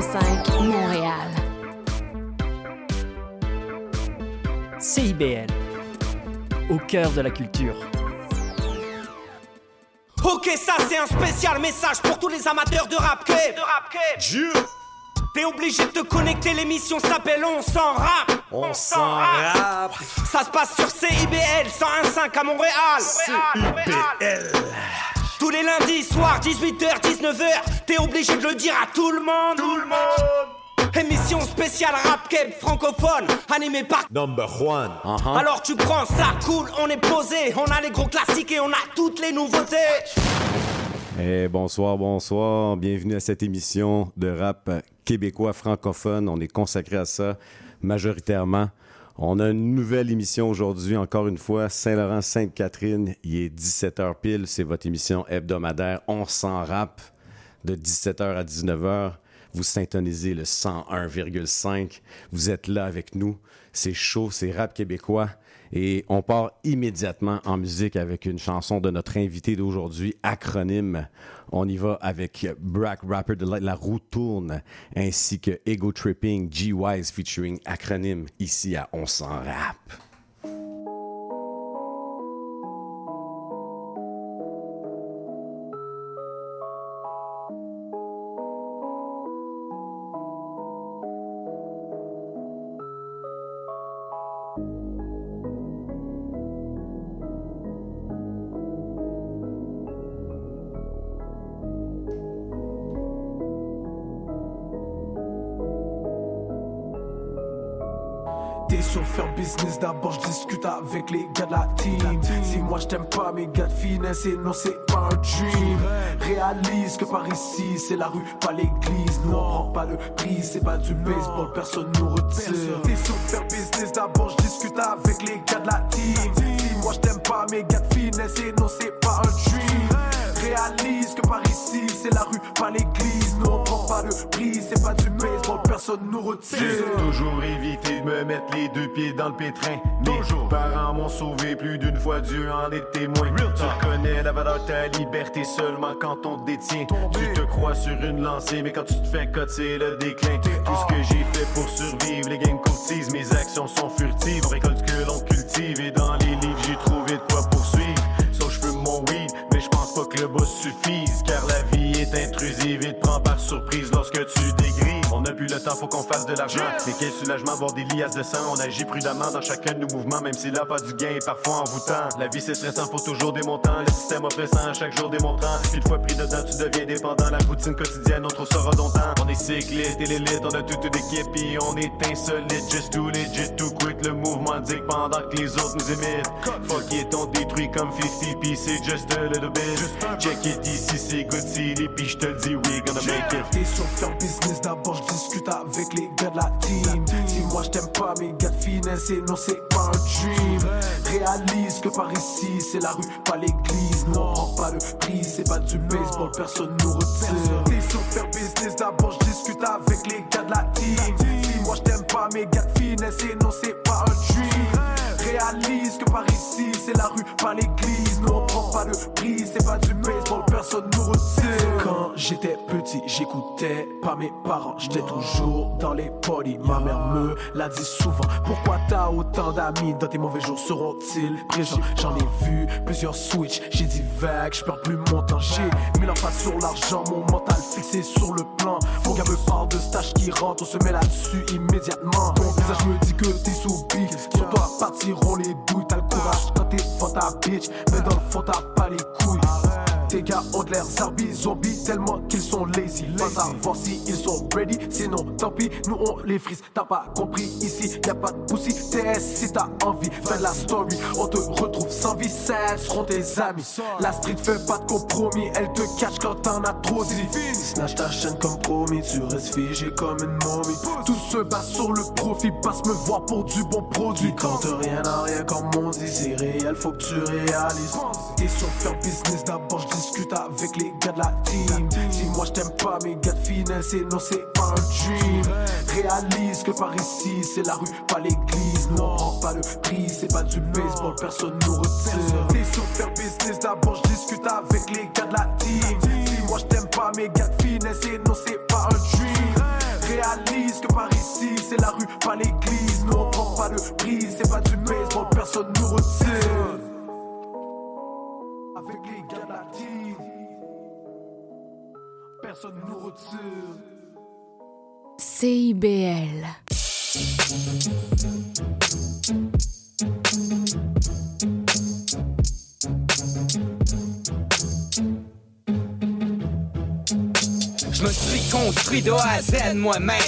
101.5 Montréal. CIBL, au cœur de la culture. Ok, ça c'est un spécial message pour tous les amateurs de rap De rap T'es obligé de te connecter, l'émission s'appelle On s'en rap. On s'en rap. Ça se passe sur CIBL 101.5 à Montréal. CIBL. Tous les lundis soirs, 18h, 19h, t'es obligé de le dire à tout le monde. Tout le monde. Émission spéciale rap keb francophone, animée par Number one. Uh-huh. Alors tu prends ça, cool, on est posé, on a les gros classiques et on a toutes les nouveautés. Eh, bonsoir, bonsoir. Bienvenue à cette émission de rap québécois francophone. On est consacré à ça majoritairement. On a une nouvelle émission aujourd'hui, encore une fois, Saint-Laurent-Sainte-Catherine. Il est 17h pile, c'est votre émission hebdomadaire. On s'en rap de 17h à 19h. Vous syntonisez le 101,5. Vous êtes là avec nous. C'est chaud, c'est rap québécois. Et on part immédiatement en musique avec une chanson de notre invité d'aujourd'hui, Acronyme. On y va avec Brack Rapper de La, La Roue Tourne, ainsi que Ego Tripping, G-Wise featuring Acronyme, ici à On s'en rap. D'abord, je discute avec les gars de la team. Si moi je t'aime pas, mes gars de finesse, et non, c'est pas un dream. Réalise que par ici, c'est la rue, pas l'église. Nous on prend pas le prix, c'est pas du baseball, personne nous retire. T'es sur faire business d'abord, je discute avec les gars de la team. Si moi je t'aime pas, mes gars de finesse, et non, c'est pas un dream. Réalise que par ici, c'est la rue, pas l'église. Nous on prend pas le prix, c'est pas du baseball, personne nous retire. J'ai toujours évité de me mettre les deux pieds dans le pétrin. Mes parents m'ont sauvé plus d'une fois, Dieu en est témoin. Tu reconnais la valeur de ta liberté seulement quand on te détient. Tu te crois sur une lancée, mais quand tu te fais cote, c'est le déclin. Tout ce que j'ai fait pour survivre, les gangs courtisent, mes actions sont furtives. On récolte ce que l'on cultive et dans les vite le temps, faut qu'on fasse de l'argent. Mais quel soulagement, voir des liasses de sang. On agit prudemment dans chacun de nos mouvements, même si là pas du gain est parfois envoûtant. La vie c'est stressant, faut toujours des montants. Le système oppressant, chaque jour démontrant. Une fois pris dedans, tu deviens dépendant. La routine quotidienne, on trouve ça redondant. On est cycliste et l'élite, on a toute une équipe et on est insolite. Just too legit, too quick. Le mouvement dit pendant que les autres nous imitent. Fuck it, on détruit comme 50 pis c'est just a little bit. Check it ici, c'est good city, pis je te dis we gonna make it. T'es sur faire business d'abord, je discute avec les gars de la team. Si moi je t'aime pas, mes gars de finesse, et non, c'est pas un dream. Réalise que par ici, c'est la rue, pas l'église. Nous on prend pas le prix, c'est pas du baseball, personne nous retire. T'es sur faire business d'abord, je discute avec les gars de la team. Si moi je t'aime pas, mes gars de finesse, et non, c'est pas un dream. Réalise que par ici, c'est la rue, pas l'église. Nous on prend le prix, c'est pas du baseball, personne nous retire. Quand j'étais petit, j'écoutais pas mes parents, j'étais toujours dans les polis. Ma mère me l'a dit souvent. Pourquoi t'as autant d'amis dans tes mauvais jours seront-ils présents? J'en ai vu plusieurs switch, j'ai dit vague, j'perds plus mon temps. J'ai mis l'emphase sur l'argent, mon mental fixé sur le plan. Mon gars me parle de stage qui rentre, on se met là-dessus immédiatement. Ton visage me dit que t'es sous pique, sur toi partiront les douilles. T'as le courage quand t'es devant ta bitch, mais dans le fond t'as pas les couilles. Tes gars ont l'air zombies, zombies tellement qu'ils sont lazy. Pas savoir si ils sont ready, sinon tant pis, nous on les frise. T'as pas compris ici, y a pas de pussy. TS si t'as envie, fais de la story. On te retrouve sans vie, ça seront tes amis. La street fait pas de compromis, elle te catch quand t'en as trop dit. Snatch ta chaîne comme promis, tu restes figé comme une momie. Tout se bat sur le profit, passe me voir pour du bon produit. Quand rien à rien comme on dit, c'est réel, faut que tu réalises. T'es sur faire business d'abord, je discute avec les gars de la team. Si moi je t'aime pas, mes gars de finesse, et non, c'est pas un dream. Réalise que par ici, c'est la rue, pas l'église. Non, pas le prix, c'est pas du baseball, personne nous retire. T'es sur faire business, d'abord je discute avec les gars de la team. Si moi je t'aime pas, mes gars de finesse, et non, c'est pas un dream réalise que par ici c'est la rue, pas l'église. Nous on prend pas le prix, c'est pas du baseball, personne nous retire. Personne nous retire. CIBL. Je me suis construit de A à Z moi-même.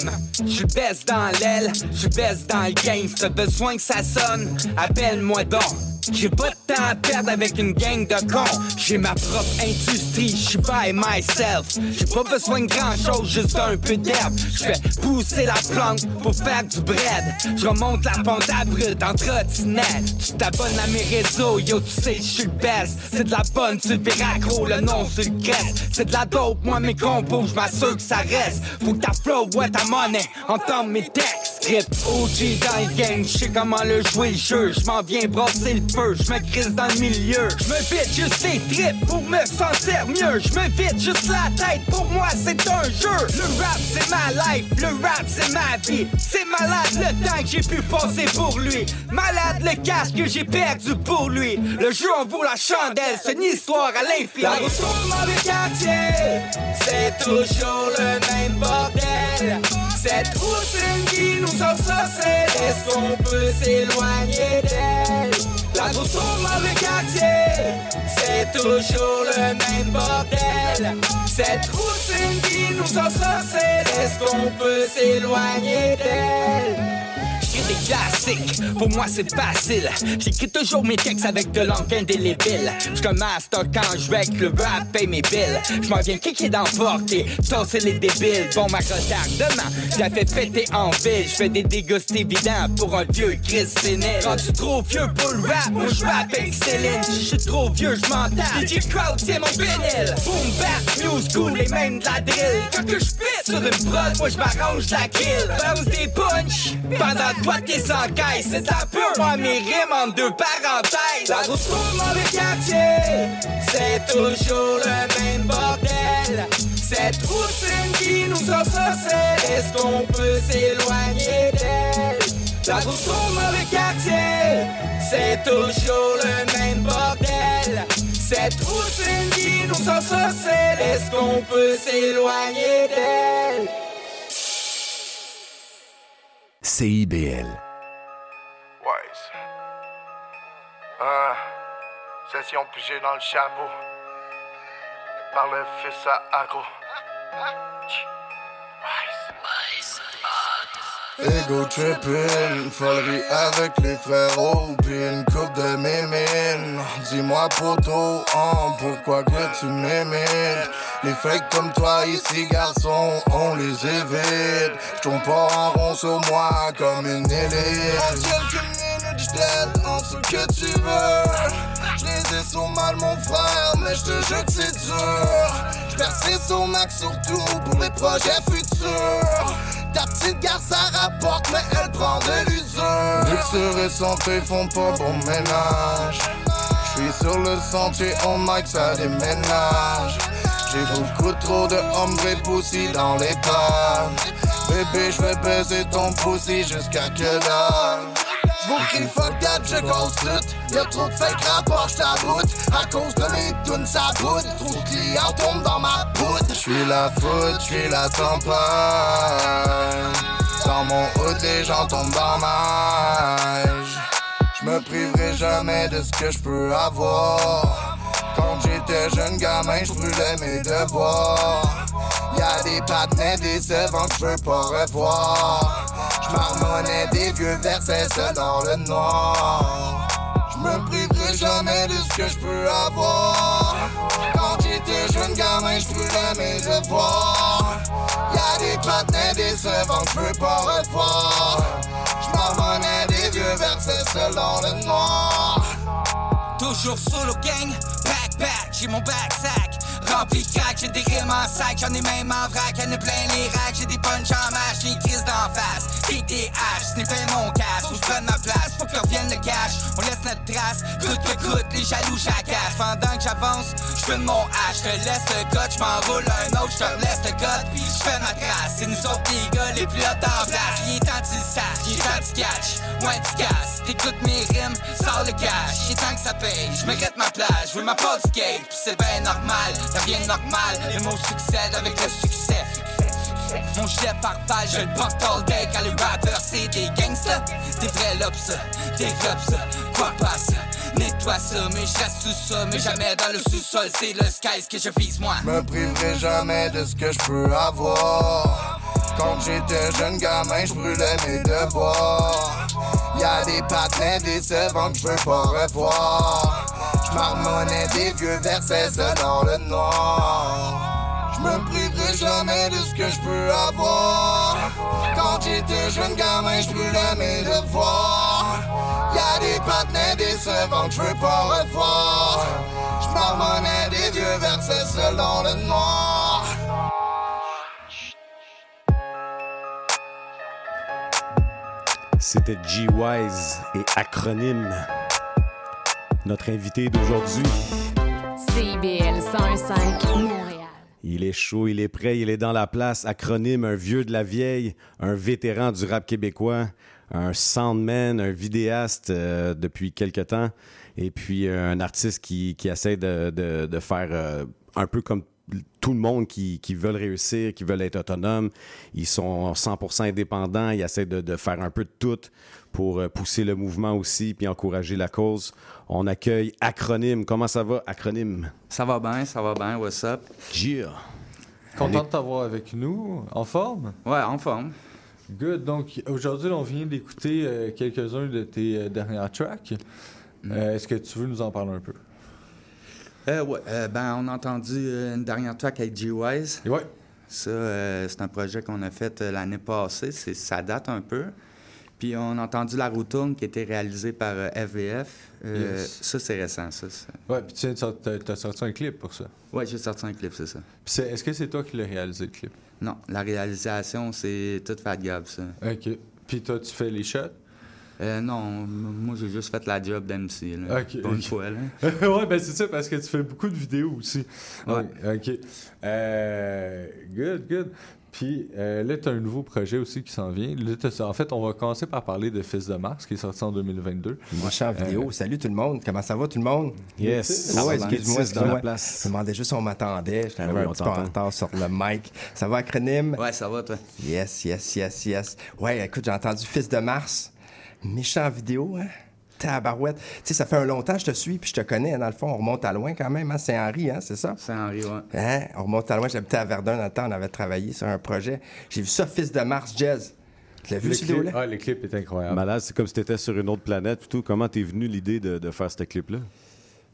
Je baisse dans l'aile, je baisse dans le game. Si t'as besoin que ça sonne, appelle-moi donc. J'ai pas de temps à perdre avec une gang de cons. J'ai ma propre industrie, je suis by myself. J'ai pas besoin de grand chose, juste un peu d'herbe. Je fais pousser la plante pour faire du bread. Je remonte la pente à brut en trottinette. Tu t'abonnes à mes réseaux, yo, tu sais, je suis le best. C'est de la bonne, tu le le nom sur le. C'est de la dope, moi mes compos, je m'assure que ça reste. Faut que ta flow, ouais, ta monnaie, entende mes textes. Rip OG dans le game, je sais comment le jouer le jeu. Je m'en viens brasser le je me crise dans le milieu. Je me vide juste les tripes pour me sentir mieux. Je me vide juste la tête, pour moi c'est un jeu. Le rap c'est ma life, le rap c'est ma vie. C'est malade le temps que j'ai pu passer pour lui. Malade le casque que j'ai perdu pour lui. Le jeu en vaut la chandelle, c'est une histoire à l'infini. La dans le quartier, c'est toujours le même bordel. Cette routine qui nous ensorcelle, est-ce qu'on peut s'éloigner d'elle? La retourne dans le quartier, c'est toujours le même bordel. Cette routine qui nous ensorcelle, est-ce qu'on peut s'éloigner d'elle? Pour moi c'est facile. J'écris toujours mes textes avec de l'encre indélébile. J'suis un master quand je avec le rap paye mes billes. J'm'en viens kicker dans porte et tasser les débiles. Bon, ma retardement, je la fais péter en ville. J'fais des dégustes évidents pour un vieux Chris sénile. Quand tu trop vieux pour le rap, moi j'rappe avec Céline. J'suis trop vieux, j'm'entends. DJ Crowd, c'est mon vinyle. Boom, bap, new school et même de la drill. Quand que sur une prod, moi j'm'arrange la kill. Bounce des punch pendant toi t'es sans caisse. C'est un peu moi mes rimes en deux parenthèses. La retourne dans le quartier, c'est toujours le même bordel. Cette routine qui nous ensorcelle, est-ce qu'on peut s'éloigner d'elle? La retourne dans le quartier, c'est toujours le même bordel. Cette routine qui nous ensorcelle, est-ce qu'on peut s'éloigner d'elle? CIBL. Wise. Ah, session pigée dans le chapeau. Par le fils à agro. Ego trippin', folerie avec les frérots, puis une coupe de mémine. Dis-moi poto, hein, pourquoi que tu m'imites? Les fakes comme toi ici, garçon, on les évite. J'tourne pas en rond sur moi comme une élite. En quelques minutes, j't'aide en ce que tu veux. J'les ai sur mal, mon frère, mais j'te jure que c'est dur. J'persiste au max surtout pour mes projets futurs. Ta petite garce ça rapporte, mais elle prend de l'usure. Luxure et santé font pas bon ménage. J'suis sur le sentier, on mic, ça déménage. J'ai beaucoup trop de hommes et poussi dans les pattes. Bébé, j'vais baiser ton poussi jusqu'à que dalle. J'vous crie fuck that, je tout. Y'a trop de fake rapports, j'taboute. À cause de mes tunes, ça boude. Trop de clients tombent dans ma poudre. J'suis la foudre, j'suis la tempête. Dans mon hood, les gens tombent dans ma J'me priverai jamais de ce que j'peux avoir. Quand j'étais jeune gamin, j'brûlais mes devoirs. Y'a des patins décevants que j'veux pas revoir. J'marmonnais des vieux versets dans le noir. J'me priverai jamais de ce que j'peux avoir. Quand j'étais jeune gamin, j'brûlais mes devoirs. Y'a des patins décevants que j'veux pas revoir. J'marmonnais des vieux versets seuls dans le noir. Toujours solo gang, backpack, j'ai mon backsack. De j'ai des rimes en sac, j'en ai même en vrac, y'en a plein les racks, j'ai des punch en mâche, j'ai crise d'en face. Ce n'est pas mon faut que je ma place, faut que revienne le cash, on laisse notre trace, coûte que coûte, les jaloux jacassent. Pendant que j'avance, je fume mon hache, je laisse le cut, je m'enroule un autre, je te laisse le cut, puis je fais ma trace. C'est nous autres les gars les plus hauts en place, il est temps tu le saches, il est temps tu catch, moins tu casses, t'écoutes mes rimes, sors le cash, il est temps que ça paye, je ma place, je veux ma part du skate, puis c'est ben normal, y'a rien de normal, les mots succèdent avec le succès. Mon gilet par balle, je le porte all day Quand les rappers c'est des gangsters Des vrais développe ça Quoi pas ça, nettoie ça Mais je reste sous ça, mais jamais dans le sous-sol C'est le sky ce que je vise moi Me priverai jamais de ce que je peux avoir. Quand j'étais jeune gamin, je brûlais mes devoirs. Y'a des patins décevants que je veux pas revoir. Je des vieux versets dans le noir. Je me priverai jamais de ce que je peux avoir. Quand j'étais jeune gamin, je brûlais mes devoirs. Y'a des patins décevants que je veux pas revoir. Je marmonnais des vieux versets seuls dans le noir. C'était G-Wise et Acronyme. Notre invité d'aujourd'hui. CIBL 105 Montréal. Il est chaud, il est prêt, il est dans la place. Acronyme, un vieux de la vieille, un vétéran du rap québécois, un soundman, un vidéaste euh, depuis quelque temps, et puis euh, un artiste qui, qui essaie de, faire euh, un peu comme tout le monde qui, qui réussir, qui veulent être autonomes. Ils sont 100% indépendants, ils essaient de, de faire un peu de tout pour euh, pousser le mouvement aussi, puis encourager la cause. On accueille Acronyme. Comment ça va, Acronyme? Ça va bien, ça va bien, what's up? Gia. Content de t'avoir avec nous, en forme? Ouais, en forme. Good. Donc, aujourd'hui, on vient d'écouter euh, quelques-uns de tes euh, dernières tracks. Euh, Est-ce que tu veux nous en parler un peu? Euh, ouais, euh, ben, on a entendu euh, une dernière track avec G-Wise. Ouais. Ça, euh, c'est un projet qu'on a fait euh, l'année passée. Ça date un peu. Puis on a entendu La Route qui était réalisée par euh, FVF. Euh, Yes. Ça, c'est récent, ça. Ouais, puis tu t'as sorti un clip pour ça. Ouais, j'ai sorti un clip, c'est ça. Puis est-ce que c'est toi qui l'as réalisé, le clip? Non, la réalisation, c'est tout Fat Gab, ça. OK. Puis toi, tu fais les shots? Euh, non, moi, j'ai juste fait la job d'MC. OK. Pour une ok. fois, là. ouais, ben c'est ça, parce que tu fais beaucoup de vidéos aussi. Ouais. OK. Euh, good, good. Puis euh, là, tu as un nouveau projet aussi qui s'en vient. Là, en fait, on va commencer par parler de Fils de Mars, qui est sorti en 2022. Moi, je suis en vidéo. Salut tout le monde. Comment ça va, tout le monde? Yes. Ah ouais, excuse-moi, Métis dans la excuse-moi. place. Je me demandais juste si on m'attendait. J'étais arrivé Oui, un petit peu en retard sur le mic. Ça va, acronyme? Ouais, ça va, toi? Yes, yes, yes, yes. Ouais, écoute, j'ai entendu Fils de Mars. Méchant vidéo, hein? Tabarouette. Tu sais, ça fait un longtemps que je te suis puis je te connais. hein, Dans le fond, on remonte à loin quand même. Hein? Saint-Henri, hein? c'est ça? Saint-Henri, ouais. Hein? On remonte à loin. J'habitais à Verdun dans le temps. On avait travaillé sur un projet. J'ai vu ça, Fils de Mars, Jazz. Tu l'as vu, Le ce clip, vidéo-là? ah, le clip est incroyable. Malade, c'est comme si tu étais sur une autre planète. tout. Comment t'es venu l'idée de, de faire ce clip-là?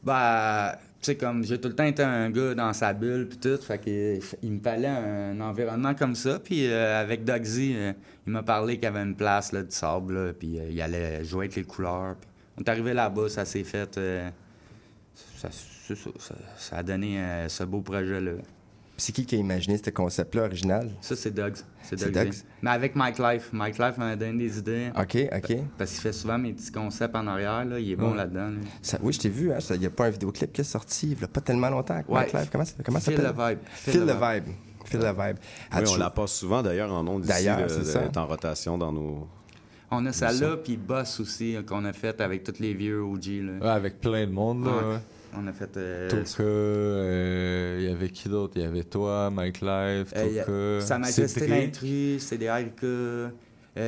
Bah, tu sais, comme j'ai tout le temps été un gars dans sa bulle, puis tout, fait qu'il il me fallait un environnement comme ça. Puis euh, avec Dogsy, euh, il m'a parlé qu'il y avait une place là, du sable, puis euh, il allait jouer avec les couleurs. On est arrivé là-bas, ça s'est fait. euh, ça, c'est ça, ça- ça a donné euh, ce beau projet-là. C'est qui qui a imaginé ce concept-là original? Ça, c'est Dogs. C'est. Dogs? Mais avec Mike Life. Mike Life m'a donné des idées. OK, OK. Parce qu'il fait souvent mes petits concepts en arrière, là. Il est bon là-dedans. là. Ça- oui, je t'ai vu. hein, Il n'y a pas un vidéoclip qui est sorti il n'y a pas tellement longtemps. avec Ouais. Mike Live. Comment, ça- comment ça Feel s'appelle? the vibe. Feel, the vibe. Feel the vibe. Oui, on la passe souvent d'ailleurs en ondes ici. D'ailleurs, c'est de- ça. est en rotation dans nos. On a celle-là, puis Boss aussi, euh, qu'on a fait avec tous les vieux OG. Là. Ouais, avec plein de monde. Là, Ouais. ouais. On a fait. euh, Toka, euh, il y avait qui d'autre? Il y avait toi, Mike Live, euh, y a- Toka, Sa Majesté Cédric. l'intrus, CDRK. euh,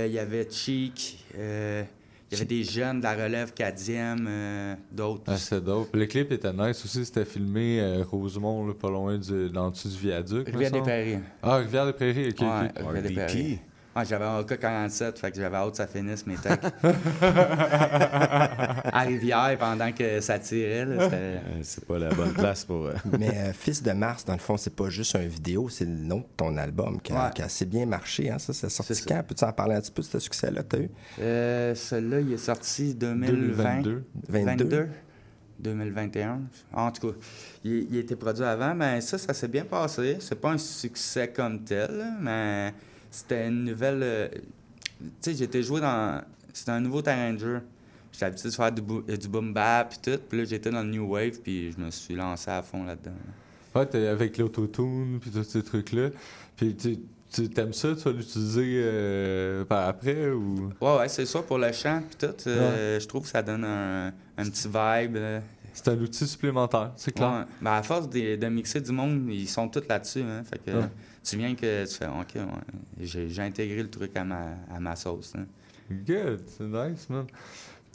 Il y avait Cheek. euh, Il y avait des jeunes de la relève 4e, euh, d'autres. Ah, c'était dope. Le clip était nice aussi. C'était filmé à Rosemont, là, pas loin du, dans le dessus du viaduc. me Rivière des semble. Prairies. Ah, Rivière des Prairies, ok. Ouais, ok. Rivière des Prairies. Ouais, j'avais un AK-47, fait que j'avais hâte que ça finisse mes techs. à Rivière, pendant que ça tirait. Euh, c'est pas la bonne place pour. euh, Mais euh, Fils de Mars, dans le fond, c'est pas juste un vidéo, c'est le nom de ton album qui a, Ouais. qui a assez bien marché. Hein, ça, c'est sorti ça. quand? Peux-tu en parler un petit peu de ce succès-là que tu as eu? Euh, celui-là, il est sorti 2020. 2022. 22. 2021. En tout cas, il, il était produit avant, mais ça, ça s'est bien passé. C'est pas un succès comme tel, mais c'était une nouvelle. euh, tu sais, j'étais joué dans. C'était un nouveau terrain de jeu. J'étais habitué de faire du, du boom bap puis tout. Puis là, j'étais dans le new wave, puis je me suis lancé à fond là-dedans. Ouais, t'es avec l'autotune, puis tous ces trucs-là. Puis tu tu- t'aimes ça, tu vas l'utiliser euh, par après ou? Ouais, ouais, c'est ça pour le chant puis tout. euh, Je trouve que ça donne un, un petit vibe. C'est un outil supplémentaire, c'est clair. Ouais. Ben, à force de, de mixer du monde, ils sont tous là-dessus. Hein. Fait que Ouais. tu viens que tu fais OK, ouais, j'ai intégré le truc à ma, à ma sauce. hein. Good, c'est nice, man.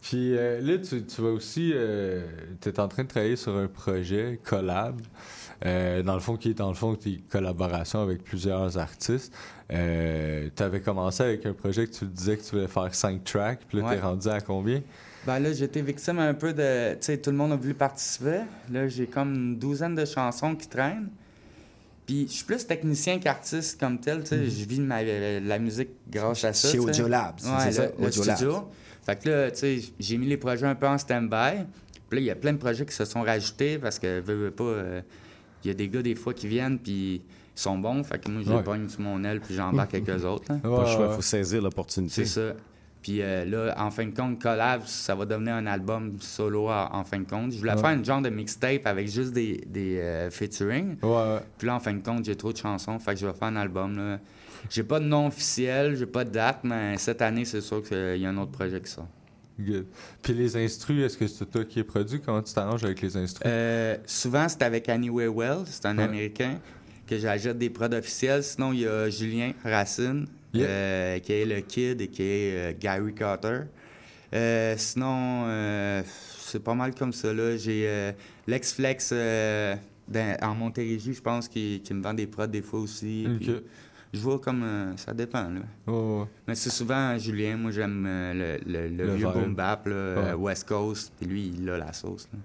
Puis euh, là, tu, tu vas aussi. tu es en train de travailler sur un projet collab. euh, dans le fond, qui est dans le fond tes collaborations avec plusieurs artistes. tu avais commencé avec un projet que tu disais que tu voulais faire 5 tracks, puis là, Ouais. t'es rendu à combien? Ben là, j'étais victime un peu de. Tu sais, tout le monde a voulu participer. Là, j'ai comme une douzaine de chansons qui traînent. Puis, je suis plus technicien qu'artiste comme tel. Tu sais, je vis ma, la musique grâce à ça. Chez. Audio Labs, Ouais, c'est le- ça, le Audio Labs. studio. Fait que là, tu sais, j'ai mis les projets un peu en stand-by. Puis là, il y a plein de projets qui se sont rajoutés parce que, veux, veux pas, euh, il y a des gars, des fois, qui viennent, puis ils sont bons. Fait que moi, je les Ouais. pogne sur mon aile, puis j'embarque avec eux autres. là. Pas le choix, il faut saisir l'opportunité. C'est ça. Puis euh, là, en fin de compte, Collab, ça va devenir un album solo en, en fin de compte. Je voulais Ouais. faire une genre de mixtape avec juste des, des euh, featuring. Ouais, Puis là, en fin de compte, j'ai trop de chansons, fait que je vais faire un album. Là. J'ai pas de nom officiel, j'ai pas de date, mais cette année, c'est sûr qu'il y a un autre projet qui sort. Good. Puis les instrus, est-ce que c'est toi qui es produit? Comment tu t'arranges avec les instrus? Euh, souvent, c'est avec Anyway Well, c'est un. Américain, que j'achète des prods officiels. Sinon, il y a Julien Racine, Yeah. euh, qui est le Kid et qui est euh, Gary Carter. Euh, sinon, c'est pas mal comme ça. là. J'ai Lex Flex dans- en Montérégie, je pense, qui, qui me vend des prods des fois aussi. Puis je vois comme euh, ça dépend. Là. Ouais, ouais. Mais c'est souvent Julien. Moi, j'aime euh, le, le- le Le vieux vibe. boom bap, là. West Coast. Puis lui, il a la sauce. là.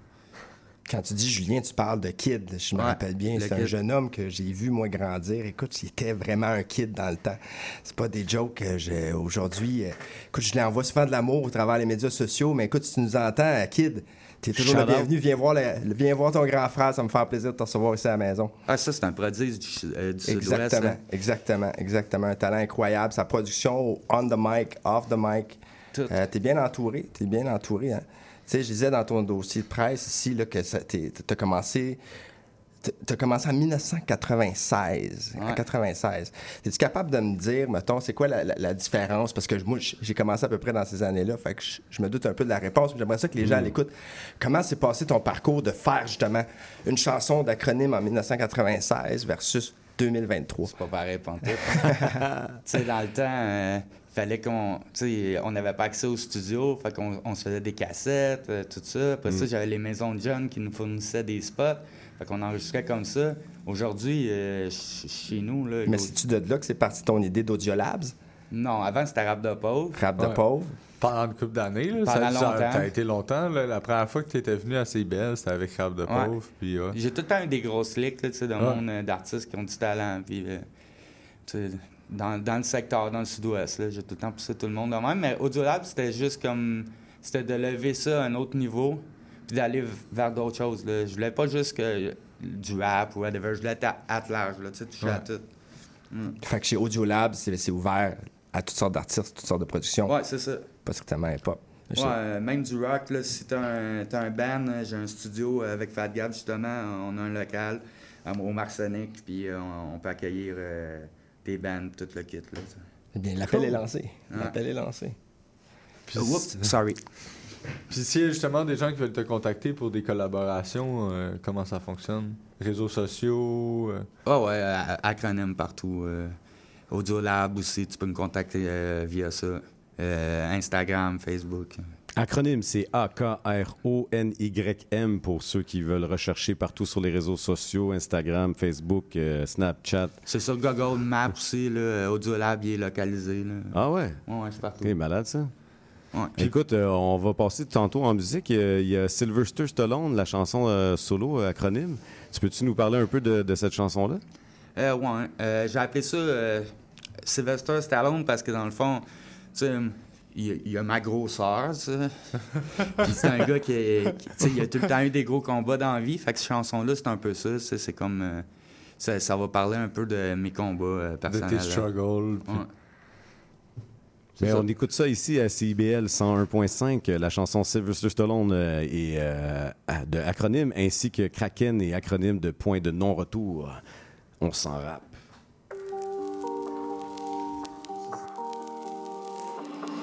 Quand tu dis Julien, tu parles de kid. Je me Ouais, rappelle bien. C'est un jeune homme que j'ai vu, moi, grandir. Écoute, c'était vraiment un kid dans le temps. C'est pas des jokes que j'ai aujourd'hui. euh, Écoute, je lui envoie souvent de l'amour au travers les médias sociaux, mais écoute, si tu nous entends, kid, t'es toujours le Shout bienvenu. Viens voir, le- viens voir ton grand frère. Ça me fait plaisir de te recevoir ici à la maison. Ah, ça, c'est un prodige du, euh, du. Exactement, hein. exactement, exactement. Un talent incroyable. Sa production, on the mic, off the mic. Euh, t'es bien entouré, t'es bien entouré. Hein? Tu sais, je disais dans ton dossier de presse ici là, que t'es- t'as commencé. T'as commencé en 1996. En Ouais. 96. Es-tu capable de me dire, mettons, c'est quoi la, la- la différence? Parce que moi, j'ai commencé à peu près dans ces années-là. Fait que je, je me doute un peu de la réponse. mais J'aimerais ça que les gens Mm. l'écoutent. Comment s'est passé ton parcours de faire justement une chanson d'acronyme en 1996 versus 2023? C'est pas pareil, pantoute. tu sais, dans le temps, euh, fallait qu'on. Tu sais, on n'avait pas accès au studio, fait qu'on on se faisait des cassettes, euh, tout ça. Après ça, Mm. j'avais les maisons de jeunes qui nous fournissaient des spots. Fait qu'on enregistrait comme ça. Aujourd'hui, euh, ch- chez nous, là. Mais c'est-tu de là que c'est parti ton idée d'Audiolabs? Non, avant, c'était Rap de pauvre. Rap de Ouais. pauvre? Pendant une couple d'années, ça, ça- longtemps. ça a été longtemps. là. La première fois que tu étais venu à CBL, c'était avec Rap de Ouais. Pauvre. Puis, ouais. J'ai tout le temps eu des grosses cliques, là, tu sais, de Ouais. monde euh, d'artistes qui ont du talent. Puis, euh, tu sais, dans, dans le secteur, dans le sud-ouest, là, j'ai tout le temps poussé tout le monde de même. Mais Audiolab, c'était juste comme. C'était de lever ça à un autre niveau, puis d'aller vers d'autres choses. Là. Je voulais pas juste que du rap ou whatever. Je voulais être à, at large, là, tu sais, toucher à tout. Mm. Fait que chez Audiolabs, c'est c'est ouvert à toutes sortes d'artistes, toutes sortes de productions. Ouais, c'est ça. Pas strictement hip-hop. Ouais, euh, même du rock, là, si t'as un, t'as un band, euh, j'ai un studio avec Fat Gab, justement, on a un local euh, au Marsonic, puis euh, on, on peut accueillir des bands, tout le kit. Là, ça. Eh bien, l'appel Cool. est lancé. Ouais. L'appel est lancé. Puis, Oups, sorry. Puis s'il y a justement des gens qui veulent te contacter pour des collaborations, euh, comment ça fonctionne? Réseaux sociaux? euh, Ah ouais, euh, acronyme partout. euh, Audiolab aussi, tu peux me contacter euh, via ça. Euh, Instagram, Facebook. Acronyme, c'est A-K-R-O-N-Y-M pour ceux qui veulent rechercher partout sur les réseaux sociaux, Instagram, Facebook, euh, Snapchat. C'est sur Google Maps aussi, là, Audiolab, il est localisé. Là. Ah ouais? Ouais, ouais, c'est partout. C'est malade, ça. Ouais. Écoute, euh, on va passer tantôt en musique. Il y a, il y a Sylvester Stallone, la chanson euh, solo, acronyme. Tu peux-tu nous parler un peu de, de cette chanson-là? Euh, ouais, j'ai appelé ça Sylvester Stallone parce que dans le fond, tu sais, il, y a- il a ma grosseur, ça. Puis c'est un gars qui, est- qui- tu sais, il a tout le temps eu des gros combats dans la vie. Fait que cette chanson-là, c'est un peu ça. C'est comme. euh, ça, ça va parler un peu de mes combats euh, De personnels. tes struggles. puis- Ouais. Mais ça. on écoute ça ici à CIBL 101.5, la chanson Sylvester Stallone euh, et euh, de acronyme, ainsi que Kraken et acronyme de point de non-retour. On s'en rappe.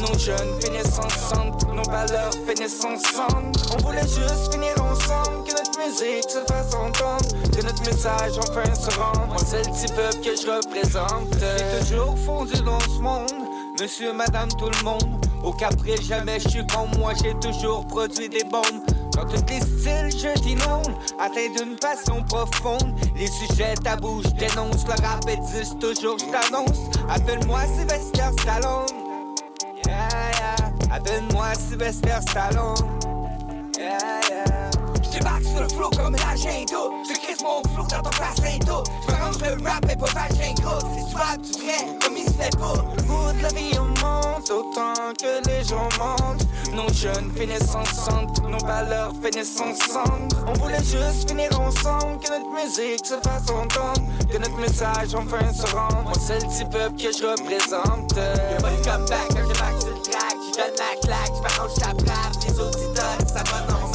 Nos jeunes finissent ensemble, nos valeurs finissent ensemble. On voulait juste finir ensemble, que notre musique se fasse entendre, que notre message enfin se rende. Moi, c'est le petit peuple que je représente. C'est toujours fondu dans ce monde. Monsieur, madame, tout le monde. Au Capril, jamais je suis comme moi, j'ai toujours produit des bombes. Dans tous les styles, je t'inonde, atteint d'une passion profonde. Les sujets tabous, je dénonce, le rap existe toujours, je t'annonce. Appelle-moi Sylvester Stallone. Yeah, yeah. Appelle-moi Sylvester Stallone. Yeah. J'débarque sur le flow comme un agenda. J'écris mon flow dans ton placenta. J'm'arrange le rap et pas vagin gros. C'est soit du vrai comme il se fait pas. Le bout de la vie on monte autant que les gens montent. Nos jeunes finissent ensemble, nos valeurs finissent ensemble. On voulait juste finir ensemble, que notre musique se fasse entendre, que notre message enfin se rende. Moi c'est le petit peuple que je représente. Y'a pas de comeback quand j'embarque sur le track, j'donne la claque, j'm'arrange les auditeurs ça va normal.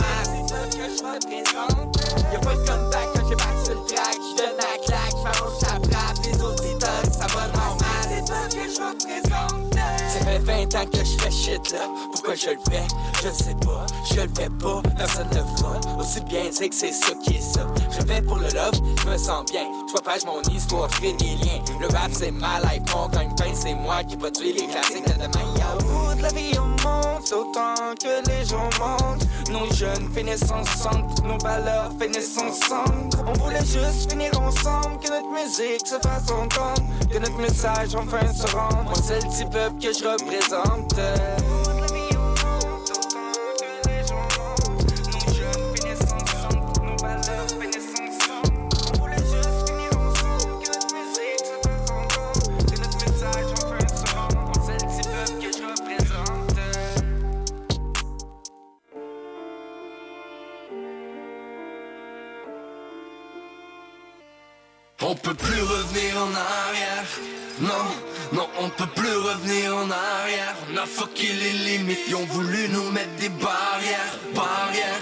Y'a pas de comeback quand j'embarque sur le track, j'donne la claque, j'm'arrange la frappe, les auditeurs ça va normal. C'est ça que je représente. Ça fait 20 ans que je fais? Shit là. Pourquoi je le fais? Je sais pas. Je le fais pas, personne ne fera. Aussi bien c'est que c'est ça qui est ça. Je fais pour le love, je me sens bien. Je partage mon histoire, fais des liens. Le rap c'est ma life, mon gagne-pain, c'est moi qui produis les classiques de demain. Bout de la vie autant que les gens montent. Nos jeunes finissent ensemble, nos valeurs finissent ensemble. On voulait juste finir ensemble, que notre musique se fasse entendre, que notre message enfin se rende. Moi c'est le petit peuple que je représente. On peut plus revenir en arrière. Non, non, on peut plus revenir en arrière. On a fucké les limites, ils ont voulu nous mettre des barrières, barrières.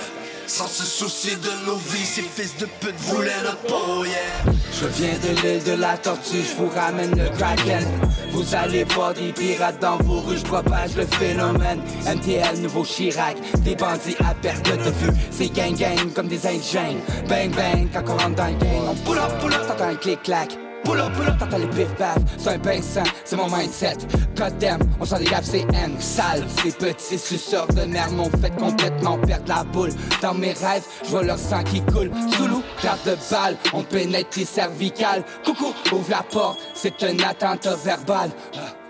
Sans se soucier de nos vies, ces fils de pute voulaient notre peau, yeah. Je viens de l'île de la tortue, je vous ramène le kraken. Vous allez voir des pirates dans vos rues, je propage le phénomène. MTL, nouveau Chirac, des bandits à perte de vue. C'est gang gang comme des indigènes. Bang bang quand on rentre dans le game. On pull up, pull up, un clic-clac. Pull up, pull t'entends les pif paf. C'est un bain c'est mon mindset. God damn, on s'en dégage, c'est N. Sale, ces petits suceurs de merde m'ont fait complètement perdre la boule. Dans mes rêves, je vois leur sang qui coule. Sous perte de balle, on pénètre tes cervicales. Coucou, ouvre la porte, c'est un attentat verbal. Ah,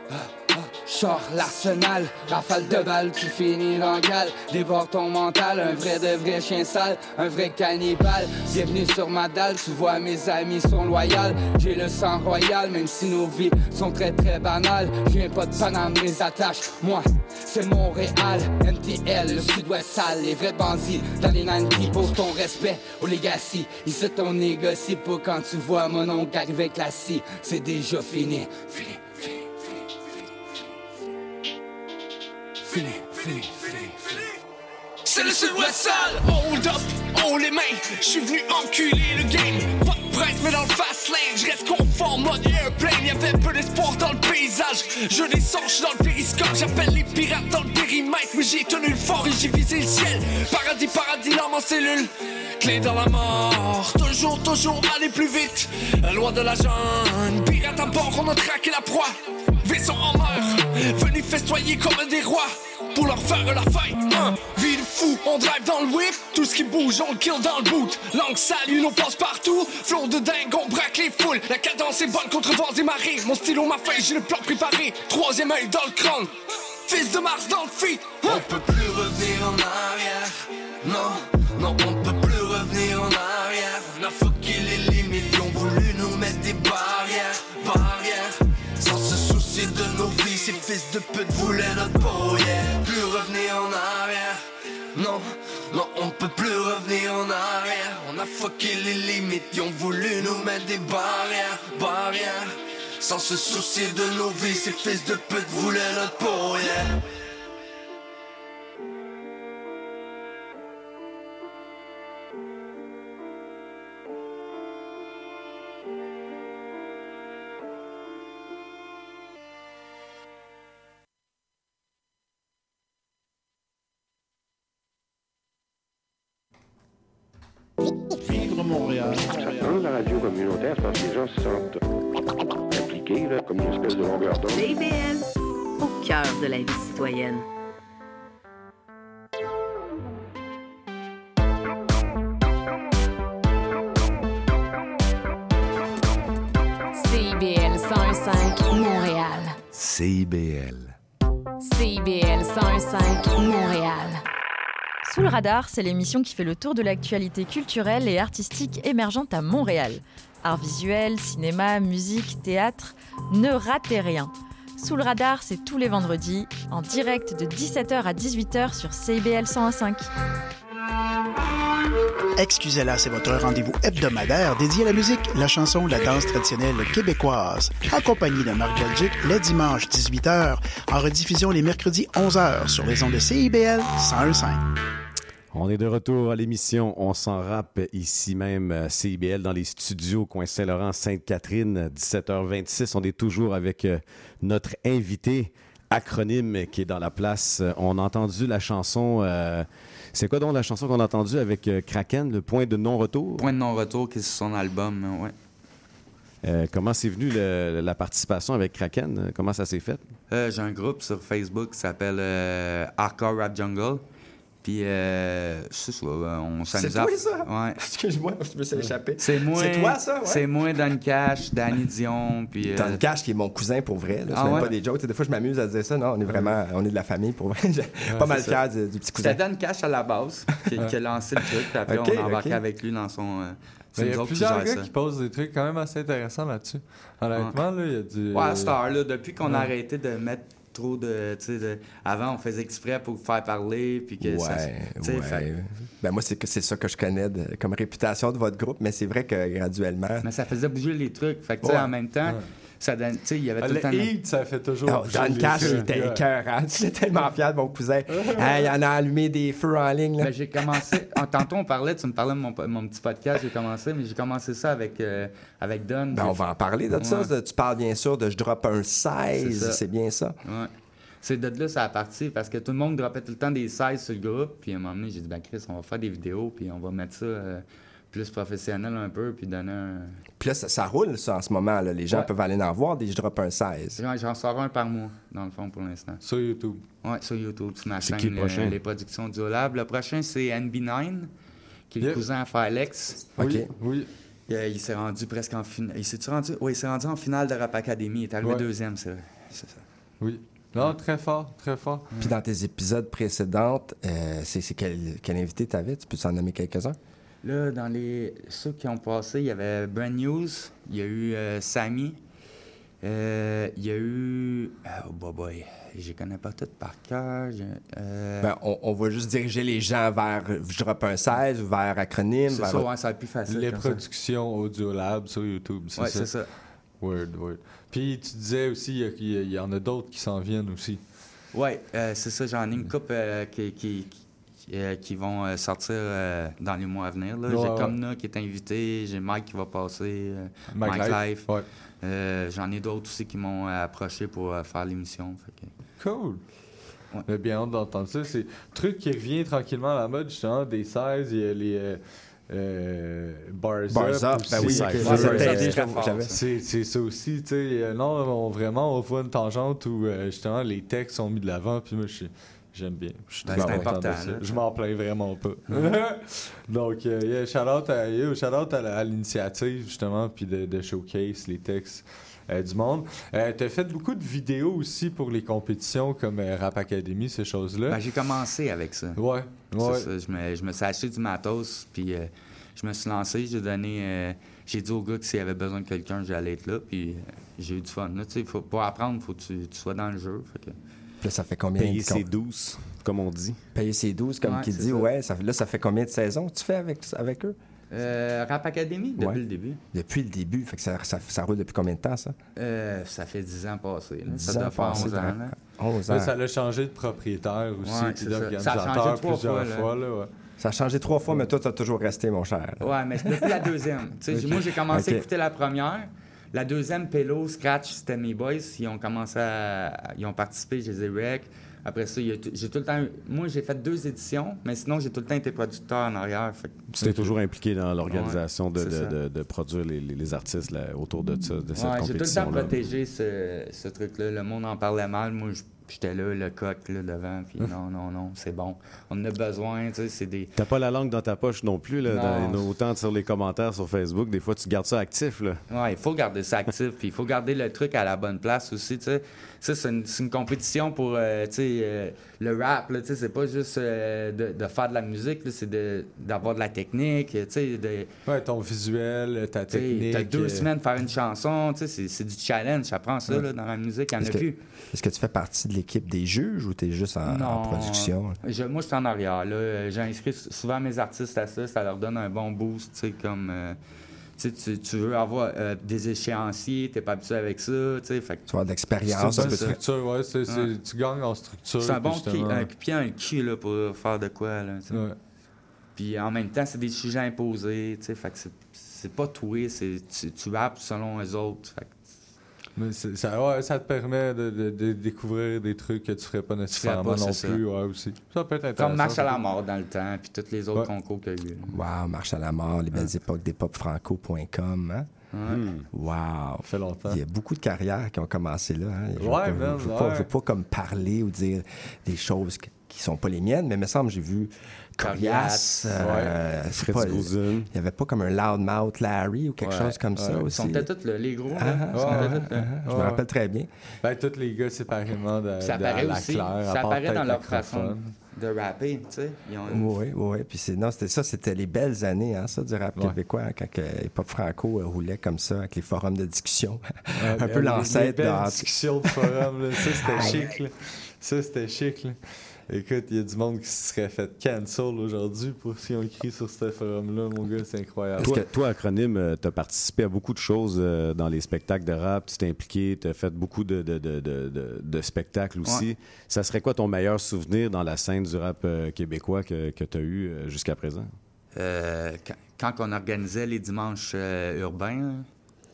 Char l'arsenal, rafale de balles, tu finis dans le gale. Dévore ton mental, un vrai de vrai chien sale, un vrai cannibale. Bienvenue sur ma dalle, tu vois mes amis sont loyaux. J'ai le sang royal, même si nos vies sont très très banales. Je viens pas de Paname, les attaches, moi, c'est Montréal. MTL, le sud-ouest sale, les vrais bandits. Dans les 90, pose ton respect au legacy. Ici, ton négocie pour quand tu vois mon oncle arriver scie. C'est déjà fini, fini. Fini, fini, fini, fini. C'est le sud-ouest sale, hold up, haut les mains, je suis venu enculer le game. Mais dans le fast lane, je reste conforme, mode airplane. Y'avait peu d'espoir dans le paysage, je descends, je dans le périscope. J'appelle les pirates dans le périmètre, mais j'ai tenu le fort et j'ai visé le ciel. Paradis, paradis dans ma cellule, clé dans la mort. Toujours, toujours aller plus vite, la loi de la jungle. Pirate à bord, on a traqué la proie. Vaisseau en mer, venu festoyer comme des rois pour leur faire la faille. Hein. On drive dans le whip, tout ce qui bouge, on kill dans le boot. Langue salue, on passe partout, flow de dingue, on braque les foules. La cadence est bonne contre vents et marées, mon stylo, ma feuille, j'ai le plan préparé. Troisième œil dans le crâne, fils de Mars dans le feet. On peut plus revenir en arrière. Non, non, on peut plus revenir en arrière. On a fucké les limites, ils ont voulu nous mettre des barrières, barrières. Sans se soucier de nos vies, ces fils de pute voulaient notre peau, yeah. Plus revenir en arrière. Non, non, on peut plus revenir en arrière. On a fucké les limites, ils ont voulu nous mettre des barrières, barrières. Sans se soucier de nos vies, ces fils de pute voulaient notre peau, yeah. Vivre Montréal. Ça prend la radio communautaire parce que les gens se sentent impliqués là, comme une espèce de longueur d'onde. CIBL, au cœur de la vie citoyenne. CIBL 101.5 Montréal. CIBL. CIBL 101.5 Montréal. Sous le radar, c'est l'émission qui fait le tour de l'actualité culturelle et artistique émergente à Montréal. Art visuel, cinéma, musique, théâtre, ne ratez rien. Sous le radar, c'est tous les vendredis, en direct de 17h à 18h sur CIBL 101.5. Excusez-la, c'est votre rendez-vous hebdomadaire dédié à la musique, la chanson, la danse traditionnelle québécoise. Accompagné de Marc Belgic les dimanches 18h, en rediffusion les mercredis 11h sur les ondes de CIBL 101.5. On est de retour à l'émission On s'en rappe ici même à CIBL dans les studios coin Saint-Laurent, Sainte-Catherine, 17h26. On est toujours avec euh, notre invité acronyme qui est dans la place. On a entendu la chanson. euh, c'est quoi donc la chanson qu'on a entendue avec euh, Kraken, le point de non-retour? Point de non-retour qui est sur son album, ouais. Euh, comment c'est venu le- la participation avec Kraken? Comment ça s'est fait? Euh, J'ai un groupe sur Facebook qui s'appelle euh, Hardcore Rap Jungle. Puis, euh, c'est ça, euh, on C'est s'amuse toi, à... ça? Ouais. Excuse-moi, je me suis échappé. C'est moi. C'est toi, ça? Ouais. C'est moi, Dan Cash, Danny Dion, puis... euh, Dan Cash, qui est mon cousin pour vrai. là. C'est Ah même ouais? pas des jokes. Des fois, je m'amuse à dire ça. Non, on est vraiment on est de la famille pour vrai. J'ai pas c'est mal fier du, du petit cousin. C'était Dan Cash à la base qui, qui a lancé le truc, puis après on a embarqué avec lui dans son... euh, c'est il y a plusieurs gars ça. qui posent des trucs quand même assez intéressants là-dessus. Honnêtement, là, il y a du. Ouais, à cette heure-là, depuis qu'on a Ouais. arrêté de mettre trop de, Avant, on faisait exprès pour faire parler, puis que. Ouais, ouais. fait- Ben moi, c'est que c'est ça que je connais de- comme réputation de votre groupe, mais c'est vrai que graduellement. Mais ça faisait bouger les trucs. Fait que, tu sais, Ouais. en même temps, Ouais. Ça donne... Tu sais, il y avait Ah, tout le le temps... hit, ça fait toujours. Bouger Dan les Cash, il était écœurant. J'étais tellement fier de mon cousin. Hey, il en a allumé des feux en ligne. Ben, j'ai commencé. en- tantôt, on parlait, tu me parlais de mon, mon petit podcast, j'ai commencé, mais j'ai commencé ça avec, euh, avec Don. Ben, on va en parler de ça. Ouais. Tu parles bien sûr de Je drop un 16, ça. c'est bien ça. Ouais. C'est de là ça a parti parce que tout le monde droppait tout le temps des 16 sur le groupe. Puis à un moment donné, j'ai dit, ben Chris, on va faire des vidéos, puis on va mettre ça euh, plus professionnel un peu, puis donner un. Puis là, ça, ça roule ça en ce moment. Là. Les gens Ouais. peuvent aller en voir des Je drop un 16. Ouais, J'en sors un par mois, dans le fond, pour l'instant. Sur YouTube. Ouais, sur YouTube, sur ma C'est chaîne, qui le prochain? euh, les productions du Lab. Le prochain, c'est NB9, qui est le cousin à Alex. OK. Oui, oui. Euh, il s'est rendu presque en finale. Il s'est rendu. Oui, il s'est rendu en finale de Rap Academy. Il est arrivé Ouais. deuxième, c'est vrai. C'est ça. Oui. Non, très fort, très fort. Puis dans tes épisodes précédents, euh, c'est c'est quel, quel invité t'avais? Tu peux t'en nommer quelques-uns? Là, dans les ceux qui ont passé, il y avait Brand News, il y a eu euh, Sammy, euh, il y a eu. Oh, boy, boy. Je les connais pas toutes par cœur. je- euh, Ben, on, on va juste diriger les gens vers Je drop un 16 ou vers acronyme. c'est vers ça, votre- ouais, ça va être plus facile. Les productions Audiolab sur YouTube, c'est Ouais, ça? c'est ça. Word, word. Puis tu disais aussi il y a- qu'il y, en a d'autres qui s'en viennent aussi. Ouais, euh, c'est ça. J'en ai une couple euh, qui, qui, qui, euh, qui vont euh, sortir euh, dans les mois à venir. là. Ouais, j'ai ouais. Comna qui est invité, j'ai Mike qui va passer, euh, Mike Mike, Life, Life. ouais. Euh, J'en ai d'autres aussi qui m'ont euh, approché pour euh, faire l'émission. que- Cool. Mais bien hâte d'entendre ça. C'est un truc qui revient tranquillement à la mode, justement, des 16, il y a les euh, euh, Bars, Bars Up, ben oui, C'est- ça. Aussi, tu sais. Non, on, vraiment, on voit une tangente où, euh, justement, les textes sont mis de l'avant, puis moi, je suis J'aime bien. Je suis Ben, très de important, ça. Je m'en plains vraiment pas. Donc, euh, yeah, shout out à, yeah, shout out à la- à l'initiative, justement, puis de, de showcase les textes euh, du monde. Euh, tu as fait beaucoup de vidéos aussi pour les compétitions comme euh, Rap Academy, ces choses-là. Ben, j'ai commencé avec ça. Ouais, ouais. ça, je, me, je me suis acheté du matos, puis euh, je me suis lancé, j'ai donné... euh, j'ai dit au gars que s'il avait besoin de quelqu'un, j'allais être là, puis euh, j'ai eu du fun. Là, tu sais, faut, pour apprendre, faut que tu, tu sois dans le jeu. fait que- Puis là, ça fait combien Payer de- ses douces, comme on dit. Payer ses 12, comme Ouais, qui dit, ça. ouais. Ça, là, ça fait combien de saisons que tu fais avec, avec eux? Euh, Rap Academy, depuis Ouais. le début. Depuis le début. Fait que ça, ça, ça roule depuis combien de temps, ça? Euh, ça fait 10 ans passés. là. 10 Ça doit ans faire passés 11 de ans. rap- là. 11 Là, ans. ça a changé de propriétaire aussi, Ouais, puis c'est ça. Ça a d'organisateur changé trois plusieurs fois, là. fois. là, ouais. Ça a changé trois fois, mais toi, tu as toujours resté, mon cher. Ouais, mais c'est depuis la deuxième. Moi, j'ai commencé à écouter la première. La deuxième, Pello, Scratch, c'était mes boys. Ils ont commencé à. Ils ont participé, je les ai rec. Après ça, j'ai tout le temps. Moi, j'ai fait deux éditions, mais sinon, j'ai tout le temps été producteur en arrière. fait Tu t'es toujours impliqué dans l'organisation de, Ouais, de, produire les, les- les artistes là, autour de, ça, de cette Ouais, j'ai tout le temps protégé ce, ce truc-là. Le monde en parlait mal. Moi, je- j'étais là, le coq, là, devant. Puis non, non, non, c'est bon. On en a besoin. Tu sais, c'est des. T'as pas la langue dans ta poche non plus, là, Non. dans- autant sur les commentaires sur Facebook. Des fois, tu gardes ça actif. Là. Ouais, il faut garder ça actif, puis il faut garder le truc à la bonne place aussi, tu sais. Ça, c'est une, compétition pour, euh, euh, le rap, c'est pas juste euh, de, de faire de la musique, c'est de- d'avoir de, la technique, de... Ouais, ton visuel, ta technique. T'as deux semaines faire une chanson, c'est- du challenge, ça prend ça, Ouais. là, dans la musique, il y en Est-ce a que, plus. est-ce que tu fais partie de l'équipe des juges ou tu es juste en, en production? Je- moi, je suis en arrière. J'inscris souvent mes artistes à ça. Ça leur donne un bon boost. Comme, tu, veux avoir euh, des échéanciers, tu n'es pas habitué avec ça. tu sais, Fait que- Tu vas avoir de l'expérience. C'est un une peu bonne de- structure, ouais, c'est- c'est- Ouais. tu gagnes en structure. C'est un bon qui, un pied un cul là, pour faire de quoi. Là. Ouais. Puis en même temps, c'est des sujets imposés. tu sais, Fait que c'est- c'est pas toué, c'est tu, tu selon les autres. Fait que Mais ça, ouais, ça te permet de, de- de découvrir des trucs que tu ferais pas nécessairement pas, non plus. ça. Ouais, aussi. Ça peut être intéressant. Comme Marche à la mort dans le temps, puis tous les autres Ouais. concours qu'il y a eu. Wow, Marche à la mort, les belles époques des popfranco.com. Hein? Ouais. Wow. Ça fait longtemps. Il y a beaucoup de carrières qui ont commencé là. Hein? Je veux Ouais, je veux pas, ouais. je veux pas comme parler ou dire des choses qui, qui sont pas les miennes, mais il me semble que j'ai vu Corias. Corias, euh, ouais. Il n'y avait pas comme un loudmouth Larry ou quelque Ouais, chose comme ça. Ils sont tous là, les gros. là. Ah, ah, sont ah, ah, là. ah, Je me rappelle très bien. Ben, tous les gars séparément de, Ça de apparaît la aussi. Claire, à ça part apparaît dans leur Microphone. façon de rapper, tu sais. Ils ont- Oui, oui. Puis c'est, non, c'était ça, c'était les belles années, hein, ça, du rap Ouais. québécois, hein, quand que Hip-Hop Franco euh, roulait comme ça, avec les forums de discussion. Ouais, un peu l'ancêtre les belles de- discussions de forum, là. ça c'était chic. Là. Ça c'était chic. Là. Écoute, il y a du monde qui se serait fait cancel aujourd'hui pour qu'ils ont écrit sur ce forum-là, mon gars, c'est incroyable. Toi, toi, Acronyme, tu as participé à beaucoup de choses euh, dans les spectacles de rap. Tu t'es impliqué, tu as fait beaucoup de, de, de, de, de- de spectacles aussi. Ouais. Ça serait quoi ton meilleur souvenir dans la scène du rap euh, québécois que, que tu as eu euh, jusqu'à présent? Euh, quand, quand on organisait les dimanches euh, urbains,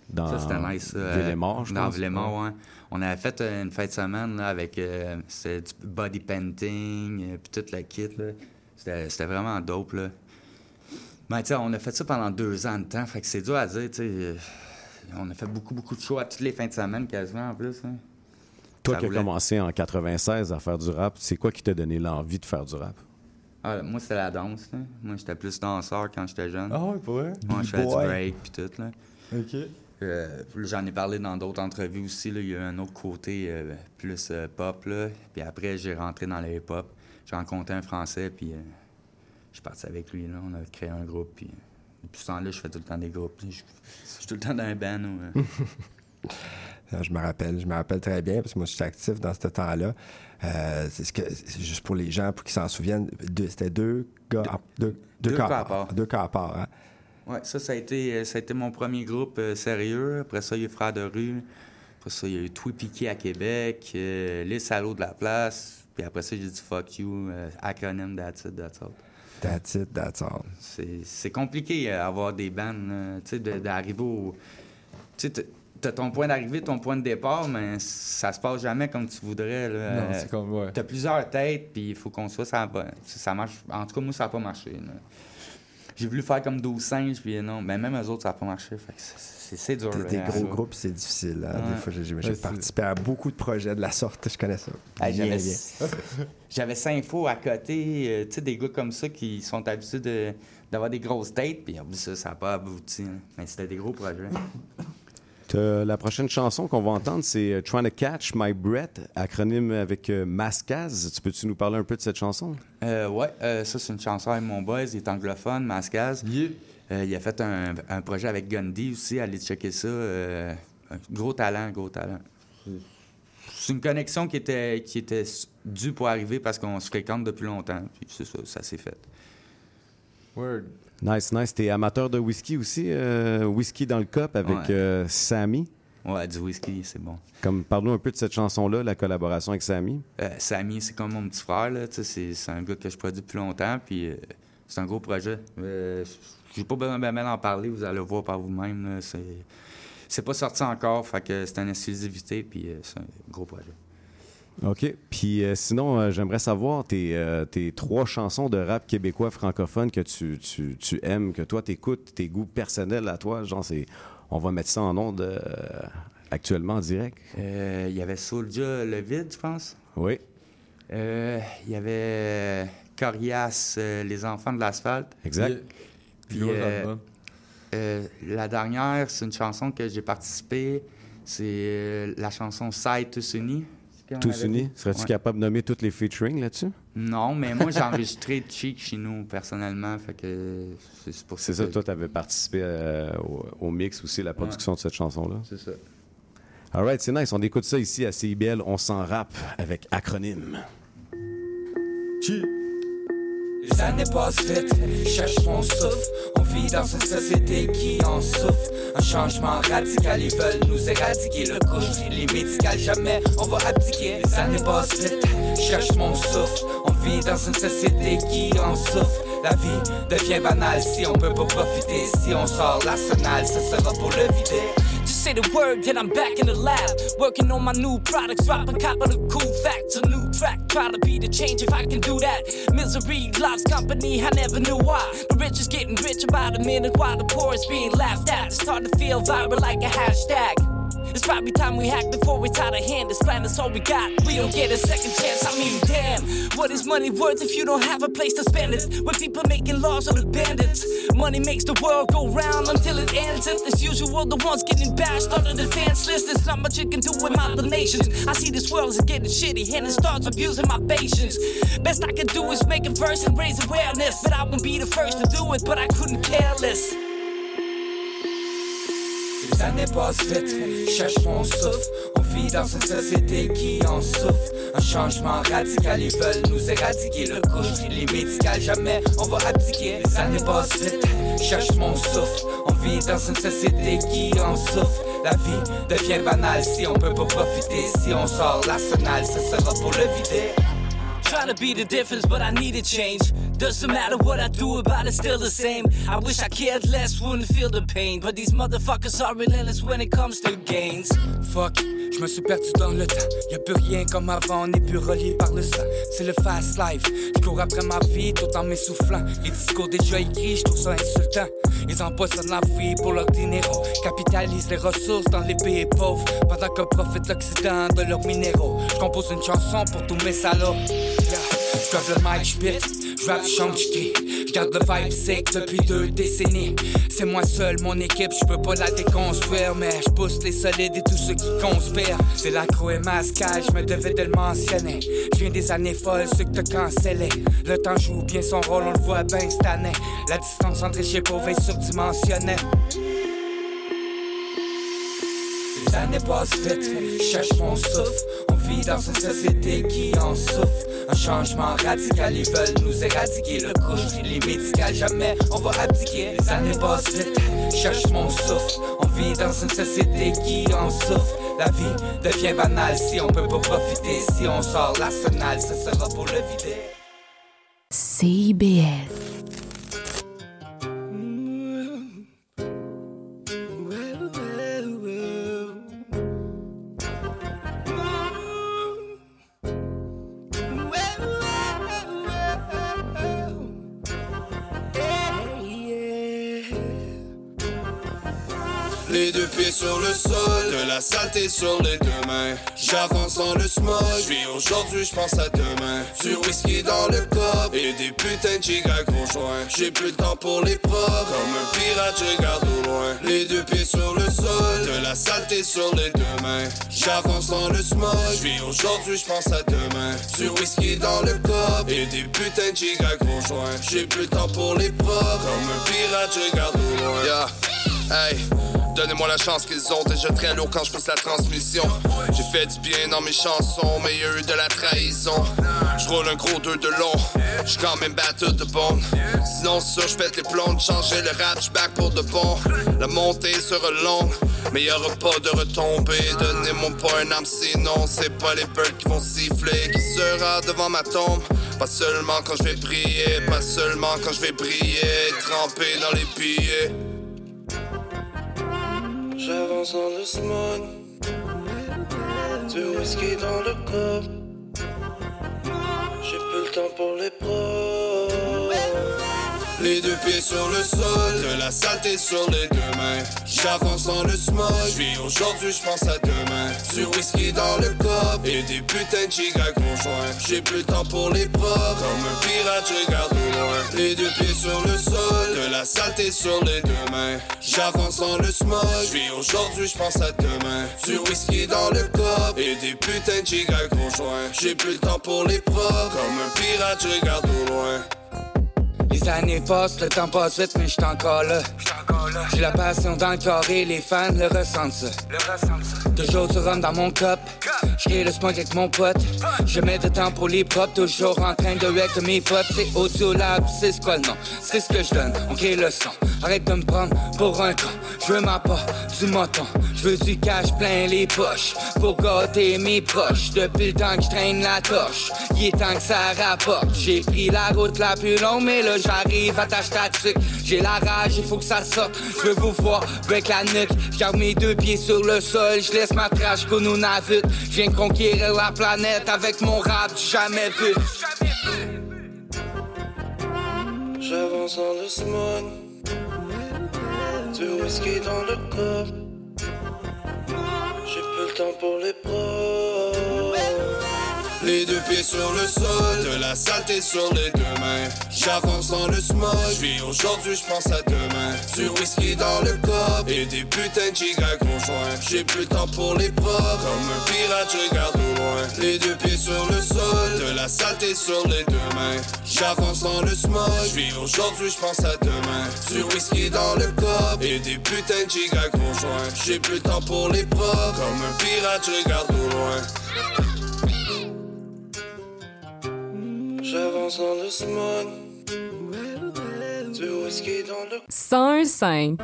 Dans ça c'était nice. je Dans pense. Villemort, ouais. On avait fait euh, une fête de semaine là, avec euh, du body painting, euh, puis toute la kit. là. C'était vraiment dope. Là. Mais tu sais, on a fait ça pendant deux ans de temps, fait que c'est dur à dire. tu sais. On a fait beaucoup, beaucoup de shows à toutes les fins de semaine quasiment en plus. hein. Toi Ça qui as commencé en 96 à faire du rap, c'est quoi qui t'a donné l'envie de faire du rap? Ah, moi, c'était la danse. Là. Moi, j'étais plus danseur quand j'étais jeune. Ah ouais, pour vrai? Moi, je faisais du break puis tout. Là. Ok. Euh, J'en ai parlé dans d'autres entrevues aussi. Là. Il y a un autre côté euh, plus euh, pop. Là. Puis après, j'ai rentré dans le hip-hop. J'ai rencontré un Français, puis je suis parti avec lui. Là. On a créé un groupe. Puis depuis ce temps-là, je fais tout le temps des groupes. Je suis tout le temps dans un band. Je me rappelle, je me rappelle très bien parce que moi je suis actif dans ce temps-là. C'est ce que c'est juste pour les gens pour qu'ils s'en souviennent. deux- C'était deux gars, à- deux, deux cas cas à part. Deux cas à part. Hein? Ouais, ça, ça a été, euh, ça a été mon premier groupe euh, sérieux. Après ça, il y a eu Frères de rue. Après ça, il y a eu Twi Piqué à Québec, euh, Les Salauds de la place. Puis après ça, j'ai dit fuck you, euh, acronyme that's it, that's all. That's it, that's all. C'est compliqué avoir des bandes, tu sais, d'arriver au. Tu sais, t'as- ton point d'arrivée, ton point de départ, mais ça se passe jamais comme tu voudrais. Là. Non, c'est comme, ouais. T'as plusieurs têtes, puis il faut qu'on soit ça. Ça marche. En tout cas, moi, ça n'a pas marché. là. J'ai voulu faire comme 12 singes, puis non. Ben, même eux autres, ça n'a pas marché. Fait que c'est- c'est c'est dur. Des, des gros groupes, c'est difficile. hein. Ouais. Des fois, j'ai j'ai Ouais, c'est- participé à beaucoup de projets de la sorte. Je connais ça. Bien, j'avais, bien. j'avais Sympho à côté, euh, tu sais, des gars comme ça qui sont habitués de- d'avoir des grosses têtes, puis ça, ça n'a pas abouti. hein. Mais c'était des gros projets. T'as- La prochaine chanson qu'on va entendre, c'est euh, Trying to Catch My Breath, acronyme avec euh, Mascaz. Tu peux-tu nous parler un peu de cette chanson? Euh, ouais, euh, ça, c'est une chanson avec mon boys, il est anglophone, Mascaz. Euh, il a fait un, un projet avec Gundy aussi, allez checker ça. euh, gros talent, gros talent. C'est une connexion qui était, qui était due pour arriver parce qu'on se fréquente depuis longtemps, puis c'est ça, ça s'est fait. Word. Nice, nice. T'es amateur de whisky aussi? euh, whisky dans le cup avec Ouais. euh, Sammy? Ouais, du whisky, c'est bon. Comme, parle-nous un peu de cette chanson-là, la collaboration avec Sammy. Euh, Samy, c'est comme mon petit frère, là. C'est, c'est un gars que je produis depuis longtemps, puis c'est un gros projet. Euh, j'ai pas besoin de ben d'en parler, vous allez le voir par vous-même. là. C'est, c'est pas sorti encore, fait que c'est une exclusivité, puis c'est un gros projet. OK. Puis euh, sinon, euh, j'aimerais savoir tes, euh, tes trois chansons de rap québécois francophone que tu, tu, tu aimes, que toi t'écoutes, tes goûts personnels à toi. Genre, c'est, on va mettre ça en onde euh, actuellement en direct. Euh, Il y avait Soulja Le Vide, je pense. Oui. Euh, Il y avait Corias, euh, Les Enfants de l'Asphalte. Exact. Puis euh, euh, la dernière, c'est une chanson que j'ai participé. C'est euh, la chanson Side Tous Unis. Tous unis. Serais-tu Ouais. capable de nommer toutes les featuring là-dessus? Non, mais moi, j'ai enregistré Cheek chez nous, personnellement. Fait que c'est c'est pour C'est ça, toi, tu avais participé euh, au, au mix aussi, la production de cette chanson-là. C'est ça. All right, c'est nice. On écoute ça ici à CIBL. On s'en rappe avec acronyme. Les années passent vite, cherche mon souffle. On vit dans une société qui en souffre. Un changement radical, ils veulent nous éradiquer le couche. Les médicales, jamais on va abdiquer. Les années passent vite, cherche mon souffle. On vit dans une société qui en souffre. La vie devient banale si on peut pas profiter. Si on sort l'arsenal, ce sera pour le vider. Say the word, then I'm back in the lab. Working on my new products, dropping cop of the cool facts. A new track, try to be the change if I can do that. Misery loves company, I never knew why. The rich is getting richer by the minute while the poor is being laughed at. It's starting to feel viral like a hashtag. It's probably time we hack before it's out of hand. This plan is all we got. We don't get a second chance. I mean, damn, what is money worth if you don't have a place to spend it? When people making laws are the bandits. Money makes the world go round until it ends. As usual, the ones getting bashed on the defense list. There's not much you can do with my donations. I see this world is getting shitty and it starts abusing my patience. Best I can do is make a verse and raise awareness. But I won't be the first to do it, but I couldn't care less. Les années passent vite, cherche mon souffle. On vit dans une société qui en souffre. Un changement radical, ils veulent nous éradiquer le couche. Les médicales, jamais on va abdiquer. Les années passent vite, cherche mon souffle. On vit dans une société qui en souffre. La vie devient banale si on peut pas profiter. Si on sort l'arsenal, ce sera pour le vider. Trying to be the difference, but I need a change. Doesn't matter what I do about it, still the same. I wish I cared less, wouldn't feel the pain. But these motherfuckers are relentless when it comes to gains. Fuck, je me suis perdu dans le temps. Y a plus rien comme avant, on n'est plus relié par le sang. C'est le fast life. Je cours après ma vie tout en m'essoufflant. Les discours déjà écrits, je trouve ça insultant. Ils empoisonnent la vie pour leur dinero. Capitalisent les ressources dans les pays pauvres. Pendant que profitent l'Occident de leurs minéraux. Je compose une chanson pour tous mes salauds. Je le mic, je je rappe, je chante, je crie. Je garde le vibe sick depuis deux décennies. C'est moi seul, mon équipe, je peux pas la déconstruire. Mais je pousse les solides et tous ceux qui conspirent. C'est l'accro et masquage, je me devais de le mentionner. Je viens des années folles, ceux que t'as cancellé. Le temps joue bien son rôle, on le voit bien cette année. La distance entre les pauvres est surdimensionnée. Les années passent vite, cherche mon souffle. Vit dans une société qui en souffre. Un changement radical, ils veulent nous éradiquer le couche. Les médicales, jamais on va abdiquer. Les années passent vite, cherche mon souffle. On vit dans une société qui en souffre. La vie devient banale si on peut pas profiter. Si on sort l'arsenal, ce sera pour le vider. CIBL. Sur le sol, de la saleté sur les deux mains. J'avance dans le smog, j'vis aujourd'hui, j'pense à demain. Du whisky dans le cop et des putains de gigas gros. J'ai plus le temps pour les profs, comme un pirate, je regarde au loin. Les deux pieds sur le sol, de la saleté sur les deux mains. J'avance dans le smog, j'vis aujourd'hui, j'pense à demain. Du whisky dans le cop et des putains de gigas gros. J'ai plus le temps pour les profs, comme un pirate, je regarde au loin. Hey, donnez-moi la chance qu'ils ont déjà très lourd quand je pousse la transmission. J'ai fait du bien dans mes chansons, mais y a eu de la trahison. Je roule un gros deux de long, je quand même battu de bon. Sinon, ça, je pète les plombs, changer le rap, je pour de bon. La montée sera longue, mais y aura pas de retombée. Donnez-moi pas un âme, sinon c'est pas les birds qui vont siffler. Qui sera devant ma tombe? Pas seulement quand je vais prier, pas seulement quand je vais briller, tremper dans les billets. J'avance dans le smog Du whisky dans le cop J'ai plus le temps pour les pros Les deux pieds sur le sol De la saleté sur les deux mains. J'avance dans le smog J'vis aujourd'hui j'pense à demain. Du whisky dans le cop Et des putains de gigas gros joints. J'ai plus le temps pour les profs Comme un pirate je regarde au loin. Les deux pieds sur le sol De la saleté sur les deux mains. J'avance dans le smog J'vis aujourd'hui j'pense à demain. Du whisky dans le cop Et des putains de gigas gros joints. J'ai plus le temps pour les profs Comme un pirate je regarde au loin Les années passent, le temps passe vite, mais j'suis encore là. J'ai la passion dans le corps et les fans le ressentent ça. Toujours du rhum dans mon cup. J'crée le smog avec mon pote. Je mets de temps pour les pop, toujours en train de wreck mes potes. C'est Audio Lab, c'est ce quoi le. C'est ce que je donne, on crée le son. Arrête de me prendre pour un con. Je veux ma part du moton. Je veux du cash plein les poches. Pour gâter mes proches. Depuis le temps que je traîne la torche. Il est temps que ça rapporte. J'ai pris la route la plus longue, mais là j'arrive à tâche tactique. J'ai la rage, il faut que ça sorte. Je veux vous voir avec la nuque. J'garde mes deux pieds sur le sol. Je laisse ma trash navigue. Je viens conquérir la planète avec mon rap jamais vu. J'avance dans le smog Du whisky dans le cop J'ai peu le temps pour les pros Les deux pieds sur le sol. De la saleté sur les deux mains. J'avance dans le smog. J'vis aujourd'hui j'pense à demain. Du whisky dans le cop Et des putains de gigas gros joints J'ai plus le temps pour les profs Comme un pirate je regarde au loin. Les deux pieds sur le sol. De la saleté sur les deux mains. J'avance dans le smog. J'vis aujourd'hui j'pense à demain. Du whisky dans le cop Et des putains de gigas gros joints J'ai plus le temps pour les profs Comme un pirate je regarde au loin J'avance dans le smog Du whisky dans le 101.5.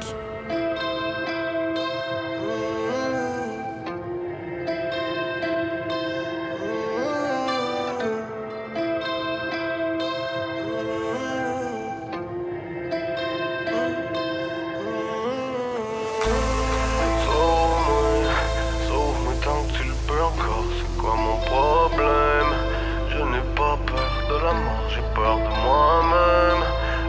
de moi-même.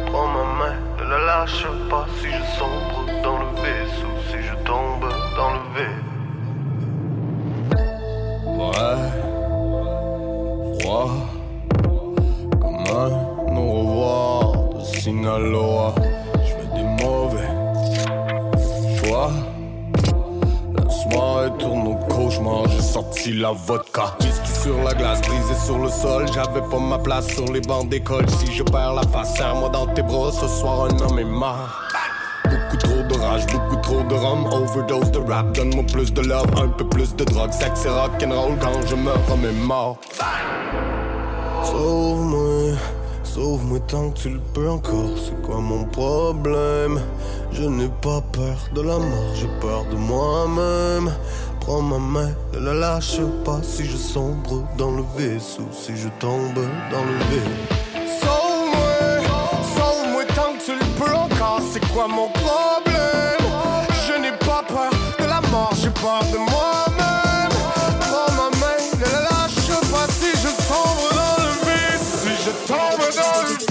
Prends ma main, ne la lâche pas si je sombre dans le vaisseau, si je tombe dans le vide. Ouais, froid, comme un au revoir de Sinaloa. Sorti la vodka. Whisky sur la glace, brisé sur le sol. J'avais pas ma place sur les bancs d'école. Si je perds la face, serre-moi dans tes bras. Ce soir, un homme est mort. Beaucoup trop de rage, beaucoup trop de rhum. Overdose de rap, donne-moi plus de love, un peu plus de drogue. Sexe et rock'n'roll quand je me remémore. Sauve-moi, sauve-moi tant que tu le peux encore. C'est quoi mon problème? Je n'ai pas peur de la mort, j'ai peur de moi-même. Prends ma main, ne la lâche pas si je sombre dans le vaisseau, si je tombe dans le vide. Sauve-moi, sauve-moi tant que tu le peux encore. C'est quoi mon problème? Je n'ai pas peur de la mort, j'ai peur de moi-même. Prends ma main, ne la lâche pas si je sombre dans le vide, si je tombe dans le vide.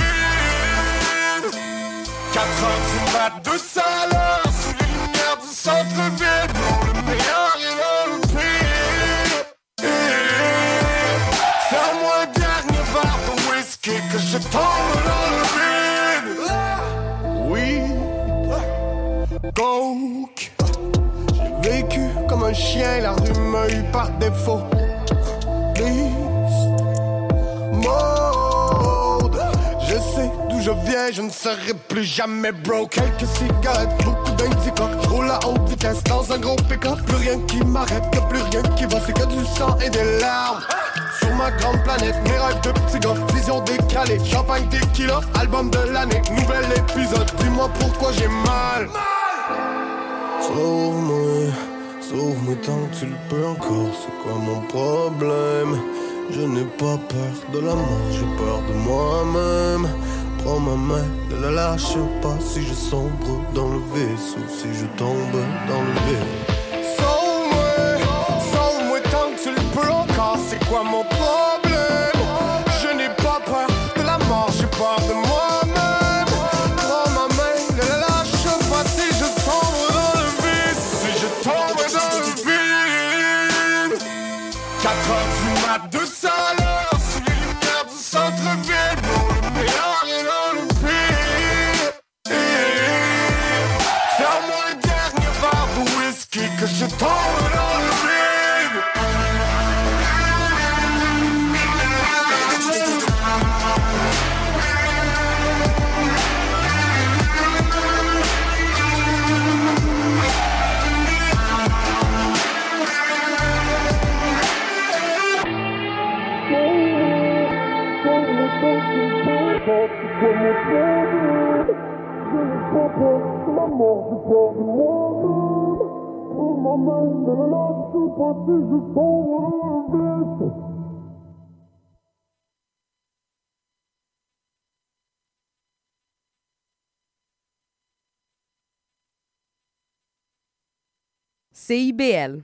4 heures du mat, 200 à l'heure, sous les lumières du centre je tombe dans le vide. Oui, coke. J'ai vécu comme un chien, la rue m'a eu par défaut. Liste, mode. Je sais d'où je viens, je ne serai plus jamais broke. Quelques cigarettes, beaucoup d'indica. Je roule à haute vitesse dans un gros pick-up. Plus rien qui m'arrête, plus rien qui va, c'est que du sang et des larmes. Ma grande planète, mes rêves de petits gars, vision décalée, champagne tequila, album de l'année, nouvel épisode. Dis-moi pourquoi j'ai mal. Sauve-moi, sauve-moi tant que tu le peux encore. C'est quoi mon problème? Je n'ai pas peur de la mort, j'ai peur de moi-même. Prends ma main, ne la lâche pas si je sombre dans le vaisseau, si je tombe dans le vide. Encore. Maman, je pars de moi-même. Oh maman, la la la, je suis parti, je tombe dans le CIBL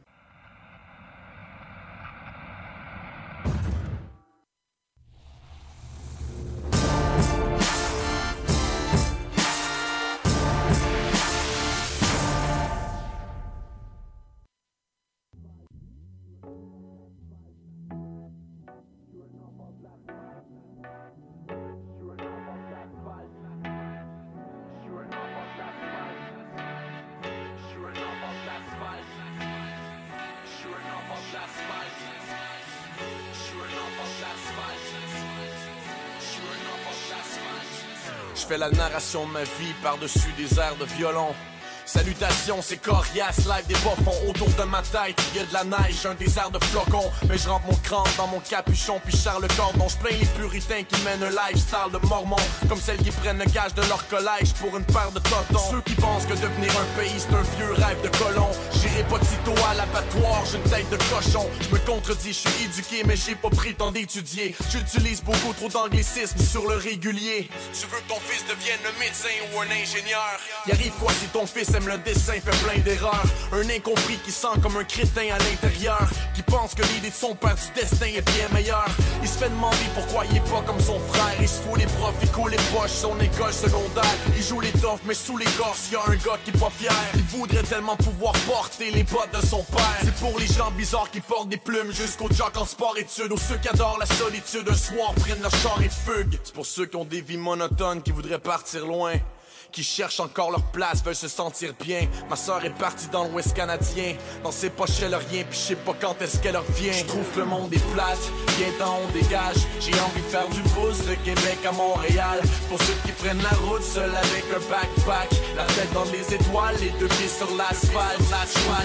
narration de ma vie par-dessus des airs de violon. Salutations, c'est coriace, live des bas-fonds autour de ma tête. Y a de la neige, un désert de flocons. Mais je rentre mon crâne dans mon capuchon, puis charle le cordon. Je plains les puritains qui mènent un lifestyle de mormons. Comme celles qui prennent le gage de leur collège pour une paire de totons. Ceux qui pensent que devenir un pays c'est un vieux rêve de colon. J'irai pas sitôt à l'abattoir, j'ai une tête de cochon. Je me contredis, je suis éduqué, mais j'ai pas pris le temps d'étudier. J'utilise beaucoup trop d'anglicisme sur le régulier. Tu veux que ton fils devienne un médecin ou un ingénieur? Y arrive quoi si ton fils le dessin, fait plein d'erreurs? Un incompris qui sent comme un crétin à l'intérieur. Qui pense que l'idée de son père du destin est bien meilleure. Il se fait demander pourquoi il est pas comme son frère. Il se fout les profs, il coule les poches, son école secondaire. Il joue les toffes, mais sous l'écorce, y a un gars qui est pas fier. Il voudrait tellement pouvoir porter les bottes de son père. C'est pour les gens bizarres qui portent des plumes jusqu'aux jocks en sport études. Ou ceux qui adorent la solitude, un soir prennent leur char et fuguent. C'est pour ceux qui ont des vies monotones, qui voudraient partir loin qui cherchent encore leur place, veulent se sentir bien. Ma soeur est partie dans l'Ouest canadien. Dans ses poches, elle a rien, puis je sais pas quand est-ce qu'elle revient. Je trouve le monde est plate, viens temps on dégage. J'ai envie de faire du pouce de Québec à Montréal. Pour ceux qui prennent la route seul avec un backpack. La tête dans les étoiles, les deux pieds sur l'asphalte.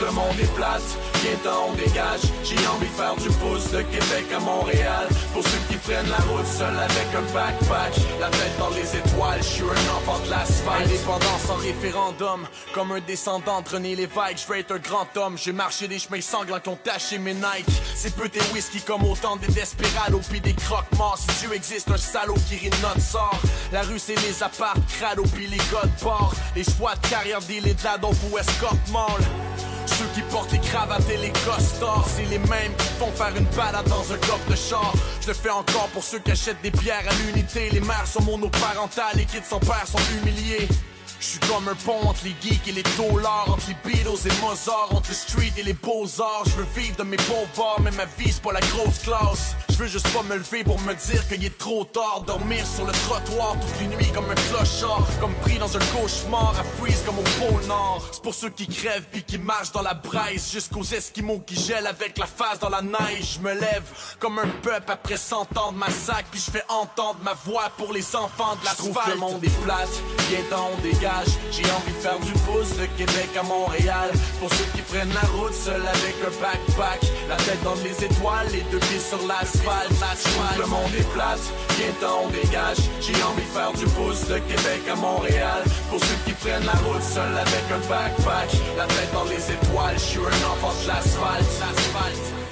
Le monde est plate, viens temps on dégage. J'ai envie de faire du pouce de Québec à Montréal. Pour ceux qui prennent la route seul avec un backpack. La tête dans les étoiles, je suis un enfant de l'asphalte. Indépendance en référendum, comme un descendant de René Lévesque, je veux être un grand homme. J'ai marché des chemins sanglants qui ont taché mes Nike. C'est peu tes whisky comme autant des desperados puis des croque-morts. Si Dieu existe, un salaud qui rit notre sort. La rue c'est les apparts, crado puis les gars de bord. Les choix de carrière deal et de la escorte mall. Ceux qui portent les cravates et les costards, c'est les mêmes qui font faire une balade dans un coffre de char. Je le fais encore pour ceux qui achètent des bières à l'unité. Les mères sont monoparentales, les kids sans père sont humiliés. Je suis comme un pont entre les geeks et les taulards, entre les Beatles et Mozart, entre le street et les beaux-arts. Je veux vivre de mes pauvres bars, mais ma vie c'est pas la grosse classe. Je veux juste pas me lever pour me dire qu'il est trop tard. Dormir sur le trottoir toutes les nuits comme un clochard. Comme pris dans un cauchemar, à freeze comme au pôle Nord. C'est pour ceux qui crèvent puis qui marchent dans la braise. Jusqu'aux esquimaux qui gèlent avec la face dans la neige. Je me lève comme un peuple après 100 ans de massacre. Puis je fais entendre ma voix pour les enfants de la trouve le monde est plate. Viens on dégage. J'ai envie de faire du pouce de Québec à Montréal. Pour ceux qui prennent la route seul avec un backpack. La tête dans les étoiles, les deux pieds sur L'asphalte. Le monde est plate. On dégage. J'ai envie de faire du pouce de Québec à Montréal. Pour ceux qui prennent la route seul avec un backpack. La tête dans les étoiles. Je suis un enfant de l'asphalte. L'asphalte.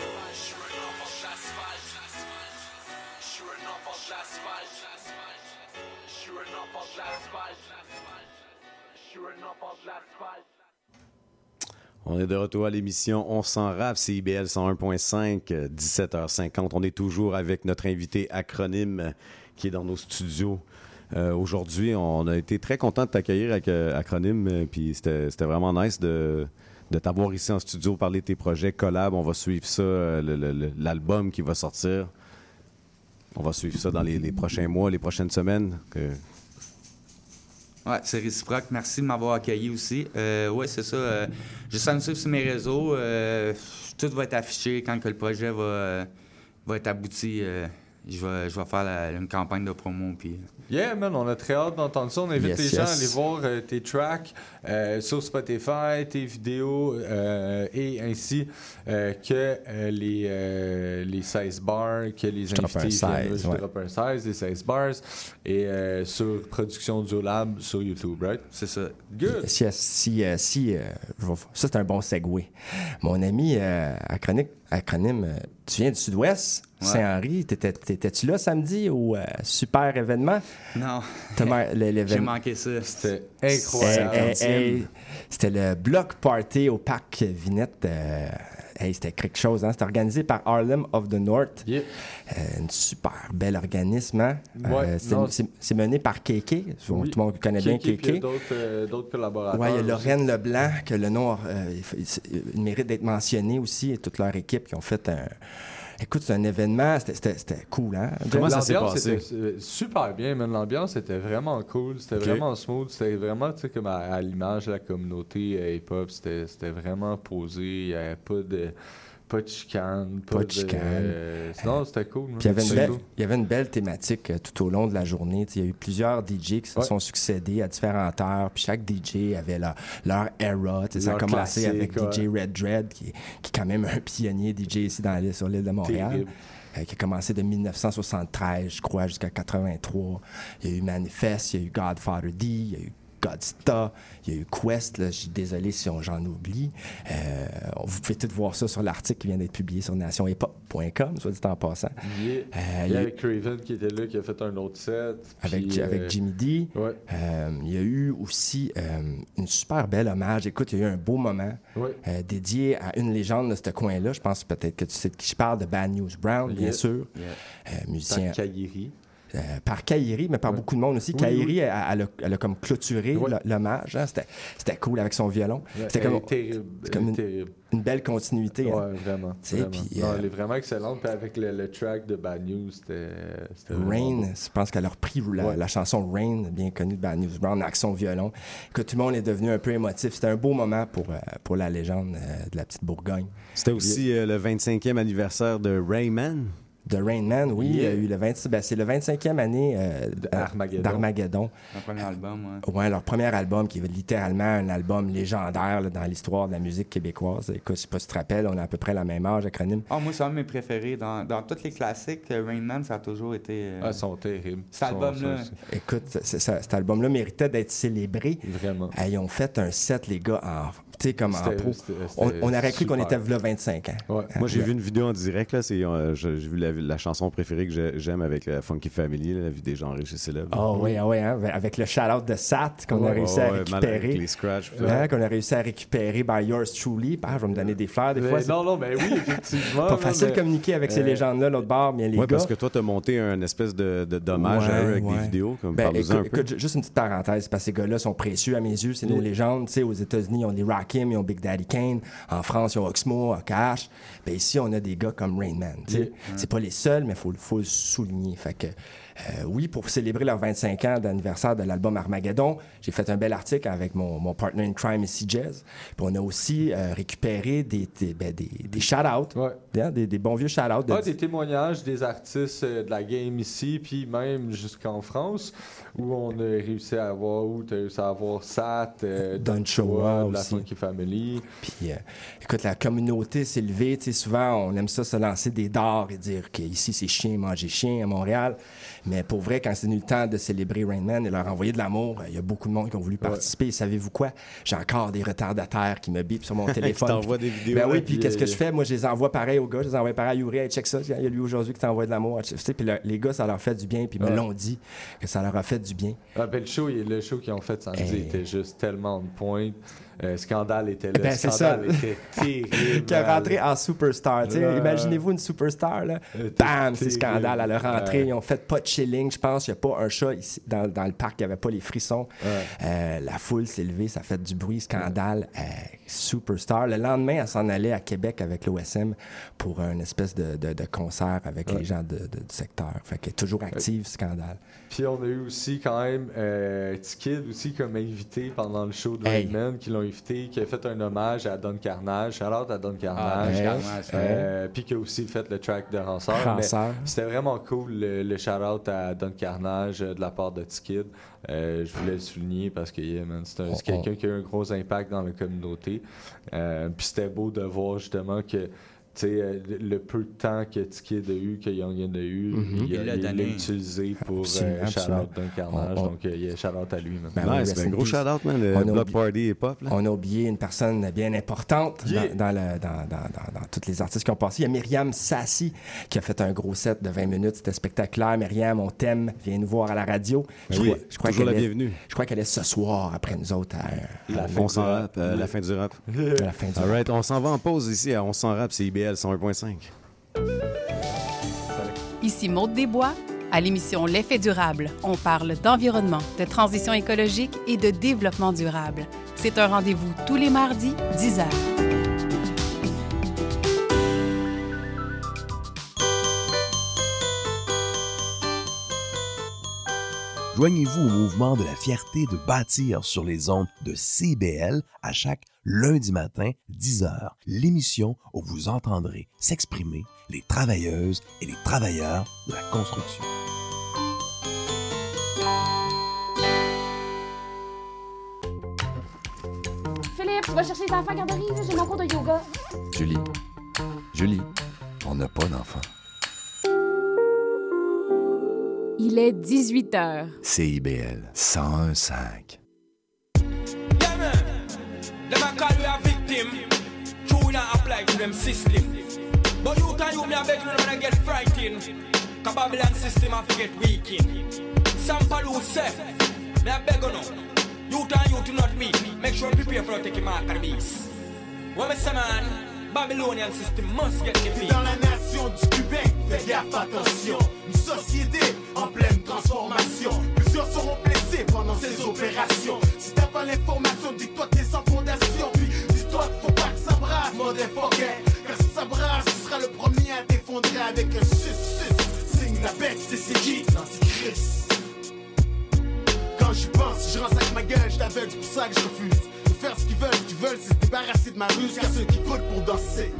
On est de retour à l'émission On s'en rave, CIBL 101.5, 17h50. On est toujours avec notre invité acronyme euh, qui est dans nos studios. Euh, Aujourd'hui, on a été très content de t'accueillir avec euh, Acronyme, puis c'était vraiment nice de, t'avoir ici en studio, parler de tes projets collab. On va suivre ça, l'album qui va sortir. On va suivre ça dans les, prochains mois, les prochaines semaines. Ouais, c'est réciproque. Merci de m'avoir accueilli aussi. Euh, ouais, c'est ça. euh, juste à me suivre sur mes réseaux. euh, tout va être affiché quand que le projet va, euh, va être abouti. euh, je, vais, je vais faire une campagne de promo. Puis... Yeah, man, on a très hâte d'entendre ça. On invite Yes, les gens yes. à aller voir euh, tes tracks euh, sur Spotify, tes vidéos euh, et ainsi que les, les 16 bars, que les Je invités 16, je ouais. un 16, les 16 bars et sur Production du Lab sur YouTube, right? C'est ça. Good. Si, si, euh, si, vais- ça, c'est un bon segue. Mon ami euh, acronyme, acronyme euh, tu viens du Sud-Ouest, Ouais. Saint-Henri. T'étais- T'étais-tu là samedi au euh, super événement? Non. J'ai l'événement- manqué ça. C'était Hey, hey, hey, C'était le block party au parc Vinette. euh, hey, c'était quelque chose. Hein? C'était organisé par Harlem of the North. Yeah. Euh, une super bel organisme. hein? Ouais, Euh, c'est- mené par Kéké. Oui. Tout le monde connaît bien Kéké, a d'autres, euh, d'autres collaborateurs. Oui, il y a aussi. Lorraine Leblanc, que le nom euh, il mérite d'être mentionné aussi, et toute leur équipe qui ont fait un. Écoute, c'est un événement, c'était- c'était c'était cool, hein? L'ambiance était euh, super bien, man. L'ambiance était vraiment cool. C'était vraiment smooth. C'était vraiment, tu sais, comme à, à l'image de la communauté hip-hop. C'était c'était vraiment posé. Il n'y avait pas de, pas de chicane. Pas, Pas de chicane. euh, sinon, c'était cool. Puis il y avait une C'était belle, cool. il y avait une belle thématique euh, tout au long de la journée. Il y a eu plusieurs DJ qui se Ouais. sont succédés à différentes heures. Puis chaque DJ avait leur, leur era. Ça a commencé avec ouais. DJ Red Dread, qui, qui est quand même un pionnier DJ ici dans l'île, sur l'île de Montréal. Terrible. euh, qui a commencé de 1973, je crois, jusqu'à 83. Il y a eu Manifest, il y a eu Godfather D, il y a eu Godsta, il y a eu Quest, là, je suis désolé si on- j'en oublie. Euh, vous pouvez tout voir ça sur l'article qui vient d'être publié sur nationhiphop.com, soit dit en passant. Yeah. Euh, Il y y a- avait Craven qui était là, qui a fait un autre set. avec, puis, avec euh, Jimmy D. Ouais. Euh, il y a eu aussi euh, une super belle hommage. Écoute, il y a eu un beau moment Ouais. euh, dédié à une légende de ce coin-là. Je pense peut-être que tu sais de qui je parle, de Bad News Brown, bien sûr. Yeah. Euh, musicien. Euh, par Kairi, mais par Ouais. beaucoup de monde aussi. Oui, Kairi, oui. Elle, elle a, elle a comme clôturé Ouais. l'hommage. hein. C'était, c'était cool avec son violon. Ouais, C'était comme, une, terrible. une belle continuité. hein. Vraiment. Vraiment. Non, euh, elle est vraiment excellente. Puis avec le, le track de Bad News, c'était. Rain, bon. je pense qu'elle a repris la, Ouais. la chanson Rain, bien connue de Bad News Brown, avec son violon. Que tout le monde est devenu un peu émotif. C'était un beau moment pour, euh, pour la légende de la petite Bourgogne. C'était aussi euh, le 25e anniversaire de Rayman. De Rain Man, oui, il y a eu le 26, ben, c'est le 25e année euh, Armageddon. d'Armageddon. Mon premier album, ouais. Ouais, leur premier album qui est littéralement un album légendaire là, dans l'histoire de la musique québécoise. Écoute, je sais pas si tu te rappelles, on a à peu près la même âge, acronyme. Ah, moi, c'est un de mes préférés. Dans, dans tous les classiques, euh, Rain Man, ça a toujours été. euh, Ah, ils sont terribles. Cet album-là. Écoute, cet album-là méritait d'être célébré. Vraiment. Ah, Ils ont fait un set, les gars, en, tu sais, comme en C'était- pro. c'était- On, aurait cru qu'on était là 25 ans. Ouais. Moi, j'ai vu une vidéo en direct. là. C'est, euh, j'ai vu la, la chanson préférée que j'ai- j'aime avec la Funky Family, là, la vie des gens riches et célèbres. Ah oui, ah oui, hein, avec le shout-out de Sat qu'on a réussi ouais, à récupérer. avec les scratchs, Hein, qu'on a réussi à récupérer by yours truly. Ah, je vais me donner des fleurs des Mais fois. c'est non, non, mais oui, effectivement. pas facile de mais- communiquer avec ces euh, légendes-là, l'autre bord, bien les Ouais, gars. parce que toi, tu as monté un espèce de, de dommage à eux avec Ouais, des vidéos. Comme, Ben, écoute, un peu. écoute, juste une petite parenthèse, parce que ces gars-là sont précieux à mes yeux. C'est nos légendes. Tu sais, aux États-Unis, on les Rakim, ils ont Big Daddy Kane. En France, ils ont Oxmo, Cash. Ben ici, on a des gars comme Rain Man. C'est pas les seuls, mais il faut, faut le souligner. Fait que, euh, oui, pour célébrer leurs 25 ans d'anniversaire de l'album Armageddon, j'ai fait un bel article avec mon, mon partner in crime ici, Jazz. Puis on a aussi euh, récupéré des, des, ben, des, des shout-outs, hein, des, des bons vieux shout-outs. de- Ah, des témoignages des artistes euh, de la game ici, puis même jusqu'en France, où on a réussi à avoir, où tu as réussi à avoir Sat, euh, Don Choa, la. Funky Family. Puis, écoute, la communauté s'est levée. Tu sais, souvent, on aime ça se lancer des dards et dire qu'ici, c'est chien, manger chien à Montréal. Mais pour vrai, quand c'est venu le temps de célébrer Rain Man et leur envoyer de l'amour, euh, il y a beaucoup de monde qui ont voulu participer. Et savez-vous quoi? J'ai encore des retardataires qui me bipent sur mon téléphone. t'envoient des vidéos, Ben oui, puis puis, qu'est-ce que euh, je fais? Moi, je les envoie pareil aux gars. Je les envoie pareil à Yuri. Hey, check ça. Il y a lui aujourd'hui qui t'envoie de l'amour. Tu sais, puis le- les gars, ça leur fait du bien. Puis ils me Ouais. l'ont dit que ça leur a fait du bien. Ah, ben, le show, le show qu'ils ont fait samedi Hey. était juste tellement de pointe. Euh, Scandale était là. Ben, c'est Scandale était terrible. qui a rentré en superstar. Imaginez-vous une superstar, là. Euh, Bam, c'est scandale. À leur rentrée, ils ont fait pas de chilling. Je pense qu'il n'y a pas un chat ici dans, dans le parc, il n'y avait pas les frissons. Euh, la foule s'est levée, ça a fait du bruit, scandale. Euh, superstar. Le lendemain, elle s'en allait à Québec avec l'OSM pour un espèce de, de- de concert avec les gens de- du secteur. Fait est toujours active, scandale. Puis on a eu aussi quand même euh, T-Kid aussi comme invité pendant le show de Hey. Rainman qui l'ont invité, qui a fait un hommage à Don Carnage. Alors à Don Ah, Carnage. Carnage, Euh, Puis qui a aussi fait le track de. Mais C'était vraiment cool le, le shout-out à Don Carnage euh, de la part de T-Kid. Euh, je voulais le souligner parce que yeah, man, c'est On- on- quelqu'un qui a eu un gros impact dans la communauté. Puis c'était beau de voir justement que tu sais, euh, le le peu de temps que T-Kid a eu, que Youngin a eu, Mhm. il Il a- l'a il l'a donné. utilisé pour Absolument, euh, shout-out absolument. d'un carnage. On- on- Donc, euh, il y a shout-out à lui. man. Ben Nice, ben, gros shout-out, man, le On a Block oublié- Party hip-hop. là. On a oublié une personne bien importante Yeah. dans, dans le- dans, dans, dans, dans tous les artistes qui ont passé. Il y a Myriam Sassi qui a fait un gros set de 20 minutes. C'était spectaculaire. Myriam, on t'aime. Viens nous voir à la radio. Ben oui, toujours qu'elle la est- bienvenue. Je crois qu'elle est ce soir après nous autres à, La à- fin On du s'en rap. rap, euh, la fin du rap. à la fin du All right, on s'en va en pause ici On s'en rap, c'est IBL 101.5. Ici Maude Desbois. À l'émission L'effet durable, on parle d'environnement, de transition écologique et de développement durable. C'est un rendez-vous tous les mardis, 10 h. Joignez-vous au mouvement de la fierté de bâtir sur les ondes de CBL à chaque lundi matin, 10h, l'émission où vous entendrez s'exprimer les travailleuses et les travailleurs de la construction. Philippe, tu vas chercher les enfants à garderie, j'ai mon cours de yoga. Julie, Julie, on n'a pas d'enfant. Il est 18 heures. CIBL 101.5. victim. True, not apply to them system. But you can you me a beg you man get frightened. Cause Babylon system a get weakened. Who say, me a beg you now. You and you to not me. Make sure prepare for him mark of beast. What me say man? Babylonian system must get. Dans la nation du Québec, fais gaffe, attention. Une société en pleine transformation. Plusieurs seront blessés pendant ces opérations. Si t'as pas l'information, dis-toi t'es sans motherfucker. Car si ça brasse, le premier à t'effondrer avec un 6-6. Signe la bête, c'est l'antichrist. Quand j'y pense, je avec ma gueule, je c'est pour ça que je refuse. De faire ce qu'ils veulent, ce qu'ils veulent, c'est se débarrasser de ma ruse. Car ceux qui coûtent pour danser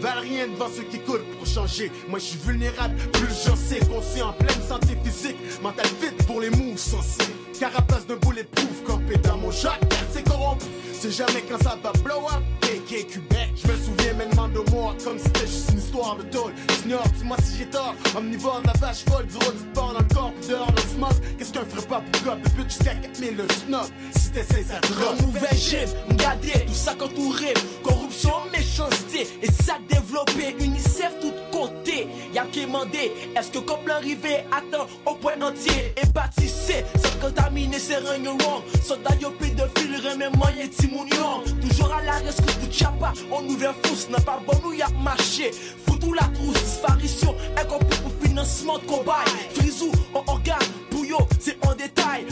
valent rien devant ceux qui coûtent pour changer. Moi je suis vulnérable, plus j'en sais, conscient, en pleine santé physique, mental vite pour les moves sensés. Carapace d'un bulletproof campé dans mon Jacques, c'est corrompu. C'est jamais quand ça va blow up, Québec. Je me souviens maintenant de moi comme si c'était juste une histoire de tôle. J'ignore, dis-moi si j'ai tort. Omnivore de la vache folle, du porc dans le corps, puis dehors le smog. Qu'est-ce qu'un ferait pas pour cop de pute jusqu'à 4000 le snob? Si t'essayes ça drop. Mauvais gym, m'garder, tout ça entouré. Corruption, méchanceté, et ça développé. UNICEF tout Y'a qui mandé, est-ce que comme l'arrivée attend au point entier? Et bâtissé, sans contaminer, c'est rien wrong. Soldat yo pédophile, remet moyen timounion. Toujours à la rescousse pour Tchapa, on ouvre fousse, n'a pas bon nous y'a marché. Foutou la trousse, disparition, incompris pour financement de combat. Frisou, on organe, bouillot, c'est en détail.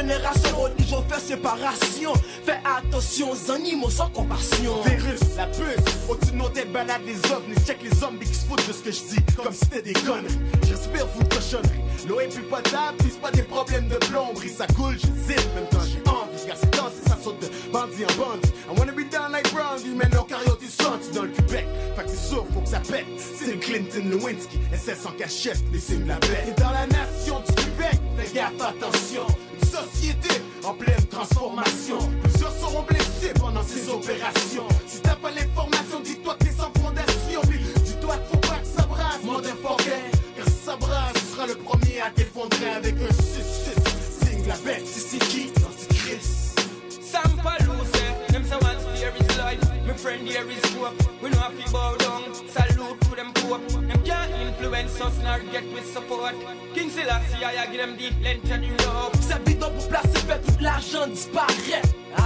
Génération, au niveau fait séparation. Fais attention. aux animaux sans compassion. Virus, la puce, au-dessus de nos têtes balade les ovnis. Check les hommes qui se foutent de ce que je dis, comme si c'était des conneries. J'espère vous cochonnerie. L'eau est plus potable, puis pas des problèmes de plomberie. Ça coule, j'hésite, même temps j'ai envie. Car c'est temps, ça saute de bandit en bandit. I wanna be down like Brandy, mais non, cariote, ils sentent dans le Québec. Fait que c'est sûr, faut que ça pète. C'est Clinton Lewinsky, SS en cachette, les signes la bête. T'es dans la nation du Québec, fais gaffe, attention. Société en pleine transformation. Plusieurs seront blessés pendant ces opérations. Si t'as pas l'information, dis-toi que t'es sans fondation. Dis-toi qu'il faut pas que ça brasse, motherfucker. Car si ça brasse, tu seras le premier à t'effondrer avec un 6-6. Signe la bête, c'est qui. Sample loose, them say once there is life. My friend here is hope. We know if you bow down, influence us nor get with support. King Selassie, I give them the length and you love. C'est bidon pour placer, fait tout l'argent disparaît.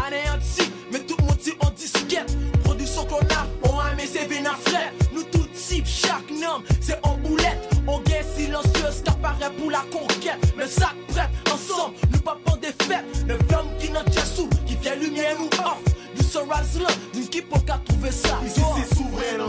Anéanti, mais tout le monde dit on disquette. Production qu'on a, on a c'est bien frais. Nous tout type, chaque nom, c'est en boulette. On gagne silencieuse qu'apparaît pour la conquête. Mais ça prête, ensemble, nous pas pour des fêtes. Le flamme qui n'a déjà sous, qui vient lumière nous off. Nous sommes là, nous qui pour qu'à trouver ça. Ici c'est souverain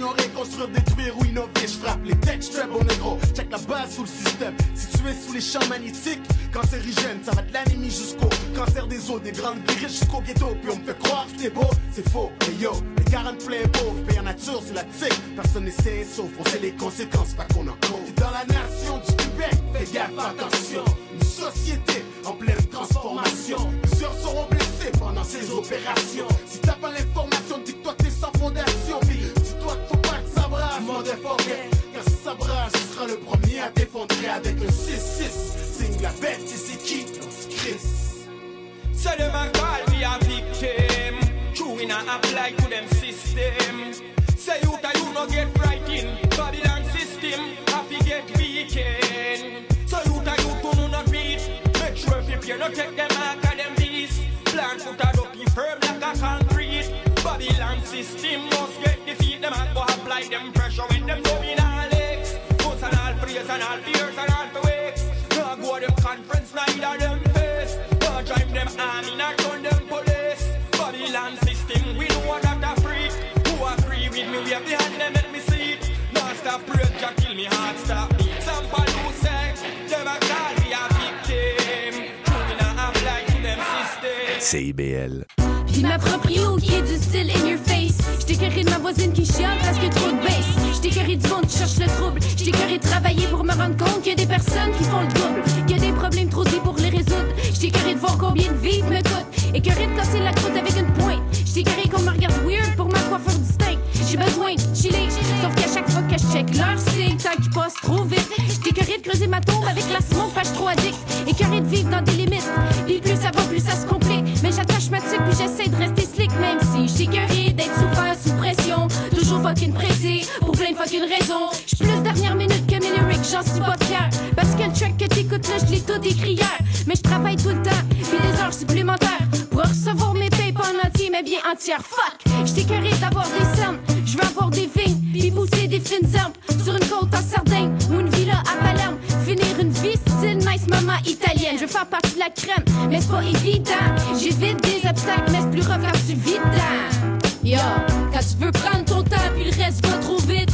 d'ignorer, construire, détruire ou innover. Je frappe les tech straps au négro. Check la base sous le système. Situé sous les champs magnétiques, cancérigène, ça va de l'anémie jusqu'au cancer des os, des grandes briques jusqu'au ghetto. Puis on me fait croire que c'est beau, c'est faux. Et yo, les 40 plein pauvres, paye en nature, c'est la tique. Personne n'est sain sauf, on sait les conséquences, pas qu'on en compte. T'es dans la nation du Québec, fais gaffe, attention. Une société en pleine transformation. Plusieurs seront blessés pendant ces opérations. Si t'as pas l'information, dis-toi que t'es sans fondation. Brasse, motherfucker. Car si ça brasse, tu seras le premier à t'effondrer avec un 6-6. Signe la bête, et c'est qui dans ce Chris? So them a a victim. True we not apply to them system. Say you that you no get frightened. Babylon system, happy get weekend. So you that you to not read. Make sure you no take them mark of them beast. Plan a up firm like a concrete. Babylon system must get defeat. Them a go apply them pressure when them going all legs. Puts and all praise and all fears and all for wakes. No go them conference, neither them face. No drive them army, not turn them police. Babylon system, we know that a freak. Who agree with me, we have the hand them let me see it. No stop praise, Jah kill me heart stop beat. Some who say, them a call me a victim. True, we not apply to them system. CIBL. Puis m'approprie au qui est du style in your carré de ma voisine qui chiale parce que trop de. J't'ai carré du monde qui cherche le trouble. Carré de travailler pour me rendre compte qu'il y a des personnes qui font le double. Qu'il y a des problèmes trop dits pour les résoudre. Carré de voir combien de vives me coûtent. Et carré de casser la croûte avec une pointe. Carré qu'on me regarde weird pour ma coiffure distincte. J'ai besoin de chiller. Sauf qu'à chaque fois que je check l'heure, c'est le temps qui passe trop vite. Carré de creuser ma tombe avec la smoke, pas trop addict. Et carré de vivre dans des limites. Puis plus ça va, plus ça se complique. Mais j'attache ma tuque puis j'essaie de rester slick, même si carré d'être sous pression. Toujours fucking pressé pour plein de fucking raisons. J'suis plus dernière minute que mes lyrics, j'en suis pas fier. Parce que le track que t'écoutes là, je l'ai tout écrit hier. Mais je travaille tout le temps, puis des heures supplémentaires. Pour recevoir mes payes pas en entier, mais bien entière. Fuck! J't'ai carré d'avoir des sommes, je veux avoir des vignes, puis pousser des fines herbes. Sur une côte en Sardaigne ou une villa à Palerme. Finir une vie style nice maman italienne. Je veux faire partie de la crème, mais c'est pas évident. J'évite des obstacles, mais c'est plus rough quand tu. Yo, quand tu veux prendre ton temps, puis le reste va trop vite.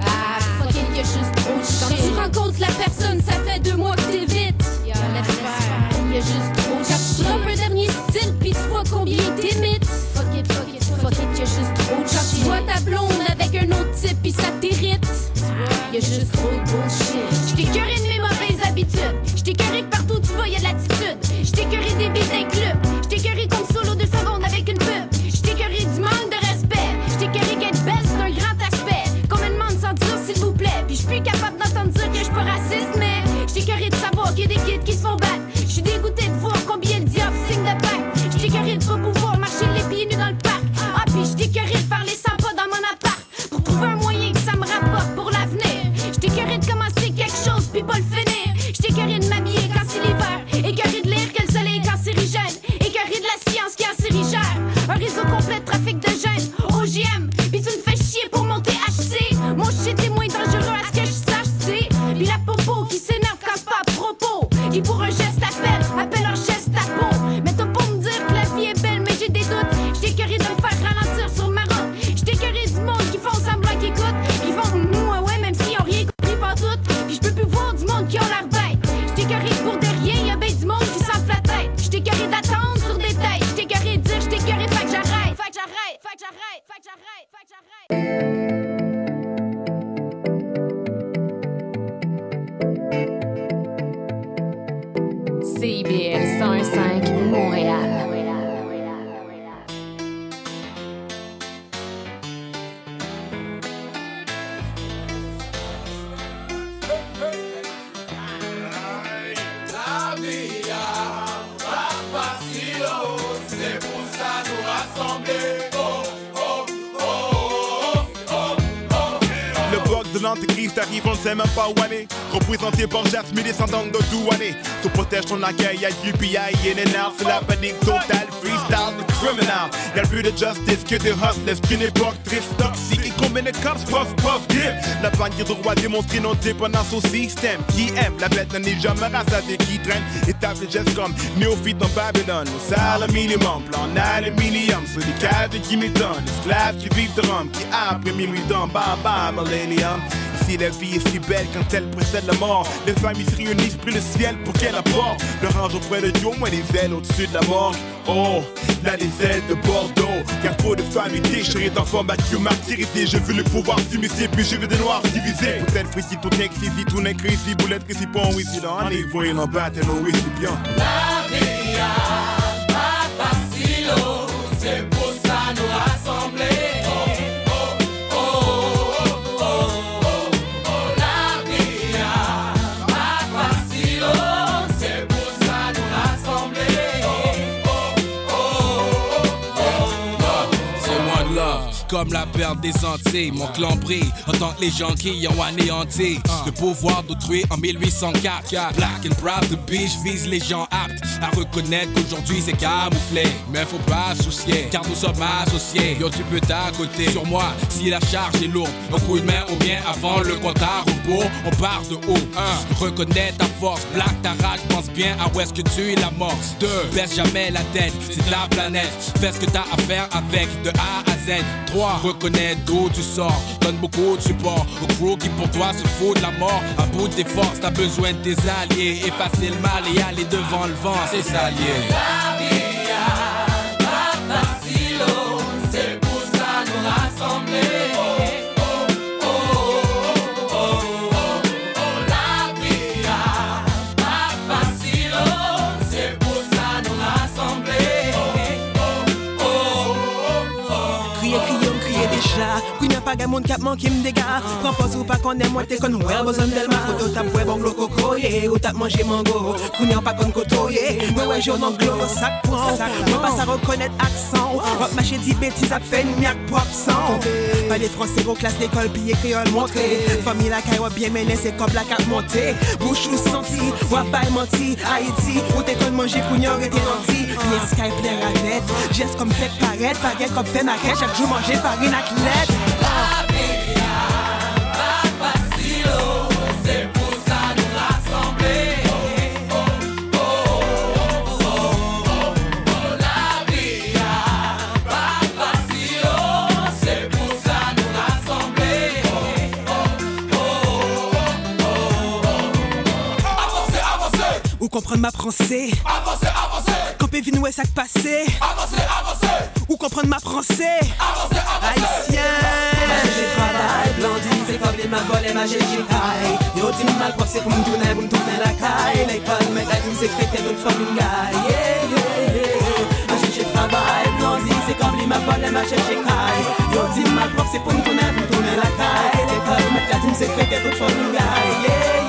Ah, fuck it, y'a juste trop de shit. Quand tu rencontres la personne, ça fait deux mois que t'évites. Yo, laisse faire, y'a juste trop de shit. Quand tu un dernier style, puis tu vois combien t'imites. Fuck it, fuck it, fuck it, y'a juste trop de shit. Quand tu vois ta blonde avec un autre type, puis ça t'irrite. Y'a juste trop de bullshit. Finir. J't'ai curé de m'habiller que des hustlers, c'est une époque triste, toxique. Et combien de cops, puff, puff, dip. La bannière de roi démontrée non dépendance au système. Qui aime, la bête n'est jamais rassasiée, qui traîne. Étape de gestes comme néophyte dans Babylone. Au salaire minimum, plan aluminium, sur les de Jimmy Dunn. Esclaves qui vivent de rhum, qui après minuit dans bam, millennium. Ici la vie est si belle quand elle précède la mort Les familles se réunissent, pris le ciel pour qu'elle apporte Le range auprès de Dieu, moins des ailes au-dessus de la mort Oh, là les ailes de Bordeaux Car trop de familles déchirées d'enfants battus, martyrisés Je veux le pouvoir s'immiscer, puis je veux des noirs divisés. Peut-être précis, tout n'est ici, tout n'est ici Boulette que si bon, oui, c'est dans les voyons en battre, oui, c'est bien. La vie comme la perte des Antilles. Mon clan brille en tant que les gens qui ont anéanti le pouvoir d'autrui en 1804. Black and proud, the beach vise les gens aptes à reconnaître qu'aujourd'hui c'est camouflé. Mais faut pas soucier, car nous sommes associés. Yo, tu peux t'accoter sur moi si la charge est lourde. Un coup de main ou bien avant le compte à rebours. On part de haut. 1. Reconnais ta force, black ta rage, pense bien à où est-ce que tu es la mort. 2. Baisse jamais la tête, c'est la planète. Fais ce que t'as à faire avec de A à Z. 3. Reconnais d'où tu sors, donne beaucoup de support au crew qui pour toi se fout de la mort. À bout de tes forces, t'as besoin de tes alliés. Effacer le mal et aller devant le vent, c'est ça lié. La vie pa gen moun kap manke m dega. Propos ou pa konen mwen te kon wè bozon delma Koto tap wè koko ye Ou tap manje mango. Kounya pa kon koto ye Mwen wè joun an glo sak pran Mwen pa sa rekonnet aksan Rop mache di betis ap fè nyak pop san Pa de fransè go klas piye Fami la kay wap bien mene se kop la kap monte ou santi, wap bay manti Haiti, ou te kon manje kounya rete nanti Bien sky ple ranet Jes kom fek paret, baget kom fè maket Chak jou manje farine ak comprendre ma français avancez, avancez, Campé vin ouais sac passé. Avancez, avancez, Ou comprendre ma français avancez, avancez. Haïtien. J'ai travail, blondine, c'est comme les ma volé, ma j'ai caille Yo dis mal propre, c'est pour me tourner, pour me tourner la caille. L'école, mais la team secrétaire, une gaille. Yeah, yeah, yeah. J'ai travail, blondine, c'est comme les ma volé, ma j'ai caille Yo dis mal propre, c'est pour me tourner, pour me tourner la caille. L'école, mais la team secrétaire, toute yeah, yeah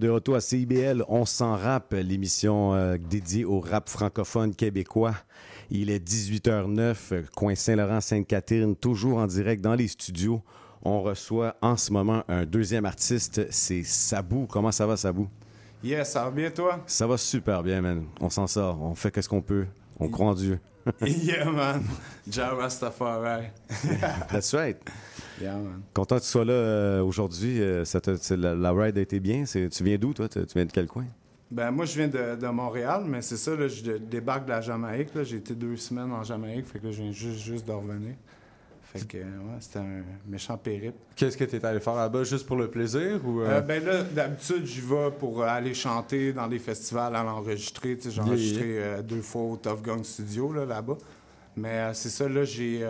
de retour à CIBL, on s'en rap, l'émission euh, dédiée au rap francophone québécois. Il est 18h09, euh, coin Saint-Laurent, Sainte-Catherine, toujours en direct dans les studios. On reçoit en ce moment un deuxième artiste, c'est Sabou. Comment ça va, Sabou? Yes, ça va bien, toi? Ça va super bien, man. On s'en sort. On fait qu'est-ce qu'on peut. On croit en Dieu. yeah, man. Ja Rastafari. That's right. Yeah, man. Content que tu sois là euh, aujourd'hui. Euh, ça te- c'est la, la ride a été bien. Tu viens d'où, toi? Tu viens de quel coin? Ben, moi, je viens de, de Montréal, mais c'est ça, là, je dé- débarque de la Jamaïque. J'ai été deux semaines en Jamaïque, fait que là, je viens juste, juste de revenir. Fait que, ouais, c'était un méchant périple. Qu'est-ce que tu es allé faire là-bas juste pour le plaisir ou. euh, Euh, ben là, d'habitude, j'y vais pour euh, aller chanter dans des festivals, aller enregistrer. Tu sais, J'ai Yeah, enregistré euh, deux fois au Tough Gun Studio là, là-bas. Mais euh, c'est ça, là, j'ai.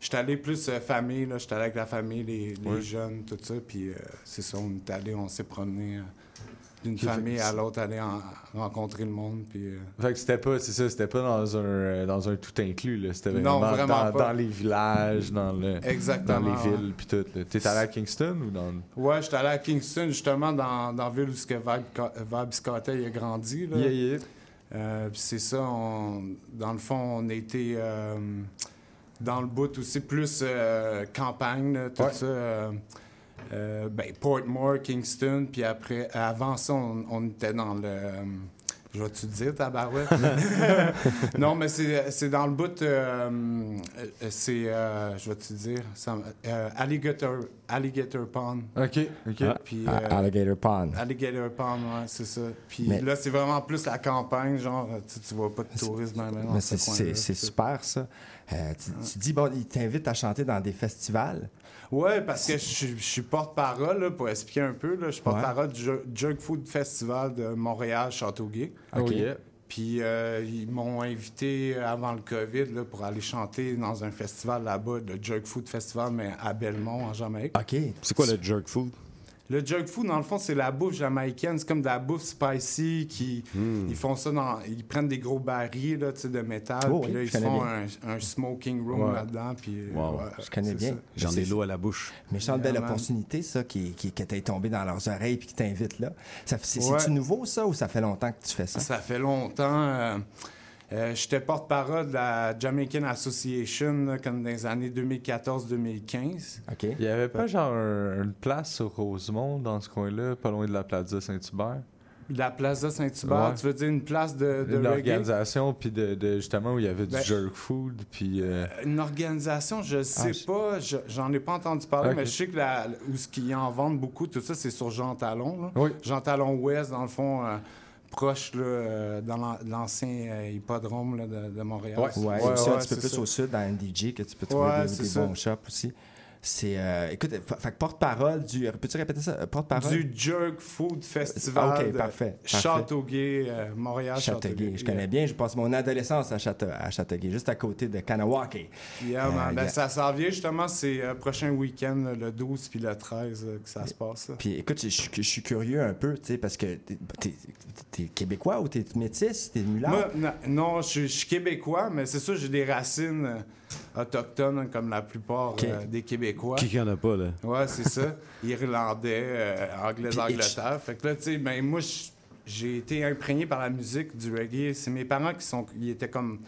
J'étais allé plus euh, famille, là. J'étais allé avec la famille, les, jeunes, tout ça. Puis euh, c'est ça, on est allé, on s'est promené euh, d'une famille à l'autre, aller en- rencontrer le monde. Puis. Fait que c'était pas, c'est ça, c'était pas dans un, dans un tout inclus, là. C'était Non, vraiment, dans, pas. dans les villages, dans, le, Exactement, dans les villes, puis tout. T'es allé à Kingston ou dans. Ouais, j'étais allé à Kingston, justement, dans, dans la ville où ce que Vibe Scotty a grandi. Là. Yeah, yeah. Puis c'est ça, on- dans le fond, on été euh, dans le bout aussi, plus euh, campagne, tout Ouais. ça. euh, euh, ben, Portmore, Kingston, puis après, avant ça, on, on était dans le... je vais-tu te dire, tabarouette? non, mais c'est c'est dans le bout, euh, euh, c'est, euh, je vais te dire, ça- euh, Alligator, Alligator Pond. OK, OK. Puis, Ah, euh, Alligator Pond. Alligator Pond, ouais, c'est ça. Puis Mais- là, c'est vraiment plus la campagne, genre, tu, tu vois pas de tourisme Mais ce c'est- super, ça. Euh, tu, tu dis, bon, ils t'invitent à chanter dans des festivals. Ouais, parce que je suis- je suis porte-parole, pour expliquer un peu, là, je suis porte-parole du Jerk Food Festival de Montréal-Châteauguay. Oh, yeah. Puis euh, ils m'ont invité avant le COVID là, pour aller chanter dans un festival là-bas, le Jerk Food Festival, mais à Belmont, en Jamaïque. OK. C'est quoi le jerk food? Le junk food, dans le fond, c'est la bouffe jamaïcaine. C'est comme de la bouffe spicy. Qui, Hmm. Ils font ça dans. Ils prennent des gros barils là, de métal. Oh, puis là, ils font un, un smoking room Ouais. là-dedans. Puis, euh, Wow. ouais, Je connais bien. J'en ai l'eau à la bouche. Méchante belle Yeah, man. opportunité, ça, qui, qui, que t'es tombé dans leurs oreilles puis qui t'invite là. Ouais. c'est-tu nouveau, ça, ou ça fait longtemps que tu fais ça? Ça fait longtemps. euh, euh, J'étais porte-parole de la Jamaican Association là, comme dans les années 2014-2015. OK. Il y avait pas genre un- une place sur Rosemont dans ce coin-là, pas loin de la Plaza Saint-Hubert? De la Plaza Saint-Hubert, Ouais. tu veux dire une place de, de Une reggae? organisation, puis de, de- justement où il y avait du Ben, jerk food, puis. euh, Une organisation, je sais je- pas, je- j'en ai pas entendu parler, mais je sais que la, où ce qu'ils en vendent beaucoup, tout ça, c'est sur Jean Talon. là. Oui. Jean Talon Ouest, dans le fond, euh, proche là, euh, dans l'an- l'ancien euh, hippodrome là, de, de Montréal. Ouais, Ouais, aussi un ouais, petit peu plus ça. au sud, dans NDG, que tu peux trouver Ouais, des, des bons shops aussi. C'est. euh, écoute, porte-parole du. Peux-tu répéter ça? Porte-parole? Du Jerk Food Festival Ok, de parfait. Châteauguay, euh, Montréal, Châteauguay. Je connais bien, je passe mon adolescence à, Château- à Châteauguay, juste à côté de Kanawake. Yeah, Euh, man. Ben, yeah. Ça s'en vient justement, c'est euh, prochain week-end, le 12 puis le 13, euh, que ça se passe. Puis écoute, je, suis curieux un peu, tu sais, parce que t'es, t'es québécois ou t'es métis, t'es mulâtre? Na- non, je suis- je suis québécois, mais c'est sûr, j'ai des racines autochtones, hein, comme la plupart euh, des Québécois. Qui en a pas, là? Ouais, c'est ça. Irlandais, euh, anglais Puis, d'Angleterre. Fait que là, tu sais, ben, moi, j'ai été imprégné par la musique du reggae. C'est mes parents qui sont, ils étaient comme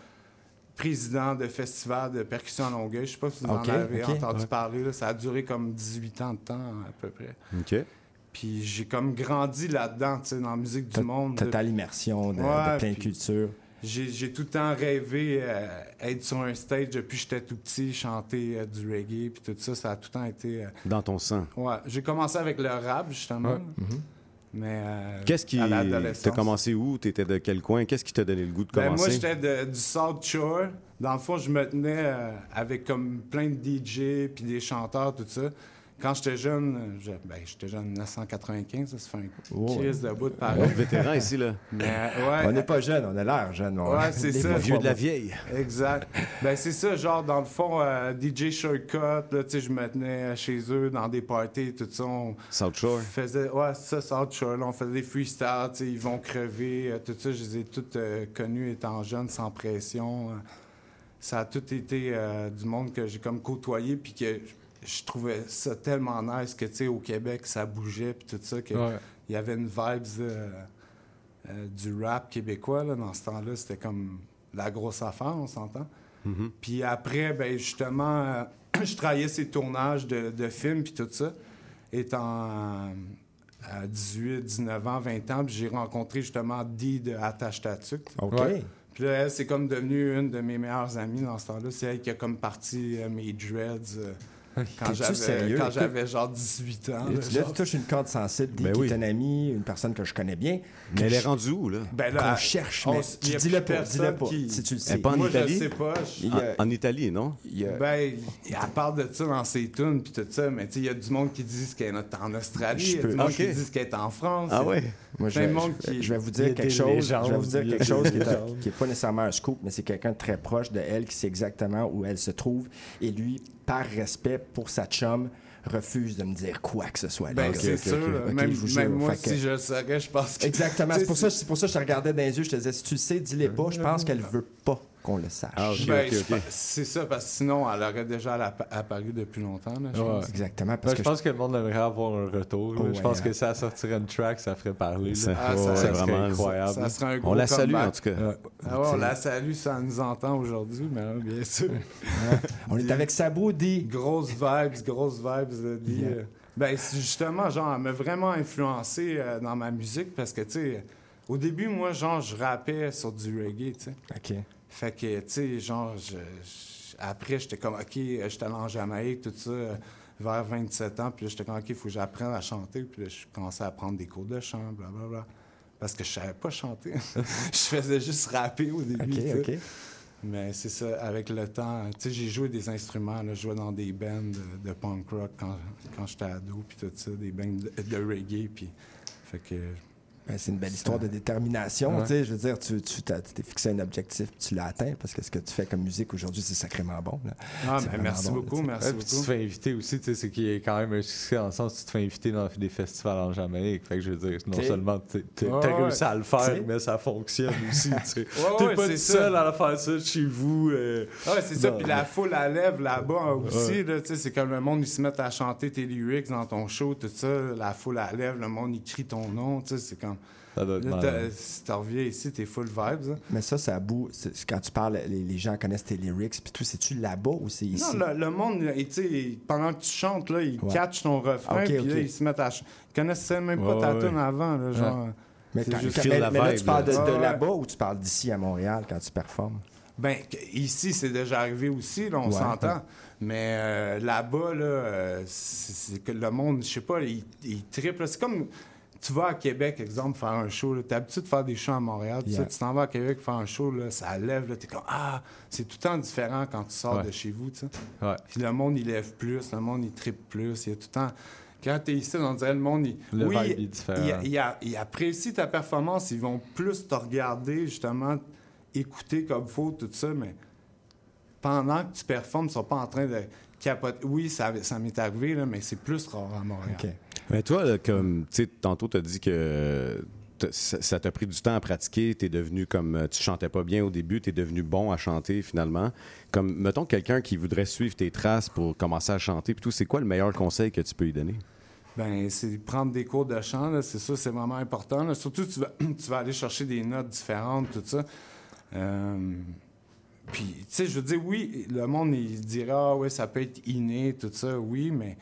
présidents de festivals de percussion à Longueuil. Je sais pas si vous Ok, en avez ok. entendu Ouais. parler. là. Ça a duré comme 18 ans de temps, à peu près. OK. Puis j'ai comme grandi là-dedans, tu sais, dans la musique du monde. Totale immersion de, de Ouais, plein de puis- cultures. J'ai tout le temps rêvé euh, être sur un stage depuis que j'étais tout petit, chanter euh, du reggae, puis tout ça, ça a tout le temps été... euh, Dans ton sang. Ouais, j'ai commencé avec le rap, justement. Ouais. Mais... euh, Qu'est-ce qui. T'as commencé où? T'étais de quel coin? Qu'est-ce qui t'a donné le goût de Ben, commencer? moi, j'étais de- du South Shore. Dans le fond, je me tenais euh, avec comme plein de DJ puis des chanteurs, tout ça. Quand j'étais jeune, je- ben, j'étais jeune en 1995, ça, ça fait un Oh, crise de bout de pareil. On est vétéran ici, là. Mais, ouais, on n'est pas jeune, on a l'air jeune. on- Ouais, c'est ça. Vieux de la vieille. Exact. Ben, c'est ça, genre, dans le fond, euh, DJ Shortcut, là, tu sais, je me tenais chez eux dans des parties, tout ça. On South Shore. faisait, ouais, ça, South Shore, là, on faisait des freestyles, tu sais, ils vont crever, euh, tout ça. Je les ai toutes euh, connus étant jeune, sans pression. euh. ça a tout été du monde que j'ai comme côtoyé, puis que je- trouvais ça tellement nice que, tu sais, au Québec, ça bougeait, puis tout ça, que Ouais. il y avait une vibe euh, euh, du rap québécois, là, dans ce temps-là. C'était comme la grosse affaire, on s'entend. Mhm. Puis après, ben justement, euh, je travaillais ces tournages de, de films puis tout ça, étant euh, à 18, 19 ans, 20 ans, puis j'ai rencontré justement Dee de Attache Tatuc. OK. Ouais. Puis là, elle, c'est comme devenu une de mes meilleures amies dans ce temps-là. C'est elle qui a comme parti euh, mes dreads. euh, quand j'avais genre 18 ans. Là, là, tu- là, genre. tu touches une corde sensible, Dee, Ben qui oui. est un ami, une personne que je connais bien. Mais elle est je- rendue où, là? Ben qu'on là, cherche, on mais tu dis-le pas, dis-le pas, qui- si tu le Elle sais. est pas en Moi, je Italie? sais pas. je- En, en Italie, non? Il a- Ben, elle parle de ça dans ses tunes puis tout ça, mais tu sais, il y a du monde qui disent qu'elle est en Australie, il y Je a du monde Ok. qui disent qu'elle est en France. Ah ouais? Moi, je monde je vais- qui- je vais vous dire quelque chose. Je vais vous dire quelque chose qui des est, légendes. qui est pas nécessairement un scoop, mais c'est quelqu'un de très proche de elle qui sait exactement où elle se trouve. Et lui, par respect pour sa chum, refuse de me dire quoi que ce soit. Ben, c'est sûr. même jure. moi, que- si je le saurais, je pense que. Exactement. C'est pour, ça, c'est pour ça que je te regardais dans les yeux. Je te disais, si tu le sais, dis-les pas. Je pense qu'elle veut pas qu'on le sache. Ah, Ben, je C'est ça, parce que sinon, elle aurait déjà appa- apparu depuis longtemps. Là, je Ouais. pense. Exactement. Ben, Parce je que pense que le monde aimerait avoir un retour. je pense hein. que si elle sortirait une track, ça ferait parler. Ça- Ah, ouais, ça- ouais, ça serait vraiment. incroyable. Ça serait un gros On la salue, comeback. en tout cas. Ah ouais, on la salue, ça nous entend aujourd'hui, mais hein, bien sûr. on est avec Sabou, dit. Grosse vibes, grosse vibes. dit, Yeah. ben, c'est justement, genre, elle m'a vraiment influencé euh, dans ma musique parce que, tu sais, au début, moi, genre, je rappais sur du reggae, tu sais. OK. Fait que, tu sais, genre, je- je- après, j'étais comme, OK, euh, j'étais allé en Jamaïque, tout ça, euh, vers 27 ans. Puis là, j'étais comme, OK, il faut que j'apprenne à chanter. Puis là, je commençais à prendre des cours de chant, blablabla. Parce que je savais pas chanter. je faisais juste rapper au début. OK. OK. Mais c'est ça, avec le temps, tu sais, j'ai joué des instruments, là, je jouais dans des bands de, de punk rock quand, quand j'étais ado, puis tout ça, des bands de, de reggae, puis fait que... Ben, c'est une belle histoire de détermination. Ouais. tu sais, Je veux dire, tu t'es fixé un objectif puis tu l'as atteint parce que ce que tu fais comme musique aujourd'hui, c'est sacrément bon. là. Ah, C'est ben, merci bon, beaucoup, là, merci Ouais, puis tu te beaucoup. fais inviter aussi, tu sais, c'est qu'il y a quand même un succès dans le sens tu te fais inviter dans des festivals en Jamaïque. Fait que je veux dire, non seulement t'as ouais. réussi à le faire, mais ça fonctionne aussi, tu T'es ouais, pas c'est tout ça. seul à faire ça chez vous. euh. Ah Ouais, c'est ça. Puis la foule à lève là-bas aussi. Là, c'est comme le monde, ils se mettent à chanter tes lyrics dans ton show, tout ça. La foule à lève, le monde, il crie ton nom. tu sais, C'est comme. Ça doit être Là, malade. t'as- si tu reviens ici, t'es full vibes. hein. Mais ça, c'est à bout. Quand tu parles, les, les gens connaissent tes lyrics puis tout. C'est-tu là-bas ou c'est ici? Non, le, le monde, pendant que tu chantes, là, ils Ouais. catchent ton refrain, Ok, puis ok. là, ils se mettent à. ch- Ils connaissaient même pas Ouais, ta ouais. tune avant, là, genre. mais c'est quand- juste- quand- Feel mais- la mais là, tu parles de, là-bas ou tu parles d'ici à Montréal quand tu performes? Ben, ici, c'est déjà arrivé aussi, là, on Ouais. s'entend. Mais euh, là-bas, là, euh, c'est que le monde, je sais pas, il, là. C'est comme, tu vas à Québec, exemple, faire un show. Tu es habitué de faire des shows à Montréal. tu sais, Yeah. Tu t'en vas à Québec faire un show, là, ça lève. Tu es comme, ah, c'est tout le temps différent quand tu sors Ouais. de chez vous. tu sais. Ouais. Puis le monde, il lève plus, le monde, il trippe plus. Il y a tout le temps. Quand tu es ici, on dirait le monde, il, Le oui, vibe est différent. il, il il apprécie ta performance. Ils vont plus te regarder, justement, écouter comme faut, tout ça, mais pendant que tu performes, ils sont pas en train de capoter. Oui, ça, ça m'est arrivé, là, mais c'est plus rare à Montréal. Mais toi, comme, tantôt, tu as dit que ça t'a pris du temps à pratiquer, tu devenu comme, tu chantais pas bien au début, tu es devenu bon à chanter finalement. Comme, mettons, quelqu'un qui voudrait suivre tes traces pour commencer à chanter, puis tout, c'est quoi le meilleur conseil que tu peux lui donner? Ben, c'est prendre des cours de chant, c'est ça, c'est vraiment important. Surtout, tu vas, tu vas aller chercher des notes différentes, tout ça. Euh, puis, tu sais, je veux dire, oui, le monde, il dira, ah ouais, ça peut être inné, tout ça, oui, mais,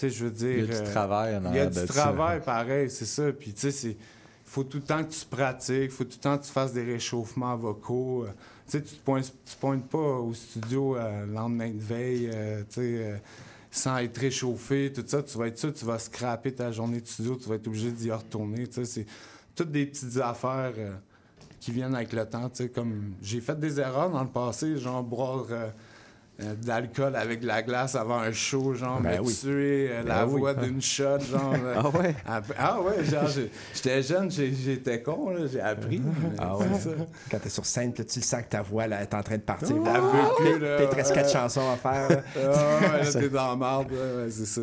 sais, je veux dire. Il y a du euh, travail en Il y a du travail, pareil, c'est ça. Puis, tu sais, c'est. faut tout le temps que tu pratiques, faut tout le temps que tu fasses des réchauffements vocaux. Euh, tu sais, tu te pointes, tu te pointes pas au studio euh, le lendemain de veille, euh, tu sais, euh, sans être réchauffé, tout ça. Tu vas être sûr, tu vas scraper ta journée de studio, tu vas être obligé d'y retourner. Tu sais, c'est toutes des petites affaires qui viennent avec le temps. Tu sais, comme j'ai fait des erreurs dans le passé, genre boire. Euh, de l'alcool avec de la glace avant un show, genre, Ben me oui. tuer euh, la Ben oui. voix d'une shot, genre. euh, Ah ouais? après- Ah ouais, genre, j'étais jeune, j'étais con, là, j'ai appris. Ah ouais. ça. Quand t'es sur scène, là, tu le sens que ta voix là, est en train de partir. Oh, plus, là. Il te reste quatre chansons à faire. là. Ah ouais, là, t'es dans la marde, ouais, c'est ça.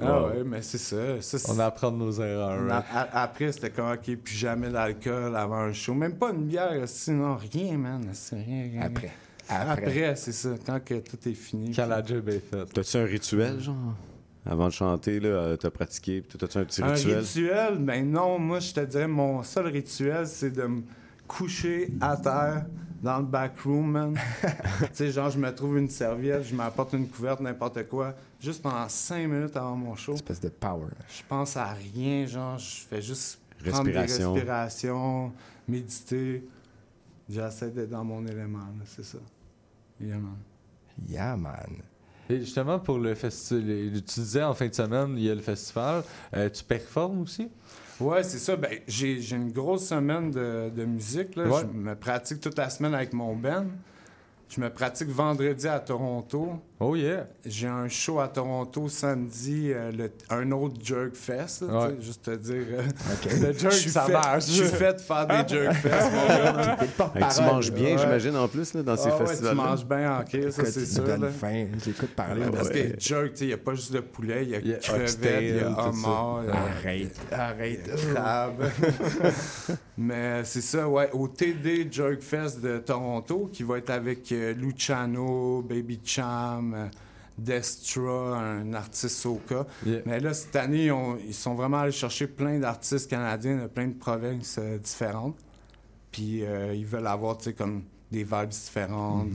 Ah ouais, mais c'est ça. On apprend de nos erreurs. Right? a- Après, c'était comme, OK, plus jamais d'alcool avant un show. Même pas une bière, sinon rien, man. C'est rien, rien. Après. Après, Après. c'est ça. Quand que tout est fini. Quand la job est faite. T'as-tu un rituel, genre? Avant de chanter, là, euh, t'as pratiqué, puis t'as-tu un petit Un rituel? rituel, ben non, moi je te dirais, mon seul rituel, c'est de me coucher à terre dans le backroom, man. tu sais, genre, je me trouve une serviette, je m'apporte une couverte, n'importe quoi, juste pendant cinq minutes avant mon show. Espèce de power. Je pense à rien, genre, je fais juste prendre des Respiration. respirations, méditer. J'essaie d'être dans mon élément, là, c'est ça. Yeah, man. Yeah, man. Et justement, pour le festival, tu disais en fin de semaine, il y a le festival. Euh, tu performes aussi? Ouais, c'est ça. Ben, j'ai une grosse semaine de, de musique. Là. Ouais. Je me pratique toute la semaine avec mon band. Je me pratique vendredi à Toronto. Oh yeah! J'ai un show à Toronto samedi, euh, le- un autre Jerk Fest. là, Ouais. tu sais, Juste te dire. euh, Le jerk, je suis ça fait- marche. Je suis fait de faire des Jerk Fest, mon gars. Hey, tu manges bien, Ouais. j'imagine, en plus, là, dans ces Ah ouais, festivals. tu manges bien en crise, ça, c'est sûr. là. faim. J'écoute parler. Ouais, parce que jerk, tu sais, il n'y a pas juste de poulet, il y a crevettes, il y a homard, Arrête. Arrête, crabe. Mais c'est ça, ouais, au TD Jerk Fest de Toronto, qui va être avec euh, Luciano, Baby Cham, euh, Destra, un artiste. Yeah. Mais là, cette année, ils, ont- ils sont vraiment allés chercher plein d'artistes canadiens de plein de provinces euh, différentes. Puis euh, ils veulent avoir, tu sais, comme des vibes différentes.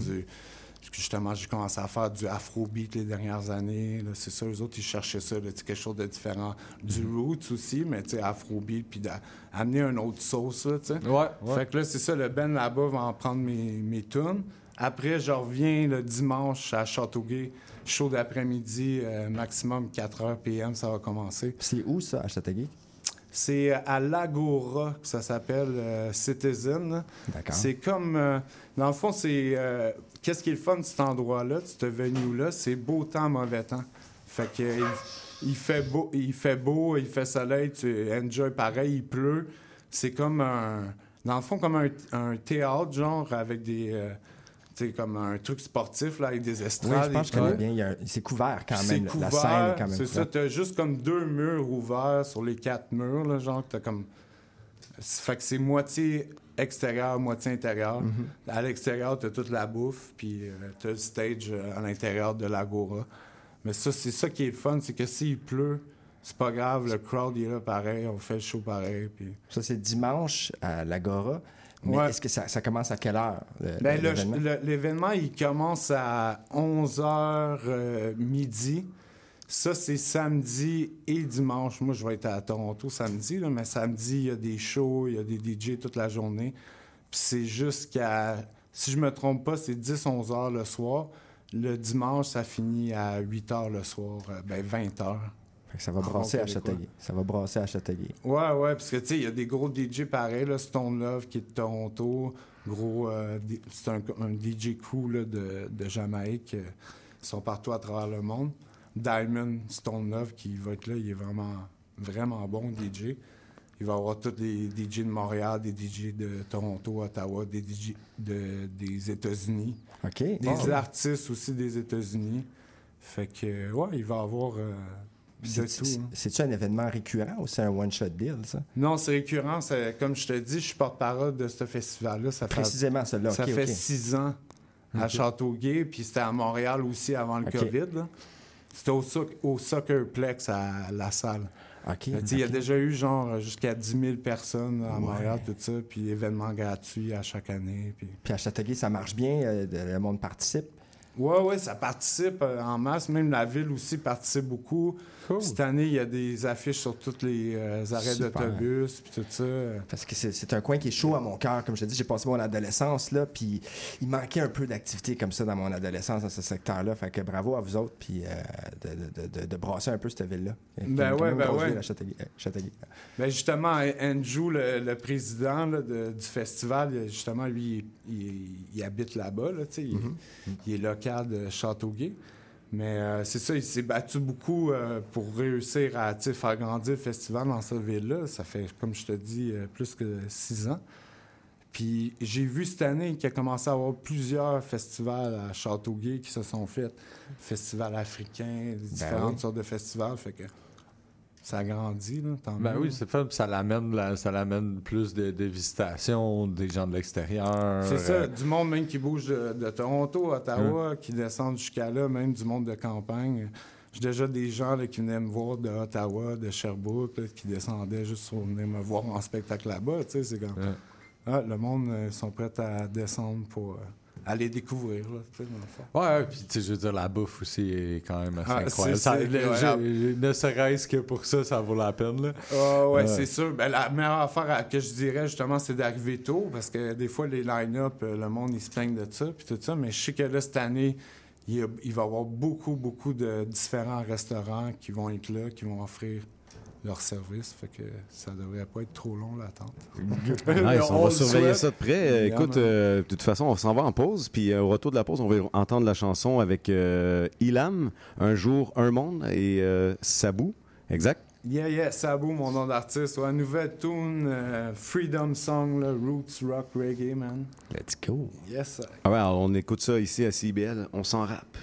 que justement, j'ai commencé à faire du afrobeat les dernières années. C'est ça, eux autres, ils cherchaient ça, là, quelque chose de différent. Du roots aussi, mais tu sais, afrobeat, puis d'amener un autre sauce, là, tu sais. Ouais, ouais. Fait que là, c'est ça, le Ben là-bas va en prendre mes, mes tunes. Après, je reviens le dimanche à Châteauguay, show d'après-midi, euh, maximum 4h PM, ça va commencer. C'est où ça, à Châteauguay? C'est à l'Agora que ça s'appelle euh, Citizen. D'accord. C'est comme. euh, dans le fond, c'est. Qu'est-ce qui est le fun de cet endroit-là, de ce venue-là? C'est beau temps, mauvais temps. Fait que. il, il fait beau, il fait beau, il fait soleil, tu enjoy pareil, il pleut. C'est comme un. Dans le fond, comme un, un théâtre, genre, avec des. euh, sais, comme un truc sportif, là, avec des Oui, estrades. je pense que bien. C'est couvert quand même. La scène est quand même C'est ça, t'as juste comme deux murs ouverts sur les quatre murs, là, genre, t'as comme... Fait que c'est moitié extérieur, moitié intérieur. Mhm. À l'extérieur, t'as toute la bouffe, puis euh, t'as le stage euh, à l'intérieur de l'agora. Mais ça, c'est ça qui est le fun, c'est que s'il pleut, c'est pas grave, le crowd il est là pareil, on fait le show pareil, puis... Ça, c'est dimanche à l'Agora. Mais Ouais. est-ce que ça, ça commence à quelle heure? Ben, l'événement? il commence à 11h midi. Ça, c'est samedi et dimanche. Moi, je vais être à Toronto samedi, là, mais samedi, il y a des shows, il y a des DJ toute la journée. Puis c'est jusqu'à, si je me trompe pas, c'est 10-11 heures le soir. Le dimanche, ça finit à 8 heures le soir, euh, ben 20 heures. Ça va En brasser à. Châteauguay. Ça va brasser à Châteauguay. Ouais, ouais, parce que tu sais, il y a des gros DJ pareils, là, Stone Love qui est de Toronto, gros, euh, c'est un, un DJ crew là, de, de Jamaïque, euh, ils sont partout à travers le monde. Diamond Stone Love qui va être là, il est vraiment, vraiment bon DJ. Il va y avoir tous les DJ de Montréal, des DJ de Toronto, Ottawa, des DJ de, des États-Unis. OK. Des artistes aussi des États-Unis. Fait que, ouais, il va y avoir euh, hein. C'est-tu un événement récurrent ou c'est un one-shot deal, ça? Non, c'est récurrent. Comme je te dis, je suis porte-parole de ce festival-là. Ça fait- Précisément, celui-là. Ça fait six ans à. Châteauguay, puis c'était à Montréal aussi avant le. COVID. C'était au, soc- au Soccerplex à la salle. OK. Mais tu sais, Il y a déjà eu genre jusqu'à 10 000 personnes à Ouais. Montréal, tout ça, puis événements gratuits à chaque année. Puis... Puis à Châteauguay, ça marche bien, euh, le monde participe? Ouais, ouais, ça participe euh, en masse. Même la ville aussi participe beaucoup. Cette année, il y a des affiches sur tous les euh, arrêts d'autobus, puis tout ça. Parce que c'est- un coin qui est chaud à mon cœur. Comme je te dis, j'ai passé mon adolescence là, puis il manquait un peu d'activité comme ça dans mon adolescence, dans ce secteur-là. Fait que bravo à vous autres, puis euh, de, de- de- de brasser un peu cette ville-là. Ben ouais, ben ouais. Ben justement, Andrew, le, le président là, de- du festival, justement, lui, il, il- il habite là-bas. Là, tu sais, il, il est local de Châteauguay. Mais euh, c'est ça, il s'est battu beaucoup euh, pour réussir à faire grandir le festival dans cette ville-là. Ça fait, comme je te dis, euh, plus que six ans. Puis j'ai vu cette année qu'il a commencé à avoir plusieurs festivals à Châteauguay qui se sont faits. Festivals africains, différentes oui. sortes de festivals. Fait que ça a grandi, là, tant Ben mieux. oui, c'est fait, puis ça l'amène, la- ça l'amène plus de, de visitations, des gens de l'extérieur. C'est ça, euh, du monde même qui bouge de, de Toronto, Ottawa, qui descendent jusqu'à là, même du monde de campagne. J'ai déjà des gens là, qui venaient me voir de Ottawa, de Sherbrooke, là, qui descendaient juste pour venir me voir en spectacle là-bas. tu sais, C'est comme... Ah, le monde euh, sont prêts à descendre pour euh, aller découvrir. Là, dans le. Ouais, puis tu sais, je veux dire, la bouffe aussi est quand même assez Ah, incroyable. Ça- le- ne serait-ce que pour ça, ça vaut la peine. Là. Ah ouais, c'est sûr. Ben, la meilleure affaire à- que je dirais, justement, c'est d'arriver tôt, parce que des fois, les line-up, euh, le monde, ils se plaignent de ça, puis tout ça. Mais je sais que là, cette année, il, y a- il va y avoir beaucoup, beaucoup de différents restaurants qui vont être là, qui vont offrir leur service. Fait que ça devrait pas être trop long, l'attente. Nice, on, va le surveiller souhaite. ça de près. Évidemment. Écoute, euh, de toute façon, on s'en va en pause. Puis euh, au retour de la pause, on va entendre la chanson avec euh, Ilam, Un jour, un monde, et euh, Sabou. Exact? Yeah, yeah, Sabou, mon nom d'artiste. Ouais, nouvelle tune, euh, Freedom Song, là, Roots Rock Reggae, man. Let's go. Yes, sir. Ah ouais, alors, on écoute ça ici à CBL. On s'en rappe.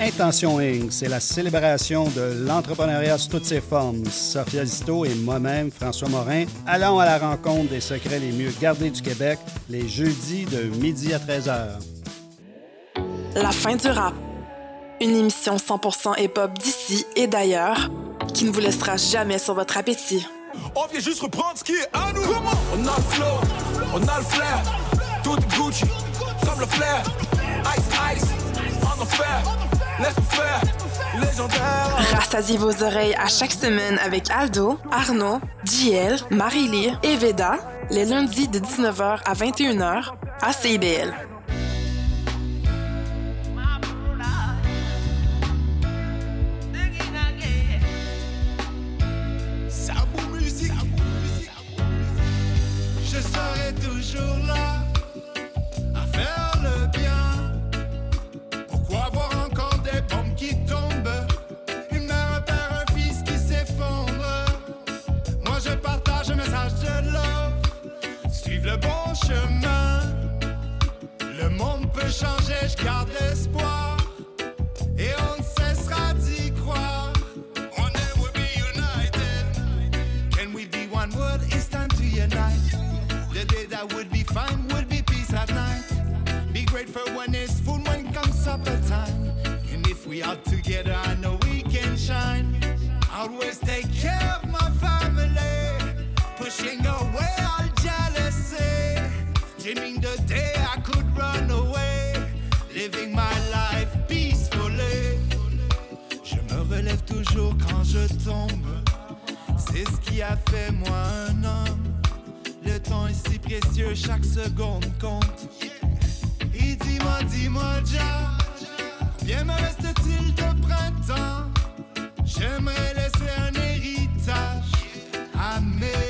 Intention Inc., c'est la célébration de l'entrepreneuriat sous toutes ses formes. Sophia Zito et moi-même, François Morin, allons à la rencontre des secrets les mieux gardés du Québec les jeudis de midi à 13h. La fin du rap. Une émission 100% hip-hop d'ici et d'ailleurs qui ne vous laissera jamais sur votre appétit. On vient juste reprendre ce qui est à nous. On a le flow, on a le flair. Tout Gucci, comme le flair. Ice, ice, Rassasiez vos oreilles à chaque semaine avec Aldo, Arnaud, JL, Marie-Lee et Veda, les lundis de 19h à 21h à CIBL. Je serai toujours là changer, je garde l'espoir. Et on ne cessera d'y croire. One day we'll be united. Can we be one word? It's time to unite. The day that would be fine would be peace at night. Be grateful when it's food, when comes supper time. And if we are together, quand je tombe. C'est ce qui a fait moi un homme. Le temps est si précieux, chaque seconde compte. Et dis-moi, dis-moi, Jah, bien me reste-t-il de printemps? J'aimerais laisser un héritage à mes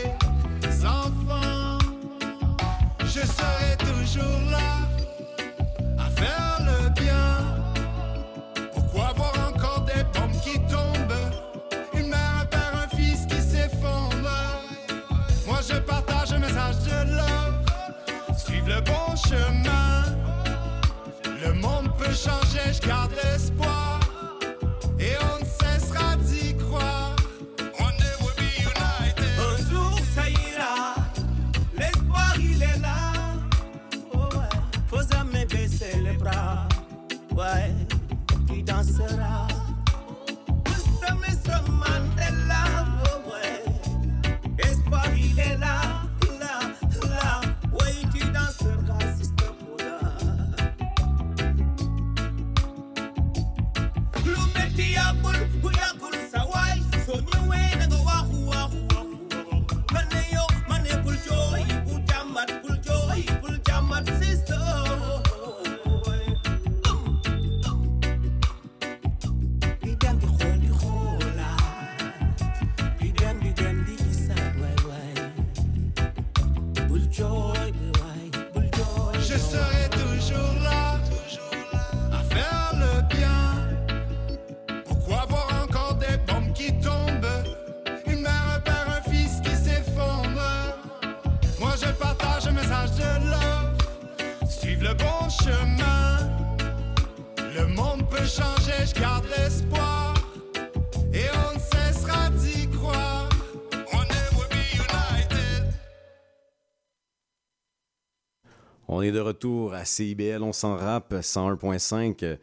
retour à CIBL, on s'en rappe 101.5. euh,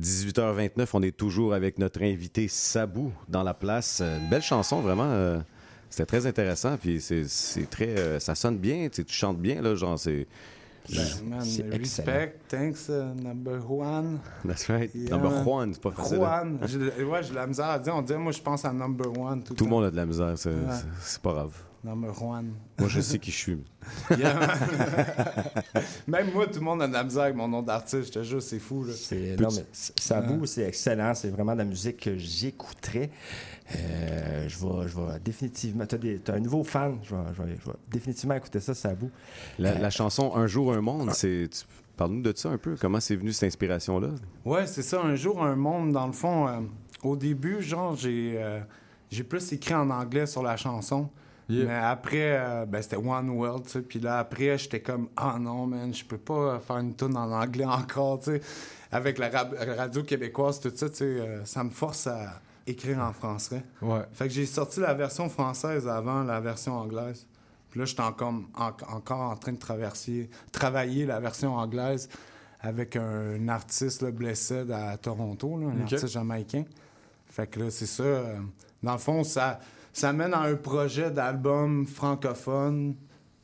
18h29, on est toujours avec notre invité Sabou dans la place. Euh, Une belle chanson, vraiment. euh, C'était très intéressant, puis c'est c'est très... euh, ça sonne bien, tu sais, tu chantes bien, là, genre, c'est... Ben, man, respect, thanks, uh, number one. That's right. Yeah, Number. Juan, c'est pas facile. hein? Juan. J'ai de- Ouais, j'ai de la misère à dire. On dirait, moi, je pense à number one tout, Tout le monde a de la misère, c'est Ouais. c'est- c'est pas grave. Number one. Moi, je sais qui je suis. Même moi, tout le monde a de la misère avec mon nom d'artiste. Je te jure, c'est fou. Là. C'est- Non, mais Sabou, c'est excellent. C'est vraiment de la musique que j'écouterais. Euh, je vais, je vais définitivement. Tu as, un nouveau fan. Je vais, je vais- je vais définitivement écouter ça, Sabou. La, Euh, la chanson Un jour, un monde, c'est... Parle-nous de ça un peu. Comment c'est venu cette inspiration-là? Ouais, c'est ça. Un jour, un monde, dans le fond, euh, au début, genre, j'ai euh, j'ai plus écrit en anglais sur la chanson. Mais après, euh, ben, c'était One World, tu sais. Puis là, après, j'étais comme, ah non, man, je peux pas faire une tune en anglais encore, tu sais. Avec la radio québécoise, tout ça, tu sais, euh, ça me force à écrire en français. Ouais. Fait que j'ai sorti la version française avant la version anglaise. Puis là, j'étais encore, en- encore en train de traverser, travailler la version anglaise avec un artiste là, blessé à Toronto, là, un artiste jamaïcain. Fait que là, c'est ça. euh, dans le fond, ça, ça mène à un projet d'album francophone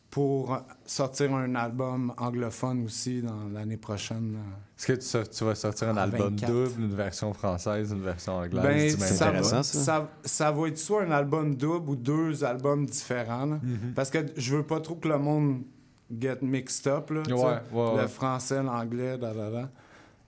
pour sortir un album anglophone aussi dans l'année prochaine. Est-ce que tu, vas sortir un En album 24. double, une version française, une version anglaise? Ben, ça, va, ça, ça va être soit un album double ou deux albums différents. Mhm. Parce que je veux pas trop que le monde get mixed up. Là. Ouais, ouais, le français, l'anglais, da, da, da.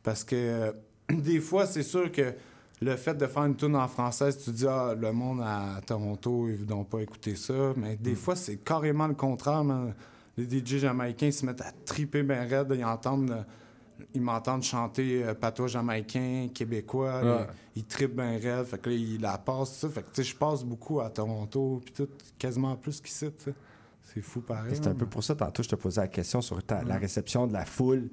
Parce que euh, des fois, c'est sûr que le fait de faire une tune en français, tu te dis, ah, le monde à Toronto, ils ne voudront pas écouter ça. Mais des Mm. fois, c'est carrément le contraire. man. Les DJ jamaïcains ils se mettent à triper bien raide. Ils entendent. ils m'entendent chanter euh, patois jamaïcain, québécois. Ouais. Ils, ils trippent bien raide. Fait que là, ils la passent, ça. Fait que, tu sais, je passe beaucoup à Toronto, puis tout, quasiment plus qu'ici. C'est fou pareil. C'est un peu pour ça, tantôt, je te posais la question sur ta- la Mm. réception de la foule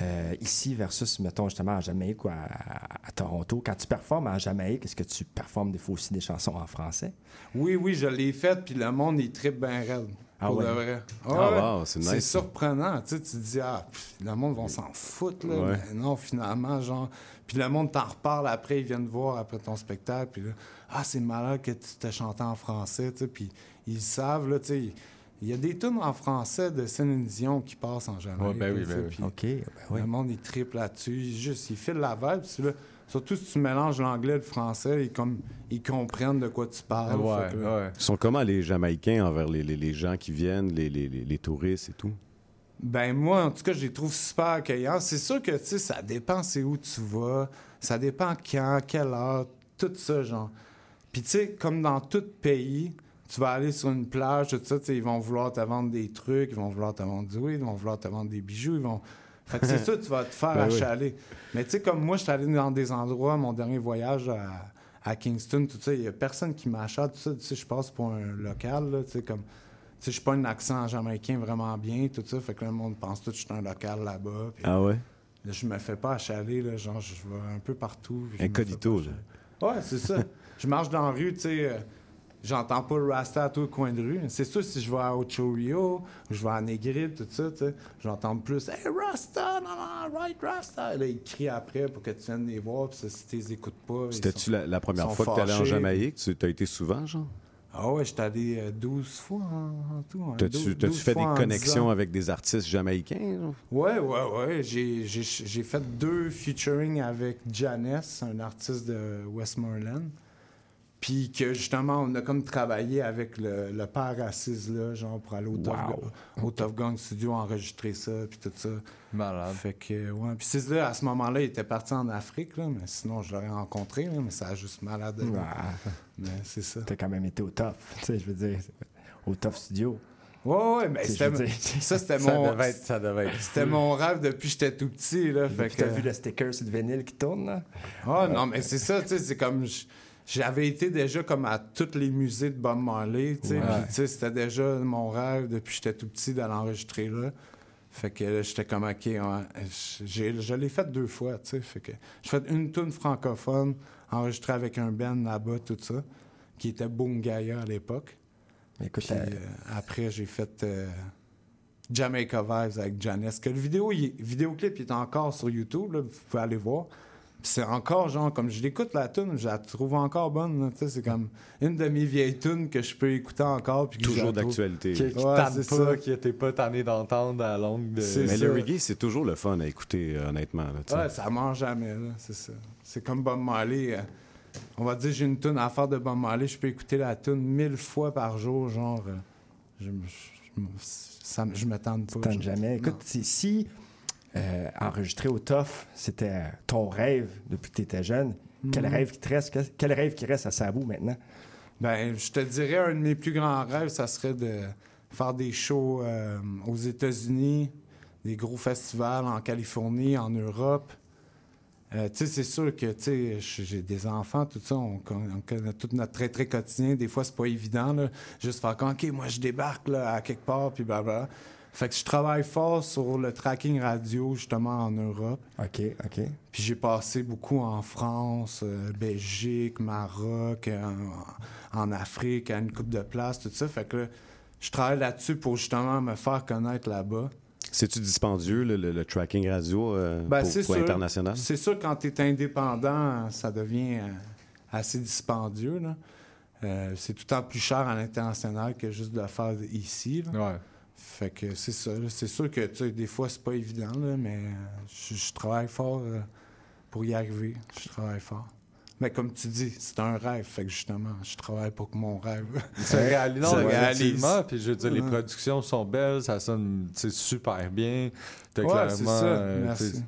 euh, ici versus, mettons, justement, en Jamaïque ou à, à- à Toronto. Quand tu performes en Jamaïque, est-ce que tu performes des fois aussi des chansons en français? Oui, oui, je l'ai faite, puis le monde, il trippe bien raide. Ah pour ouais? de vrai. Ah Ouais, wow, c'est nice, surprenant. Tu sais, tu te dis, ah, pff, le monde va s'en foutre, là. Ouais. Mais non, finalement, genre. Puis le monde t'en reparle après, ils viennent te voir après ton spectacle, puis là, ah, c'est malade que tu t'es chanté en français, tu sais, puis ils savent, là, tu sais. Il y a des tunes en français de Céline Dion qui passent en Jamaïque. Ouais, ben oui, ben oui. ben oui. Le monde, il triple là-dessus. Il, juste, il file la vibe. puis là, surtout si tu mélanges l'anglais et le français, ils, comme, ils comprennent de quoi tu parles. Ouais, Fait que là, ouais. Ils sont comment les Jamaïcains envers les, les- les gens qui viennent, les, les- les- les touristes et tout? Ben moi, en tout cas, je les trouve super accueillants. C'est sûr que, tu sais, ça dépend c'est où tu vas, ça dépend quand, quelle heure, tout ça, genre. Puis tu sais, comme dans tout pays, tu vas aller sur une plage, tout ça, ils vont vouloir te vendre des trucs, ils vont vouloir te vendre du weed, ils vont vouloir te vendre des bijoux, ils vont... Fait que c'est ça, tu vas te faire Ben oui. achaler. Mais tu sais, comme moi, je suis allé dans des endroits, mon dernier voyage à, à Kingston, tout ça, il y a personne qui m'achète, tout ça, tu sais, je passe pour un local, tu sais, comme... Tu sais, je suis pas un accent jamaïcain vraiment bien, tout ça. Fait que le monde pense tout que je suis un local là-bas. Ah ouais? Là, je me fais pas achaler, là. Genre, je vais un peu partout. Incognito, là. Ouais, c'est ça. je marche dans la rue, tu sais. Euh, J'entends pas le Rasta à tout le coin de rue. C'est sûr, si je vais à Ocho Rio, je vais à Negril, tout ça, j'entends plus Hey Rasta, non, non, right Rasta. Là, ils crient après pour que tu viennes les voir, puis si tu les écoutes pas. C'était-tu la, la première fois que tu allais en. Jamaïque? Tu as été souvent, genre? Ah ouais, j'étais allé euh, 12 fois en, en tout. hein, T'as-tu 12 t'as-tu 12 fait des en 10 connexions avec des artistes jamaïcains? genre? Ouais, ouais, ouais. J'ai, j'ai, j'ai fait deux featuring avec Janice, un artiste de Westmoreland. Puis que justement, on a comme travaillé avec le, le père assise là, genre pour aller au, Tough, Wow. Gun- au Tough Studio enregistrer ça, puis tout ça. Malade. Fait que, ouais. Puis c'est là, à ce moment-là, il était parti en Afrique, là, mais sinon, je l'aurais rencontré, là, mais ça a juste malade. Mais c'est ça. T'as quand même été au top, tu sais, je veux dire, au top studio. Ouais, ouais, mais c'était, ça, c'était mon. devait être- ça devait être C'était mon rêve depuis que j'étais tout petit, là. Fait Puis t'as que- vu le sticker sur le vinyle qui tourne, là? Ah non, mais c'est ça, tu sais, c'est comme... J'avais été déjà comme à tous les musées de Bob Marley, tu sais, Ouais. c'était déjà mon rêve depuis que j'étais tout petit d'aller enregistrer là. Fait que j'étais comme, OK, je l'ai fait deux fois, tu sais, fait que j'ai fait une tune francophone enregistrée avec un band là-bas, tout ça, qui était Boom Gaia à l'époque. Écoute, Puis, euh, euh, après, j'ai fait euh, Jamaica Vibes avec Janice. Que le vidéo, il- vidéoclip il est encore sur YouTube, là, vous pouvez aller voir. C'est encore, genre, comme je l'écoute la tune, je la trouve encore bonne. tu sais, C'est comme une de mes vieilles tunes que je peux écouter encore. puis Toujours je d'actualité. Qui, qui Ouais, pas, ça. qui était pas tanné d'entendre à la longue de. Mais le reggae, c'est toujours le fun à écouter, euh, honnêtement. là, tu sais. Ouais, ça meurt jamais, là, c'est ça. C'est comme Bob Marley. euh, on va dire, j'ai une tune à faire de Bob Marley, je peux écouter la tune mille fois par jour, genre. euh, je, me- je, me- ça, je me tente pas. Je- jamais. Écoute, si, si, euh, enregistrer au TOF, c'était ton rêve depuis que tu étais jeune, quel Mhm. rêve qui te reste? Quel, quel rêve qui reste à Sabou maintenant? Ben, je te dirais, un de mes plus grands rêves, ça serait de faire des shows euh, aux États-Unis, des gros festivals en Californie, en Europe. Euh, tu sais, c'est sûr que, tu sais, j'ai des enfants, tout ça, on, con- on connaît tout notre très, très quotidien. Des fois, c'est pas évident, là. Juste faire comme, OK, moi, je débarque, là, à quelque part, puis blablabla. Fait que je travaille fort sur le tracking radio, justement, en Europe. OK, OK. Puis j'ai passé beaucoup en France, euh, Belgique, Maroc, euh, en, en Afrique, à une coupe de place, tout ça. Fait que là, je travaille là-dessus pour justement me faire connaître là-bas. C'est-tu dispendieux, le, le- le tracking radio euh, Ben, pour, c'est pour sûr. international? C'est sûr, quand tu es indépendant, ça devient euh, assez dispendieux. là. Euh, c'est tout le temps plus cher à l'international que juste de le faire ici. là. Fait que c'est ça. C'est sûr que tu sais, des fois, c'est pas évident, là, mais euh, je, je travaille fort euh, pour y arriver. Je travaille fort. Mais comme tu dis, c'est un rêve. Fait que justement, je travaille pour que mon rêve Ça réalise, non, se réalise. Puis je veux dire, les productions sont belles, ça sonne super bien. T'as Ouais, clairement. ça. euh, Merci.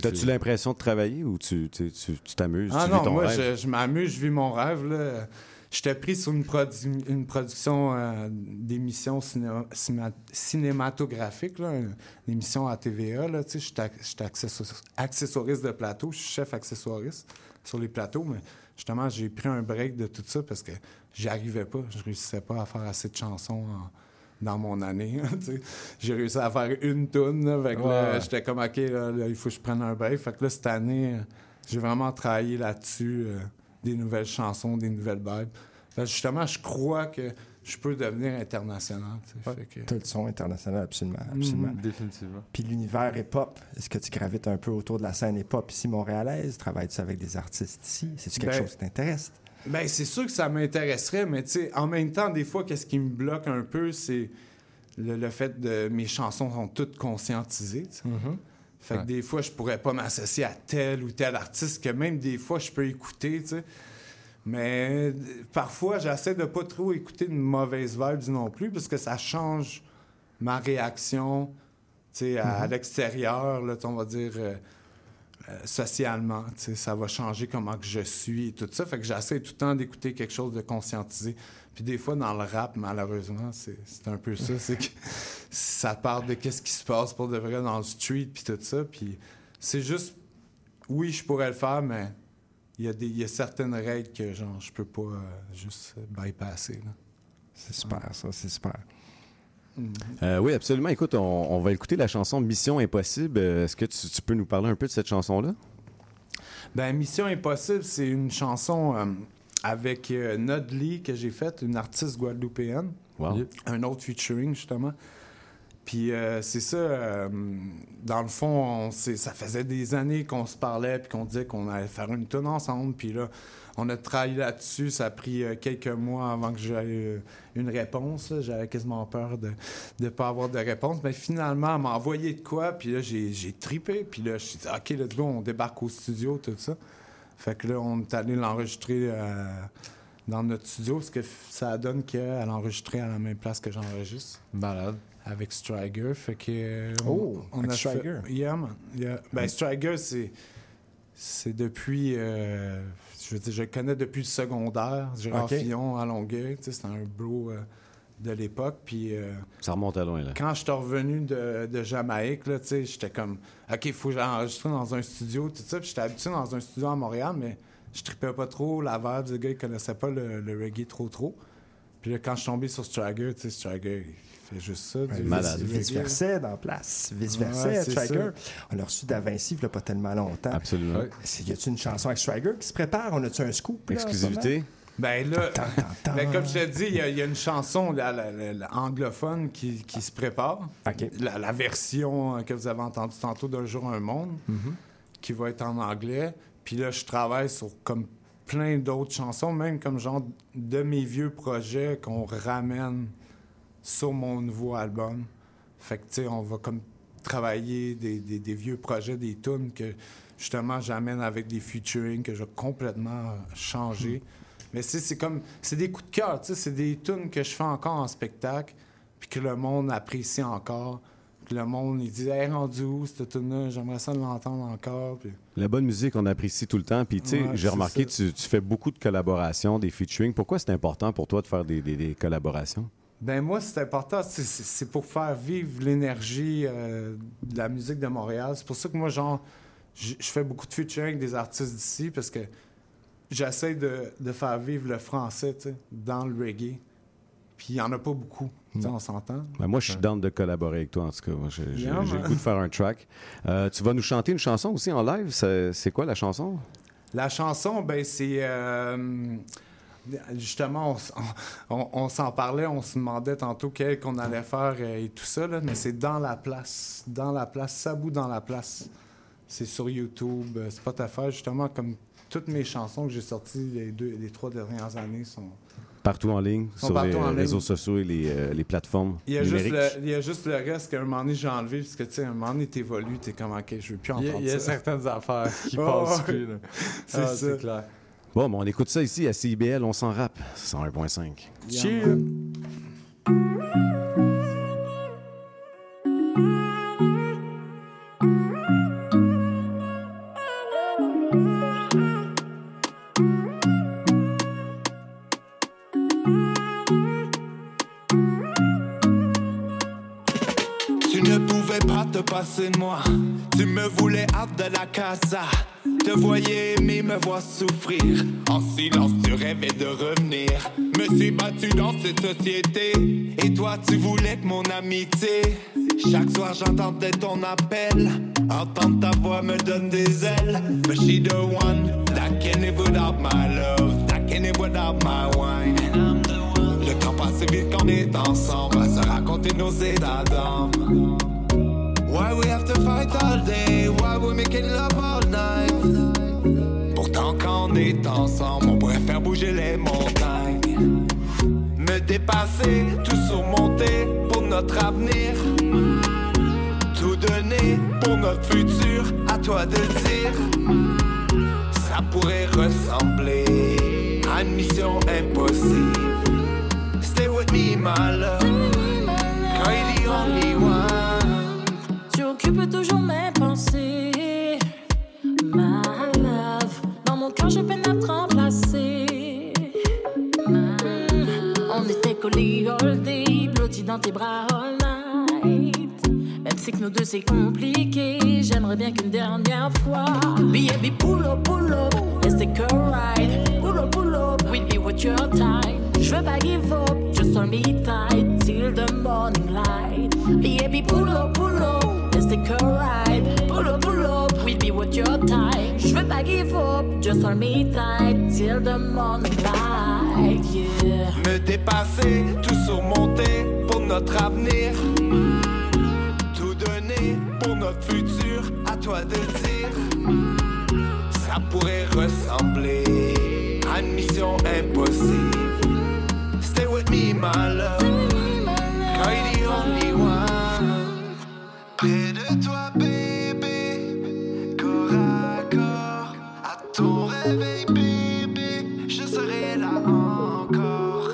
T'as-tu l'impression de travailler ou tu tu- tu- tu t'amuses? Ah tu non, vis ton moi, rêve? je, je m'amuse, je vis mon rêve. Là. J'étais pris sur une, produ- une production euh, d'émission ciné- cima- cinématographique, là, une, une émission à TVA. J'étais accessor- accessoiriste de plateau, je suis chef accessoiriste sur les plateaux, mais justement, j'ai pris un break de tout ça parce que j'y arrivais pas. Je réussissais pas à faire assez de chansons en- dans mon année. j'ai réussi à faire une toune. là, Ouais. J'étais comme, OK, là, il faut que je prenne un break. Fait que là, cette année, j'ai vraiment travaillé là-dessus. euh, des nouvelles chansons, des nouvelles vibes. Fait justement, je crois que je peux devenir international. tu. Fait que- T'as le son international, absolument. absolument. Mhm. Définitivement. Puis l'univers hip-hop, est-ce que tu gravites un peu autour de la scène hip-hop ici montréalaise? Travailles-tu avec des artistes ici? C'est-tu quelque Ben, chose qui t'intéresse? Ben, c'est sûr que ça m'intéresserait, mais tu sais, en même temps, des fois, qu'est-ce qui me bloque un peu, c'est le, le fait de mes chansons sont toutes conscientisées. sais. Fait que Ouais. des fois, je pourrais pas m'associer à tel ou tel artiste que même des fois, je peux écouter, tu sais. Mais parfois, j'essaie de pas trop écouter une mauvaise vibe non plus, parce que ça change ma réaction, tu sais, à, à Mhm. l'extérieur, là, on va dire... euh, euh, socialement, tu sais, ça va changer comment que je suis et tout ça. Fait que j'essaie tout le temps d'écouter quelque chose de conscientisé. Puis des fois, dans le rap, malheureusement, c'est un peu ça. C'est que ça parle de qu'est-ce qui se passe pour de vrai dans le street puis tout ça. Puis c'est juste... Oui, je pourrais le faire, mais il y, a des- il y a certaines règles que, genre, je peux pas euh, juste bypasser. C'est super, ça, c'est super. Euh, oui, absolument. Écoute, on, on va écouter la chanson Mission Impossible. Euh, Est-ce que tu, tu peux nous parler un peu de cette chanson-là? Ben, Mission Impossible, c'est une chanson euh, avec euh, Nodley que j'ai faite, une artiste guadeloupéenne. Wow. Un autre featuring, justement. Puis euh, c'est ça, euh, dans le fond, on ça faisait des années qu'on se parlait puis qu'on disait qu'on allait faire une tonne ensemble. Puis là, on a travaillé là-dessus. Ça a pris euh, quelques mois avant que j'aie euh, une réponse. J'avais quasiment peur de ne pas avoir de réponse. Mais finalement, elle m'a envoyé de quoi. Puis là, j'ai j'ai tripé. Puis là, je suis dit, OK, let's go, on débarque au studio, tout ça. Fait que là, on est allé l'enregistrer euh, dans notre studio, parce que ça donne qu'elle a enregistré à la même place que j'enregistre. Malade. Avec Striger. Fait que. euh, Oh, avec a Striger. Fait, yeah, man. Yeah. Ben, Striger, c'est. C'est depuis. euh, je veux dire, je le connais depuis le secondaire. Gérard Ok. Fillon à Longueuil. tu sais, C'était un bro euh, de l'époque. Puis. euh, Ça remonte à loin, là. quand je suis revenu de, de Jamaïque, là, tu sais, j'étais comme, OK, il faut que j'enregistre dans un studio, tout ça. Puis j'étais habitué dans un studio à Montréal, mais je tripais pas trop la vibe. Le gars, il connaissait pas le, le reggae trop, trop. Puis là, quand je suis tombé sur Striger, tu sais, Striger, il fait juste ça. du Malade. Vice-versa dans place. Vice-versa, Ouais, Striker. On l'a reçu d'A Vinci il y a pas tellement longtemps. Absolument. Y a-tu une chanson avec Striker qui se prépare? On a-tu un scoop? là, en ce Exclusivité? Ben là, ben comme je te dis, il y, a- il y a une chanson la- la- la- la anglophone qui, qui se prépare. La, la version euh, que vous avez entendue tantôt d'un jour un monde. Mhm. qui va être en anglais. Puis là, je travaille sur comme plein d'autres chansons, même comme genre de mes vieux projets qu'on ramène sur mon nouveau album. Fait que, tu sais, on va comme travailler des, des- des vieux projets, des tunes que justement j'amène avec des featuring que j'ai complètement changé. Mais tu sais, c'est comme, c'est des coups de cœur, tu sais, c'est des tunes que je fais encore en spectacle, puis que le monde apprécie encore. Que le monde, il dit, hey, rendu où cette tune-là, j'aimerais ça l'entendre encore. Puis... La bonne musique, on apprécie tout le temps. Puis, tu sais, Ouais, j'ai remarqué, tu, tu fais beaucoup de collaborations, des featuring. Pourquoi c'est important pour toi de faire des, des- des collaborations? Ben moi, c'est important. C'est- pour faire vivre l'énergie euh, de la musique de Montréal. C'est pour ça que moi, genre, je je fais beaucoup de featuring avec des artistes d'ici parce que j'essaie de, de faire vivre le français, dans le reggae. Puis il n'y en a pas beaucoup, sais, on s'entend. Ben, moi, je suis down de collaborer avec toi, en tout cas. J'ai Yeah, j'ai le goût de faire un track. Euh, tu vas nous chanter une chanson aussi en live? C'est quoi la chanson? La chanson, ben c'est euh, justement, on, s- on- on s'en parlait, on se demandait tantôt quel qu'on allait faire euh, et tout ça, là, mais c'est dans la place, dans la place, Sabou dans la place. C'est sur YouTube, euh, Spotify, justement, comme toutes mes chansons que j'ai sorties les deux, les trois dernières années sont. Partout en ligne, Sont sur partout les en ligne. réseaux sociaux et les, euh, les plateformes Il y, a juste numériques. le, il y a juste le reste qu'à un moment donné j'ai enlevé, parce que tu sais, à un moment donné t'évolues, t'es comme ok, je veux plus Il y a- entendre il y a ça. certaines affaires qui Oh, passent ouais. plus. C'est Ah, ça. c'est clair. Bon, ben, on écoute ça ici à CIBL, on s'en rappe. 101.5. Cheers. Pas te passer de moi. Tu me voulais hâte de la casa. Te voyais aimer, me voir souffrir. En silence, tu rêvais de revenir. Me suis battu dans cette société. Et toi, tu voulais que mon amitié. Chaque soir, j'entendais ton appel. Entendre ta voix me donne des ailes. But she the one that can live without my love. That can live without my wine. Le temps passe vite quand on est ensemble à se raconter nos états d'âme. Why we have to fight all day? Why we making love all night? Pourtant quand on est ensemble, on pourrait faire bouger les montagnes. Me dépasser, tout surmonter pour notre avenir. Tout donner pour notre futur, à toi de dire. Ça pourrait ressembler à une mission impossible. Stay with me, my love. Girl, you're the only one. Tu occupes toujours mes pensées. My love, dans mon cœur, j'ai peine à te remplacer. On était collés all day, blottis dans tes bras all night. Même si que nous deux c'est compliqué, j'aimerais bien qu'une dernière fois. Baby, pull up, pull up, let's take a ride. Pull up, pull up, we'll be with your time. Je veux pas give up, just hold me tight till the morning light. Baby, pull up, pull up, take a ride. Pull up, pull up, we'll be with your time. Je veux pas give up, just hold me tight till the morning light. Yeah. Me dépasser, tout surmonter pour notre avenir. Tout donner pour notre futur, à toi de dire. Ça pourrait ressembler à une mission impossible. Stay with me, my love. Girl, you're the only one. Près de toi, bébé, corps à corps, à ton réveil, bébé, je serai là encore.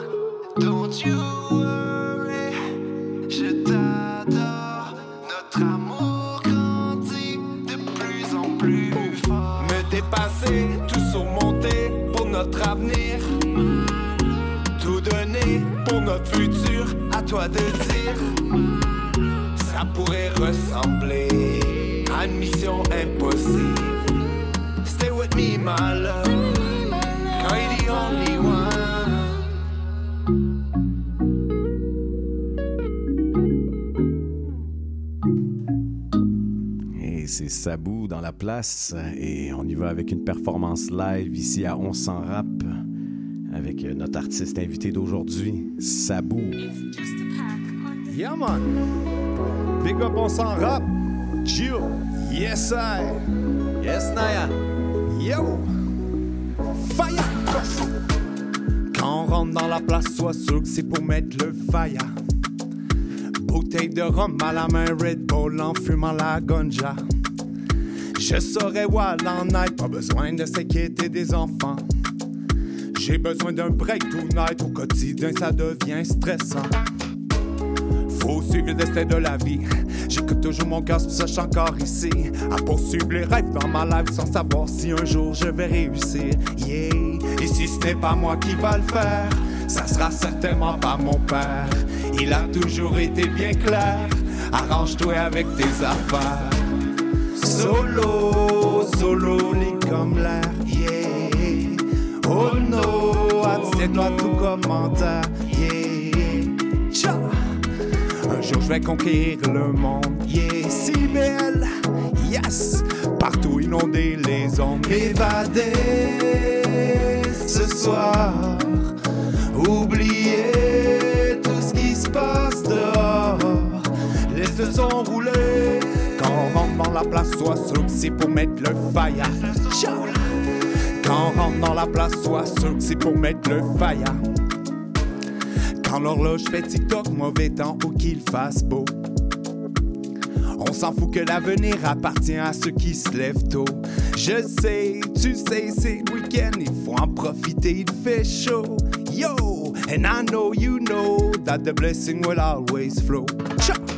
Don't you worry, je t'adore. Notre amour grandit de plus en plus fort. Me dépasser, tout surmonter pour notre avenir. Tout donner pour notre futur, à toi de dire. Pourrait ressembler à une mission impossible. Stay with me, my love. Girl, you're the only one. Et c'est Sabou dans la place. Et on y va avec une performance live ici à On s'en rap avec notre artiste invité d'aujourd'hui, Sabou. Yeah, man. Big up, on s'en rap. Chill. Yes, I. Yes, Naya. Yo! Fire! Quand on rentre dans la place, sois sûr que c'est pour mettre le fire. Bouteille de rhum à la main, Red Bull en fumant la gonja. Je saurais où aller en night, pas besoin de s'inquiéter des enfants. J'ai besoin d'un break tonight, au quotidien ça devient stressant. Faut suivre le destin de la vie. J'écoute toujours mon cœur, c'est ça je encore ici. À poursuivre les rêves dans ma life sans savoir si un jour je vais réussir. Yeah, et si ce n'est pas moi qui va le faire, ça sera certainement pas mon père. Il a toujours été bien clair. Arrange-toi avec tes affaires. Solo, solo, libre comme l'air, yeah. Oh no, abstiens-toi tout commentaire, je vais conquérir le monde, yeah. Si belle, yes. Partout inonder les ondes, m'évader ce soir. Oublier tout ce qui se passe dehors. Laisse le son rouler. Quand on rentre dans la place, sois sûr que c'est pour mettre le fire. Quand on rentre dans la place, sois sûr que c'est pour mettre le fire. L'horloge fait TikTok, mauvais temps ou qu'il fasse beau. On s'en fout que l'avenir appartient à ceux qui se lèvent tôt. Je sais, tu sais, c'est le week-end, il faut en profiter, il fait chaud. Yo, and I know you know that the blessing will always flow. Tcha!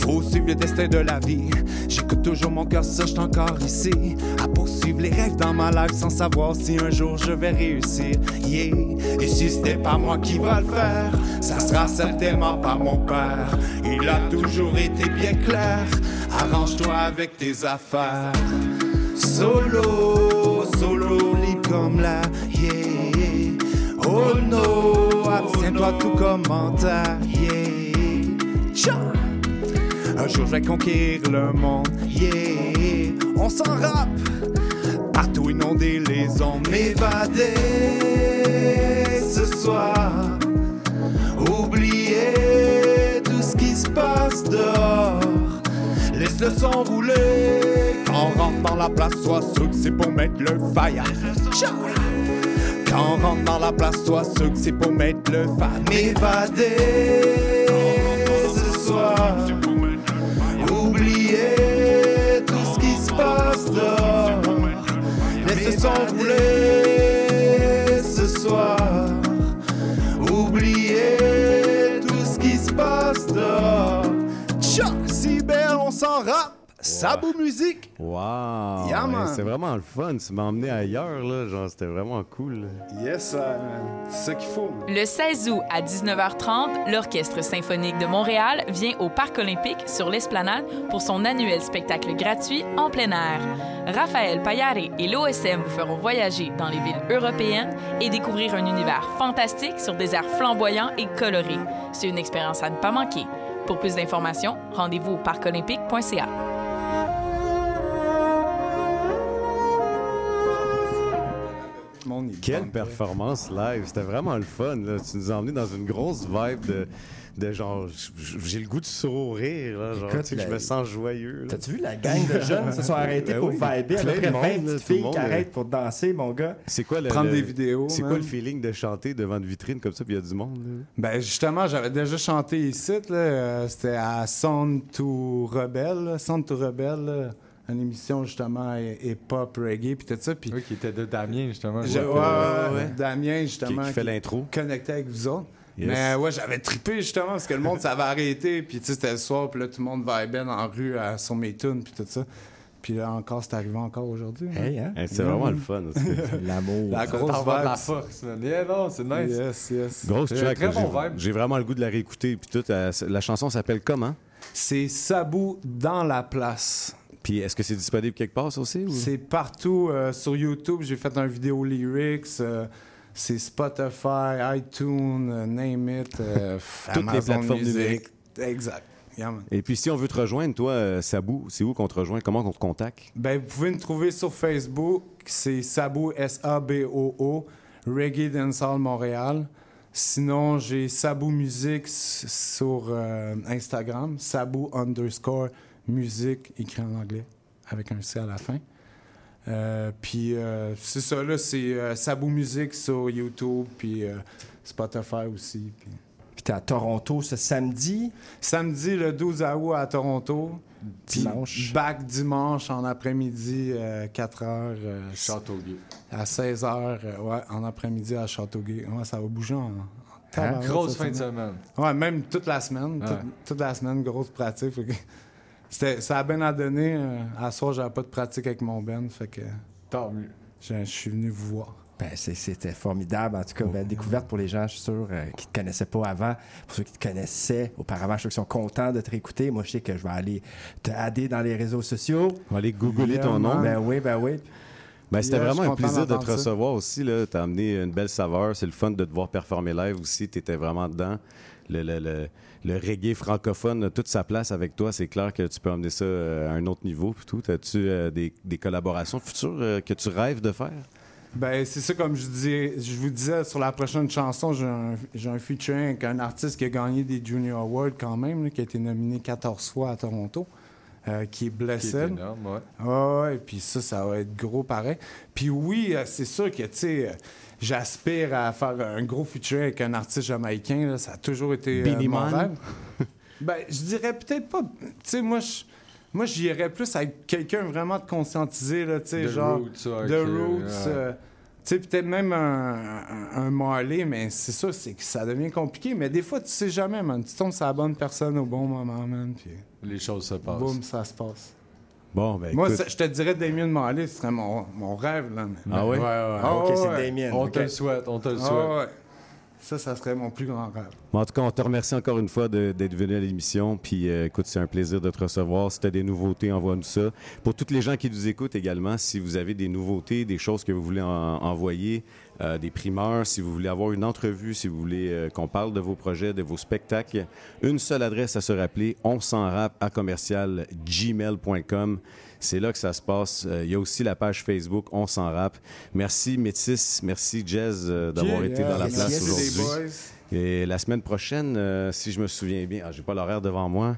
Faut suivre le destin de la vie. J'écoute toujours mon cœur, ça, je suis encore ici. À poursuivre les rêves dans ma life sans savoir si un jour je vais réussir. Yeah, et si c'était pas moi qui va le faire, ça sera certainement pas mon père. Il a toujours été bien clair. Arrange-toi avec tes affaires. Solo, solo, libre comme la, yeah. Oh no, abstiens-toi tout commentaire, yeah. Tcha! Un jour je vais conquérir le monde, yeah. On s'en rappe, partout inonder les ondes, m'évader ce soir. Oublier tout ce qui se passe dehors. Laisse le son rouler. Quand on rentre dans la place, sois sûr que c'est pour mettre le fire. Quand on rentre dans la place, sois sûr que c'est pour mettre le fire. M'évader ce soir. 100 rap, Sabo wow. Musique. Wow! C'est vraiment le fun. Tu m'as emmené ailleurs, là. Genre, c'était vraiment cool. Yes, man. C'est ça qu'il faut. Le 16 août à 19h30, l'Orchestre symphonique de Montréal vient au Parc olympique sur l'Esplanade pour son annuel spectacle gratuit en plein air. Raphaël Payare et l'OSM vous feront voyager dans les villes européennes et découvrir un univers fantastique sur des airs flamboyants et colorés. C'est une expérience à ne pas manquer. Pour plus d'informations, rendez-vous au parcolympique.ca. Quelle performance live! C'était vraiment le fun. Là. Tu nous as emmenés dans une grosse vibe de, de genre, j- j'ai le goût de sourire. Là, genre, Écoute, tu sais, que la- je me sens joyeux. T'as-tu vu la gang de jeunes se sont arrêtés Ben pour oui, viber? À peu près de 20 monde, là, petites tout le filles monde, qui arrêtent pour danser, mon gars. C'est quoi le, Prendre le- des vidéos, C'est quoi le feeling de chanter devant une vitrine comme ça, puis il y a du monde? là? Ben justement, j'avais déjà chanté ici, là, euh, c'était à Sound to Rebelle, Sound to Rebelle, là, une émission justement hip-hop, reggae, puis tout ça. Puis Oui, qui était de Damien, justement. Je- ouais, ouais, ouais. Damien, justement. Qui- qui fait l'intro. Connecté avec vous autres. Yes. Mais ouais, j'avais trippé justement parce que le monde, ça avait arrêté. Puis tu sais, c'était le soir, puis là, tout le monde vibait dans la rue à- sur mes tunes, puis tout ça. Puis là, encore, c'est arrivé encore aujourd'hui. Hey, hein? Hey, c'est vraiment le fun. aussi. L'amour. La grosse de la vibe. force, man. Yeah, non, c'est nice. Yes, yes. Grosse track. très bon j'ai- vibe. J'ai vraiment le goût de la réécouter. Puis tout, euh, la chanson s'appelle comment? C'est Sabou dans la place. Puis est-ce que c'est disponible quelque part, ça aussi? ou- C'est partout euh, sur YouTube. J'ai fait un vidéo lyrics. euh, c'est Spotify, iTunes, euh, name it. euh, Toutes les plateformes Music. numériques. Exact. Yeah. Et puis si on veut te rejoindre, toi, euh, Sabou, c'est où qu'on te rejoint? Comment on te contacte? Ben, vous pouvez me trouver sur Facebook. C'est Sabou, S-A-B-O-O, Reggae Dancehall Montréal. Sinon, j'ai Sabou Musique sur euh, Instagram. Sabou underscore musique, écrit en anglais. avec un C à la fin. Euh, puis euh, c'est ça, là, c'est euh, Sabou Musique sur YouTube, puis euh, Spotify aussi. Puis, Puis t'es à Toronto ce samedi? Samedi, le 12 août à Toronto. Puis Dimanche. Back dimanche en après-midi, 4 heures. Châteauguay. À 16 heures, ouais, en après-midi à Châteauguay. Ouais, ça va bouger en. en tabarouette, Grosse fin de semaine. Ouais, même toute la semaine. Ouais. toute, toute la semaine, grosse pratique. Ça a bien à donner. euh, à soir, j'avais pas de pratique avec mon Ben. Fait que. Tant mieux. Je, je suis venu vous voir. Ben, c'était formidable. En tout cas, ben, découverte pour les gens, je suis sûr, euh, qui ne te connaissaient pas avant. Pour ceux qui te connaissaient auparavant, je suis sûr qu'ils sont contents de te réécouter. Moi, je sais que je vais aller te adder dans les réseaux sociaux. On va aller googler Yeah, ton nom. man. Ben oui, ben oui. Ben, c'était Yeah, vraiment un plaisir de te ça. recevoir aussi. Tu as amené une belle saveur. C'est le fun de te voir performer live aussi. Tu étais vraiment dedans. Le, le, le, le reggae francophone a toute sa place avec toi. C'est clair que tu peux amener ça euh, à un autre niveau. puis tout. As-tu euh, des, des collaborations futures euh, que tu rêves de faire? Ben, c'est ça, comme je, dis, je vous disais, sur la prochaine chanson, j'ai un, j'ai un featuring avec un artiste qui a gagné des Junior Awards quand même, là, qui a été nominé 14 fois à Toronto, euh, qui est Qui blessé. est énorme, ouais. Ouais, ouais, puis ça, ça va être gros pareil. Puis oui, c'est sûr que, tu sais, j'aspire à faire un gros featuring avec un artiste jamaïcain. là. Ça a toujours été euh, Beenie mon rêve. ben, je dirais peut-être pas. Tu sais, moi, je. Moi, j'irais plus avec quelqu'un vraiment de conscientisé, là, tu sais, The genre... Roots, ouais, The Roots, euh, tu sais, peut-être même un, un, un Marley, mais c'est ça, c'est que ça devient compliqué. Mais des fois, tu sais jamais, man. Tu tombes sur la bonne personne au bon moment, man, puis Les choses se passent. boum, ça se passe. Bon, ben Moi, écoute, ça- je te dirais Damien Marley, ce serait mon, mon rêve, là. mais- Ah oui? Ouais, ouais. Ah, ok, ouais, c'est. Damien. On ok. te le souhaite, on te le Ah, souhaite. ouais. Ça, ça serait mon plus grand rêve. En tout cas, on te remercie encore une fois d'être venu à l'émission. Puis, euh, écoute, c'est un plaisir de te recevoir. Si tu as des nouveautés, envoie-nous ça. Pour toutes les gens qui nous écoutent également, si vous avez des nouveautés, des choses que vous voulez en- envoyer, euh, des primeurs, si vous voulez avoir une entrevue, si vous voulez euh, qu'on parle de vos projets, de vos spectacles, une seule adresse à se rappeler, on s'en rap à commercial gmail.com. C'est là que ça se passe. Euh, Il y a aussi la page Facebook On s'en rap. Merci Métis, merci Jazz euh, d'avoir Yeah, été dans la yes, place yes. Aujourd'hui. Et la semaine prochaine, euh, si je me souviens bien, ah, j'ai pas l'horaire devant moi.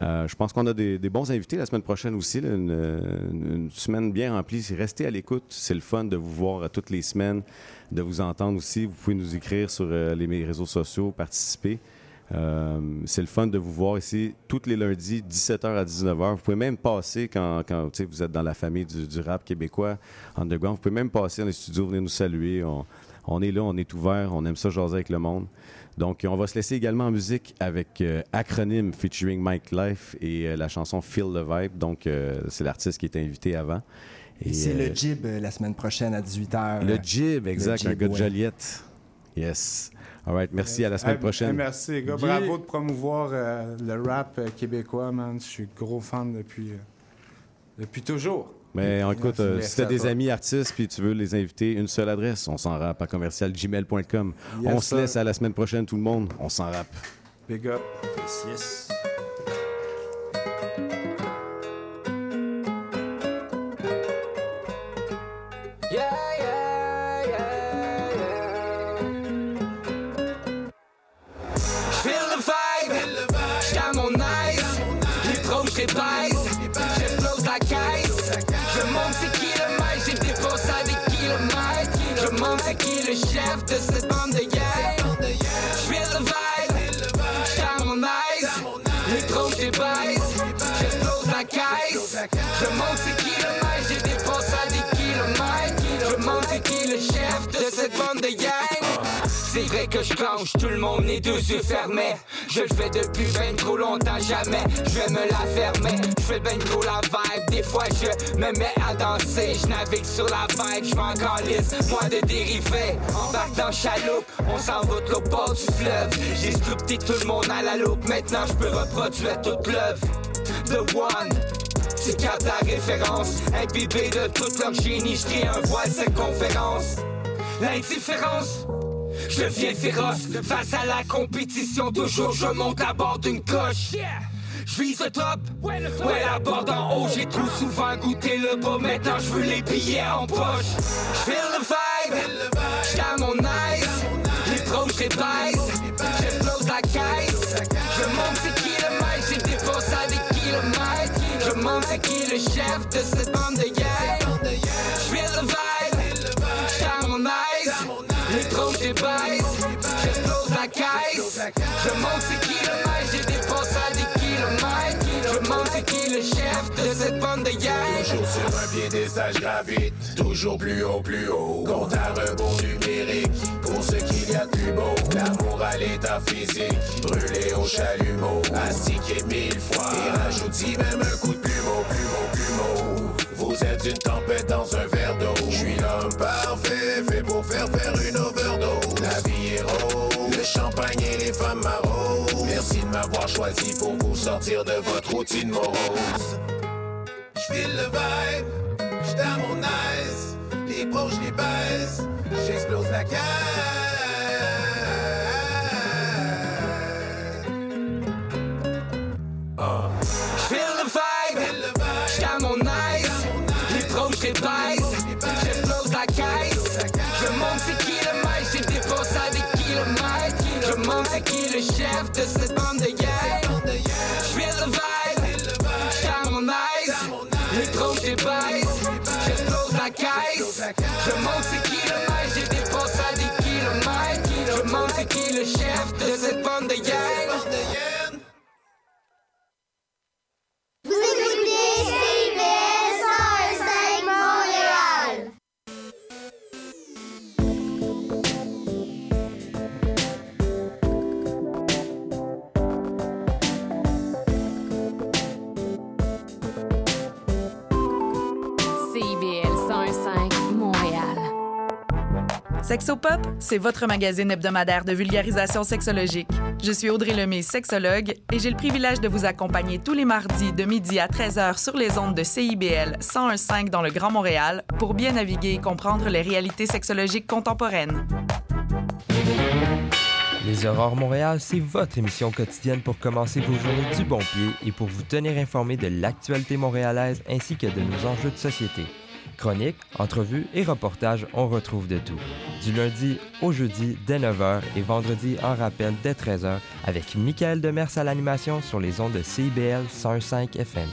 euh, je pense qu'on a des, des bons invités la semaine prochaine aussi. là, une, semaine bien remplie. Restez à l'écoute. C'est le fun de vous voir toutes les semaines, de vous entendre aussi. Vous pouvez nous écrire sur euh, les mes réseaux sociaux, participer. Euh, c'est le fun de vous voir ici tous les lundis, 17h à 19h. Vous pouvez même passer quand, quand vous êtes dans la famille du, du rap québécois underground. Vous pouvez même passer dans les studios, venir nous saluer. On, on est là, on est ouvert, on aime ça jaser avec le monde. Donc, on va se laisser également en musique avec euh, Acronyme featuring Mike Life et euh, la chanson Feel the Vibe. Donc, euh, c'est l'artiste qui était invité avant. Et c'est le Jib la semaine prochaine à 18h. le Jib, exact, un Jib, gars de. Joliette. Yes. All right, merci, à la semaine prochaine. merci, les gars. Bravo de promouvoir euh, le rap euh, québécois, man. Je suis gros fan depuis, euh, depuis toujours. Mais écoute, euh, si tu as des toi. amis artistes puis tu veux les inviter, une seule adresse, on s'en rappe à commercialgmail.com. Yes, on se laisse à la semaine prochaine, tout le monde. On s'en rappe. Big up. Yes, yes. Chef de cette bande de gang. Feel the vibe, j'suis mon nice. Les les baise, j'explose la caisse. Je monte le maître, j'ai dépensé des kilomètres. Je monte qui le chef de cette bande de gang. C'est vrai que je clenche tout le monde les deux yeux fermés. Je le fais depuis ben trop longtemps, jamais je vais me la fermer. Je fais ben trop la vibe, des fois je me mets à danser. Je navigue sur la vibe, je m'en moi de dériver. Embarque dans chaloupe, on s'en va de bord du fleuve. J'ai sculpté tout le monde à la loupe, maintenant je peux reproduire toute l'œuvre. The One. C'est cap la référence, imbibé de tout leur génie, je un voile cette conférence. L'indifférence, je deviens féroce face à la compétition. Toujours je monte à bord d'une coche. Je vise le top, ouais la barre d'en haut. J'ai trop souvent goûté le bas, maintenant je veux les billets en poche. Feel the vibe, j'suis mon nice. Les proches les baise, j'explose la caisse. Je monte c'est qui le maître, j'ai dépensé des kilomètres. Je monte c'est qui le chef de cette bande de. J'file Je monte le maître, j'ai dépensé à des kilomètres. Je monte c'est qui le chef de cette bande de guerre. Toujours sur un piédestal, je gravite. Toujours plus haut, plus haut. Compte à rebours numérique. Pour ce qu'il y a de plus beau. L'amour à l'état physique. Brûlé au chalumeau. Astiqué mille fois. Et rajoute même un coup de plumeau, plumeau, plumeau. Vous êtes une tempête dans un verre d'eau. Je suis l'homme parfait, fait pour faire faire une overdose. La vie est rose, le champagne et les femmes maraudes. Merci de m'avoir choisi pour vous sortir de votre routine morose. J'file le vibe, à mon nice. Les pros, j'les baisse, j'explose la cage. J'file qui le chef Sexopop, c'est votre magazine hebdomadaire de vulgarisation sexologique. Je suis Audrey Lemay, sexologue, et j'ai le privilège de vous accompagner tous les mardis de midi à 13h sur les ondes de CIBL 101.5 dans le Grand Montréal pour bien naviguer et comprendre les réalités sexologiques contemporaines. Les Aurores Montréal, c'est votre émission quotidienne pour commencer vos journées du bon pied et pour vous tenir informé de l'actualité montréalaise ainsi que de nos enjeux de société. Chroniques, entrevues et reportages, on retrouve de tout. Du lundi au jeudi dès 9h et vendredi en rappel dès 13h avec Michael Demers à l'animation sur les ondes de CIBL 105 FM.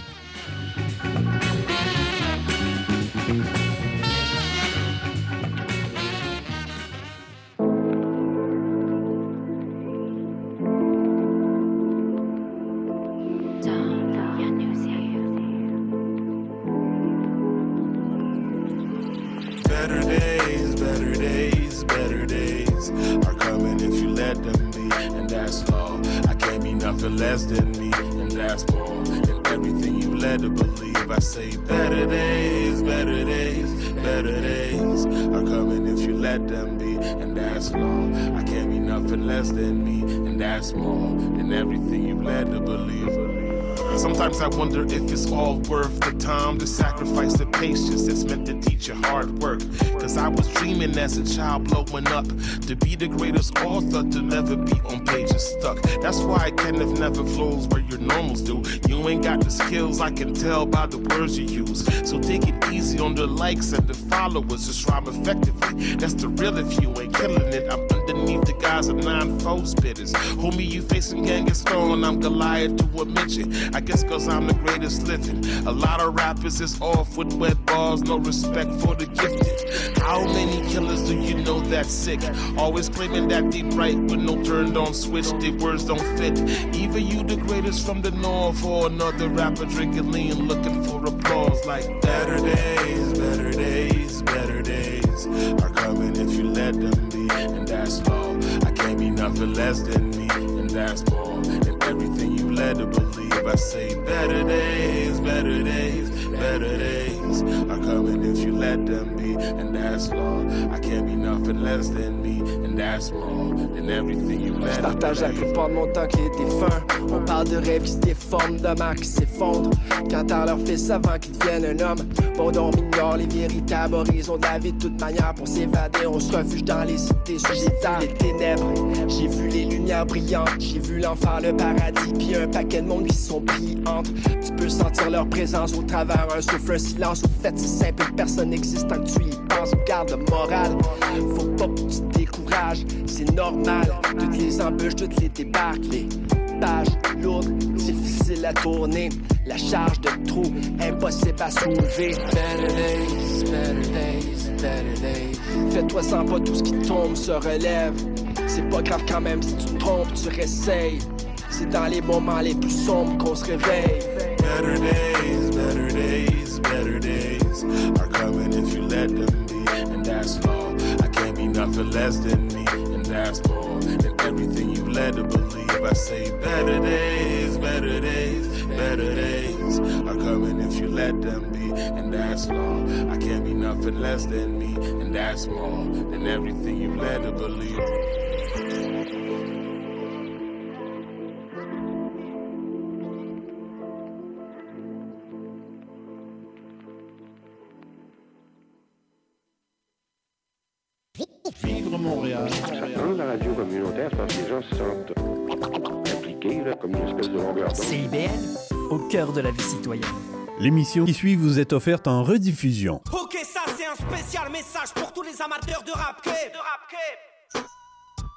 All worth the time to sacrifice the patience that's meant to teach you hard work. Cause I was dreaming as a child blowing up to be the greatest author to never be on pages stuck. That's why of never flows where your normals do. You ain't got the skills, I can tell by the words you use. So take it easy on the likes and the followers, just rhyme effectively. That's the real if you ain't killing it. I'm underneath the guys of nine foe spitters. Homie, you facing Genghis Khan, I'm Goliath to a mention. I guess cause I'm the greatest living. A lot of rappers is off with wet bars, no respect for the gifted. How many killers do you know that's sick? Always claiming that they right, but no turned on switch, their words don't fit. Either you the greatest from the north or another rapper drinking lean looking for applause like better days, better days, better days are coming if you let them and that's all. I can't be nothing less than me, and that's more than everything you led to believe. I say better days, better days, better days are coming if you let them be, and that's law. I can't be nothing less than me, and that's more than everything you led Je to partage la plupart de mon temps qui est défunt. On parle de rêves qui se déforment, de mères qui s'effondrent. Quand à leur fils avant qu'ils deviennent un homme. Bon, on ignore les véritables horizons de la vie de toute manière. Pour s'évader, on se refuge dans les cités suicidaires, les ténèbres. J'ai vu les lumières brillantes, j'ai vu l'enfer, le paradis, puis un paquet de monde qui sont pris entre. Tu peux sentir leur présence au travers un souffle, un silence. Au fait, c'est simple, personne n'existe tant que tu y penses. Garde le moral, faut pas que tu te décourages, c'est normal. Toutes les embûches, toutes les débarques, les pages lourdes, difficiles à tourner. La charge de trou, impossible à soulever. Better days, better days, better days. Fais-toi sans pas tout ce qui tombe se relève. C'est pas grave quand même si tu te trompes, tu réessayes. C'est dans les moments les plus sombres qu'on se réveille. Better days, better days, better days are coming if you let them be, and that's all. I can't be nothing less than me, and that's more than everything you led to believe. I say better days, better days, better days are coming if you let them be, and that's all. I can't be nothing less than me, and that's more than everything you led to believe. CIBL, au cœur de la vie citoyenne. L'émission qui suit vous est offerte en rediffusion. Ok, ça c'est un spécial message pour tous les amateurs de rap De rap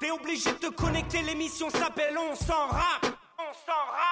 T'es obligé de te connecter, l'émission s'appelle On s'en rap. On s'en rap.